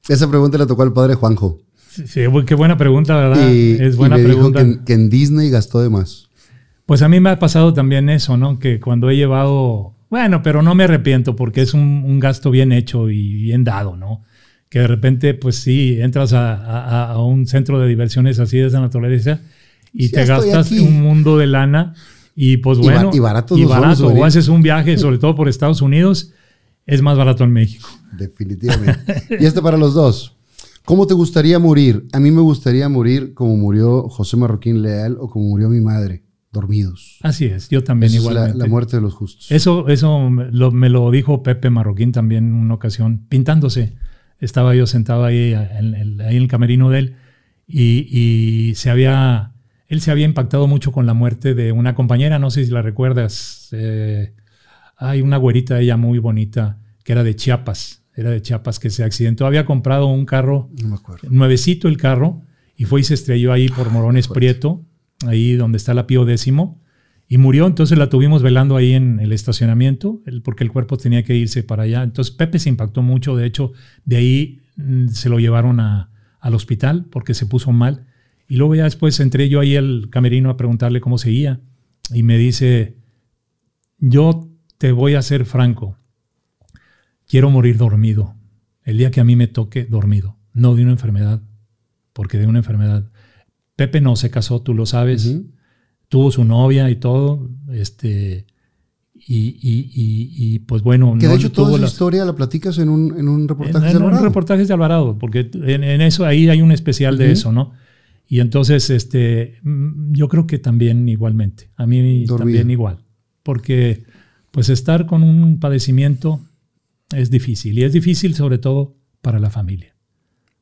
Esa pregunta le tocó al padre Juanjo. Sí, qué buena pregunta, ¿verdad? Y, es y buena dijo pregunta. que, en- que en Disney gastó de más. Pues a mí me ha pasado también eso, ¿no? Que cuando he llevado, bueno, pero no me arrepiento porque es un, un gasto bien hecho y bien dado, ¿no? Que de repente, pues sí, entras a, a- a un centro de diversiones así de esa naturaleza y Sí, te gastas aquí. un mundo de lana y pues Y ba- bueno, y baratos y vamos a barato, o haces un viaje, sobre todo por Estados Unidos, es más barato en México. Definitivamente. y este para los dos. ¿Cómo te gustaría morir? A mí me gustaría morir como murió José Marroquín Leal o como murió mi madre, dormidos. Así es, yo también es la, la muerte de los justos. Eso, eso me lo, me lo dijo Pepe Marroquín también en una ocasión, pintándose. Estaba yo sentado ahí en, el- ahí en el camerino de él y, y se había, él se había impactado mucho con la muerte de una compañera, no sé si la recuerdas. eh, hay una güerita ella muy bonita que era de Chiapas, era de Chiapas que se accidentó. Había comprado un carro No me acuerdo. nuevecito el carro y fue y se estrelló ahí por Morones Prieto, ahí donde está la Pío décimo, y murió. Entonces la tuvimos velando ahí en el estacionamiento, porque el cuerpo tenía que irse para allá. Entonces Pepe se impactó mucho, de hecho, de ahí mm, se lo llevaron a- al hospital porque se puso mal. Y luego ya después entré yo ahí al camerino a preguntarle cómo seguía y me dice, yo te voy a ser franco, quiero morir dormido. El día que a mí me toque dormido, no de una enfermedad, porque de una enfermedad. Pepe no se casó, tú lo sabes, tuvo su novia y todo, este, y, y- y- y, pues bueno, Que no de hecho toda las- historia la platicas en un, en un en, reportaje en de un Alvarado. reportaje de Alvarado, porque en, en eso ahí hay un especial de eso, ¿no? Y entonces, este, mm, yo creo que también igualmente, a mí Dormido. también igual, porque pues estar con un padecimiento es difícil y es difícil sobre todo para la familia,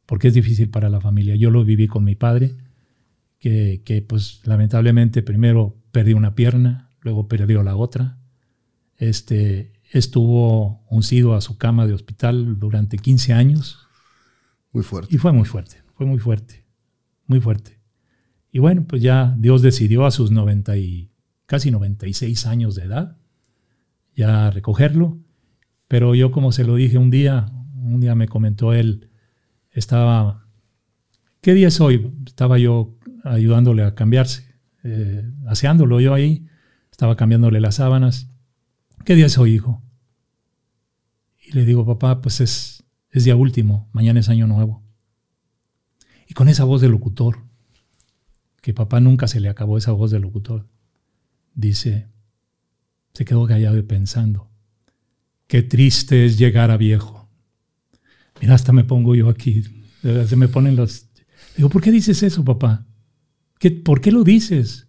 porque es difícil para la familia. Yo lo viví con mi padre, que, que pues lamentablemente primero perdió una pierna, luego perdió la otra, este, estuvo uncido a su cama de hospital durante 15 años Muy fuerte. y fue muy fuerte, fue muy fuerte, muy fuerte. Y bueno, pues ya Dios decidió a sus 90 y casi 96 años de edad ya recogerlo, pero yo como se lo dije un día, un día me comentó él, estaba, ¿qué día es hoy? Estaba yo ayudándole a cambiarse, eh, aseándolo yo ahí, estaba cambiándole las sábanas. ¿Qué día es hoy, hijo? Y le digo, papá, pues es, es día último, mañana es año nuevo. Y con esa voz de locutor, que papá nunca se le acabó esa voz de locutor, dice, se quedó callado y pensando, qué triste es llegar a viejo. Mira, hasta me pongo yo aquí, se me ponen los... Digo, ¿por qué dices eso, papá? ¿Qué, ¿Por qué lo dices?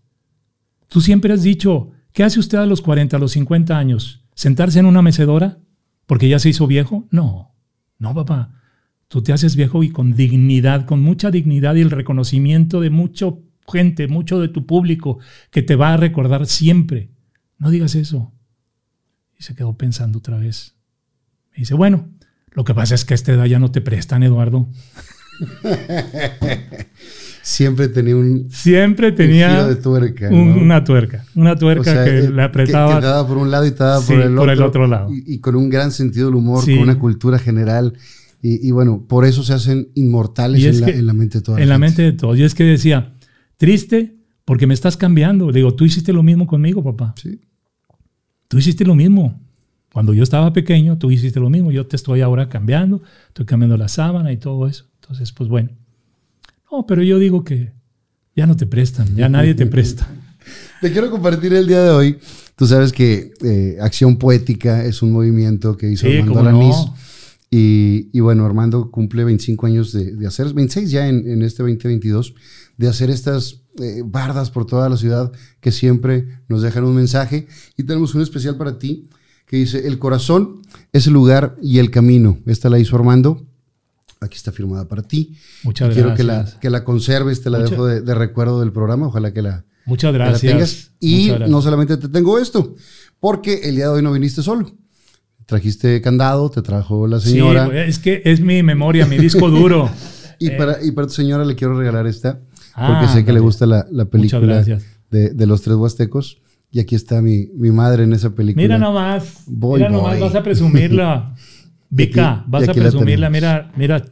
Tú siempre has dicho, ¿qué hace usted a los 40, a los 50 años? ¿Sentarse en una mecedora? ¿Porque ya se hizo viejo? No, no, papá. Tú te haces viejo y con dignidad, con mucha dignidad y el reconocimiento de mucha gente, mucho de tu público que te va a recordar siempre. No digas eso. Y se quedó pensando otra vez. Me dice, bueno, lo que pasa es que a esta edad ya no te prestan, Eduardo. Siempre tenía un, Siempre un tenía giro de tuerca. una tuerca, una tuerca O sea, que eh, le apretaba. Que, te daba por un lado y te daba Sí, por, el por otro, el otro lado. Y, y con un gran sentido del humor, Sí. con una cultura general. Y, y bueno, por eso se hacen inmortales en la, que- en la mente de toda la en la gente. mente de todos. Y es que decía, triste porque me estás cambiando. Le digo, tú hiciste lo mismo conmigo, papá. Sí. Tú hiciste lo mismo. Cuando yo estaba pequeño, tú hiciste lo mismo. Yo te estoy ahora cambiando, estoy cambiando la sábana y todo eso. Entonces, pues bueno. No, pero yo digo que ya no te prestan, ya nadie te presta. Te quiero compartir el día de hoy. Tú sabes que eh, Acción Poética es un movimiento que hizo Sí, Armando no. Y, y bueno, Armando cumple 25 años de, de hacer, 26 ya en, en este 2022, de hacer estas eh, bardas por toda la ciudad que siempre nos dejan un mensaje. Y tenemos un especial para ti que dice, el corazón es el lugar y el camino. Esta la hizo Armando. Aquí está firmada para ti. Muchas Y Quiero que la, gracias. que la conserves, te la Mucha- dejo de, de recuerdo del programa. Ojalá que la, Muchas que la gracias. tengas. Y Muchas gracias. no solamente te tengo esto, porque el día de hoy no viniste solo. Trajiste candado, te trajo la Sí, señora. es que es mi memoria, mi disco duro. y, Eh, para, y para tu señora le quiero regalar esta, Ah, porque sé que le gusta la, la película de, de los tres huastecos. Y aquí está mi, mi madre en esa película. Mira nomás, Boy, mira nomás, boy. vas a presumirla. Vika, vas a presumirla. Mira, mira,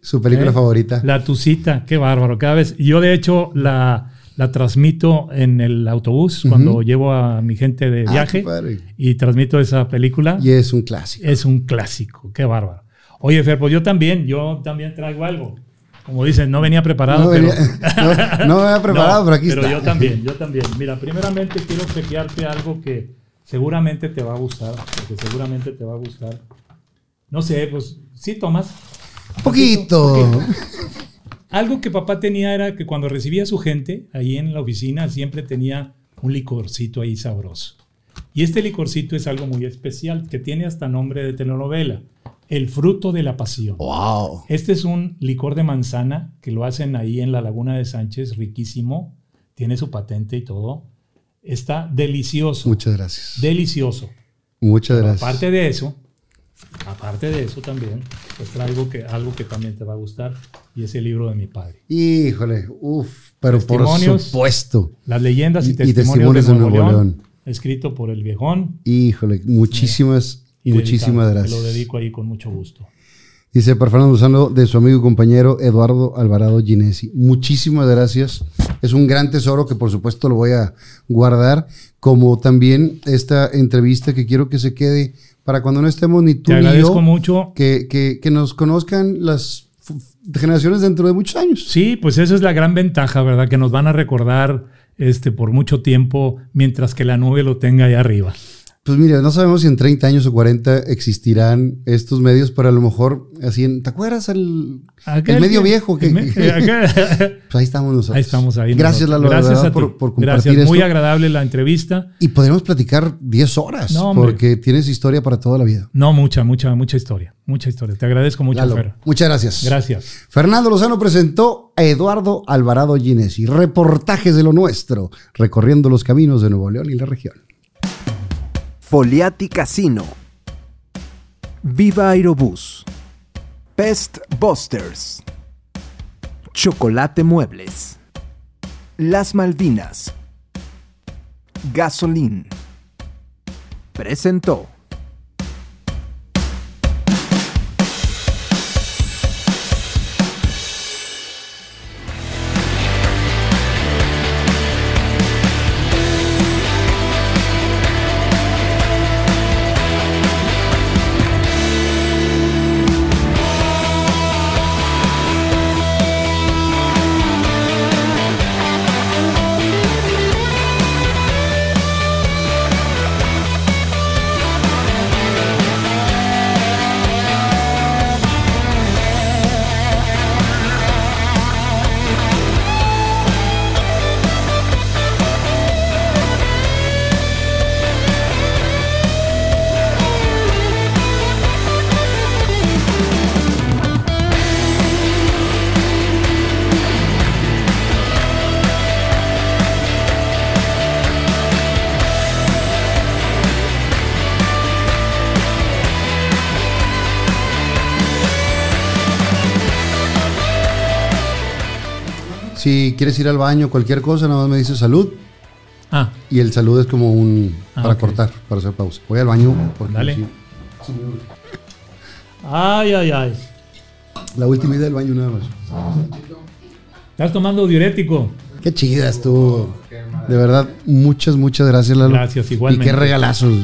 Su película ¿Eh? favorita. La tucita, qué bárbaro. Cada vez, yo de hecho la, la transmito en el autobús cuando llevo a mi gente de Ah, viaje padre. y transmito esa película. Y es un clásico. Es un clásico, qué bárbaro. Oye, Fer, pues yo también, yo también traigo algo. Como dicen, no venía preparado, No, pero... venía- no, no me había preparado, No, pero aquí pero está. yo también, yo también. Mira, primeramente quiero chequearte algo que seguramente te va a gustar, porque seguramente te va a gustar. No sé, pues, sí, Tomás. Poquito. Algo que papá tenía era que cuando recibía a su gente ahí en la oficina siempre tenía un licorcito ahí sabroso. Y este licorcito es algo muy especial, que tiene hasta nombre de telenovela, el fruto de la pasión. Wow. Este es un licor de manzana que lo hacen ahí en la Laguna de Sánchez, riquísimo, tiene su patente y todo. Está delicioso, Muchas gracias. delicioso. Muchas gracias. Aparte de eso, aparte de eso también, pues traigo que, algo que también te va a gustar y es el libro de mi padre. Híjole, uff, pero por Testimonios. supuesto. Las leyendas y, Y- y testimonios, testimonios de de Nuevo, Nuevo León, León. escrito por el viejón. Híjole, muchísimas, y muchísimas dedicado. gracias. Te lo dedico ahí con mucho gusto. Dice para Fernando Lozano de su amigo y compañero Eduardo Alvarado Ginesi. Muchísimas gracias. Es un gran tesoro que por supuesto lo voy a guardar, como también esta entrevista que quiero que se quede para cuando no estemos ni tú Te ni yo, mucho. que, que- que nos conozcan las generaciones dentro de muchos años. Sí, pues esa es la gran ventaja, ¿verdad? Que nos van a recordar este, por mucho tiempo mientras que la nube lo tenga ahí arriba. Pues mire, no sabemos si en 30 años o 40 existirán estos medios, pero a lo mejor así en, ¿te acuerdas el, Aquel el medio viejo? Que, el me- que- aquel- pues ahí estamos nosotros. Ahí estamos ahí. Gracias, nosotros. Lalo, Gracias verdad, a por, por compartir Gracias. esto. Muy agradable la entrevista. y podremos platicar 10 horas, No, porque tienes historia para toda la vida. No, mucha, mucha, mucha historia. Mucha historia. Te agradezco mucho, Lalo, Fer. muchas gracias. Gracias. Fernando Lozano presentó a Eduardo Alvarado Ginesi, reportajes de lo nuestro, recorriendo los caminos de Nuevo León y la región. Foliati Casino. Viva Aerobús. Pest Busters. Chocolate Muebles. Las Malvinas. Gasolín. Presentó. Quieres ir al baño, cualquier cosa, nada más me dices salud. Ah, Y el salud es como un. Ah, para cortar, para hacer pausa. Voy al baño. Porque Dale. sí. ay, ay, ay. La última idea del baño, nada más. Estás tomando diurético. Qué chida estuvo. De verdad, muchas, muchas gracias, Lalo. Gracias, igualmente. Y qué regalazos.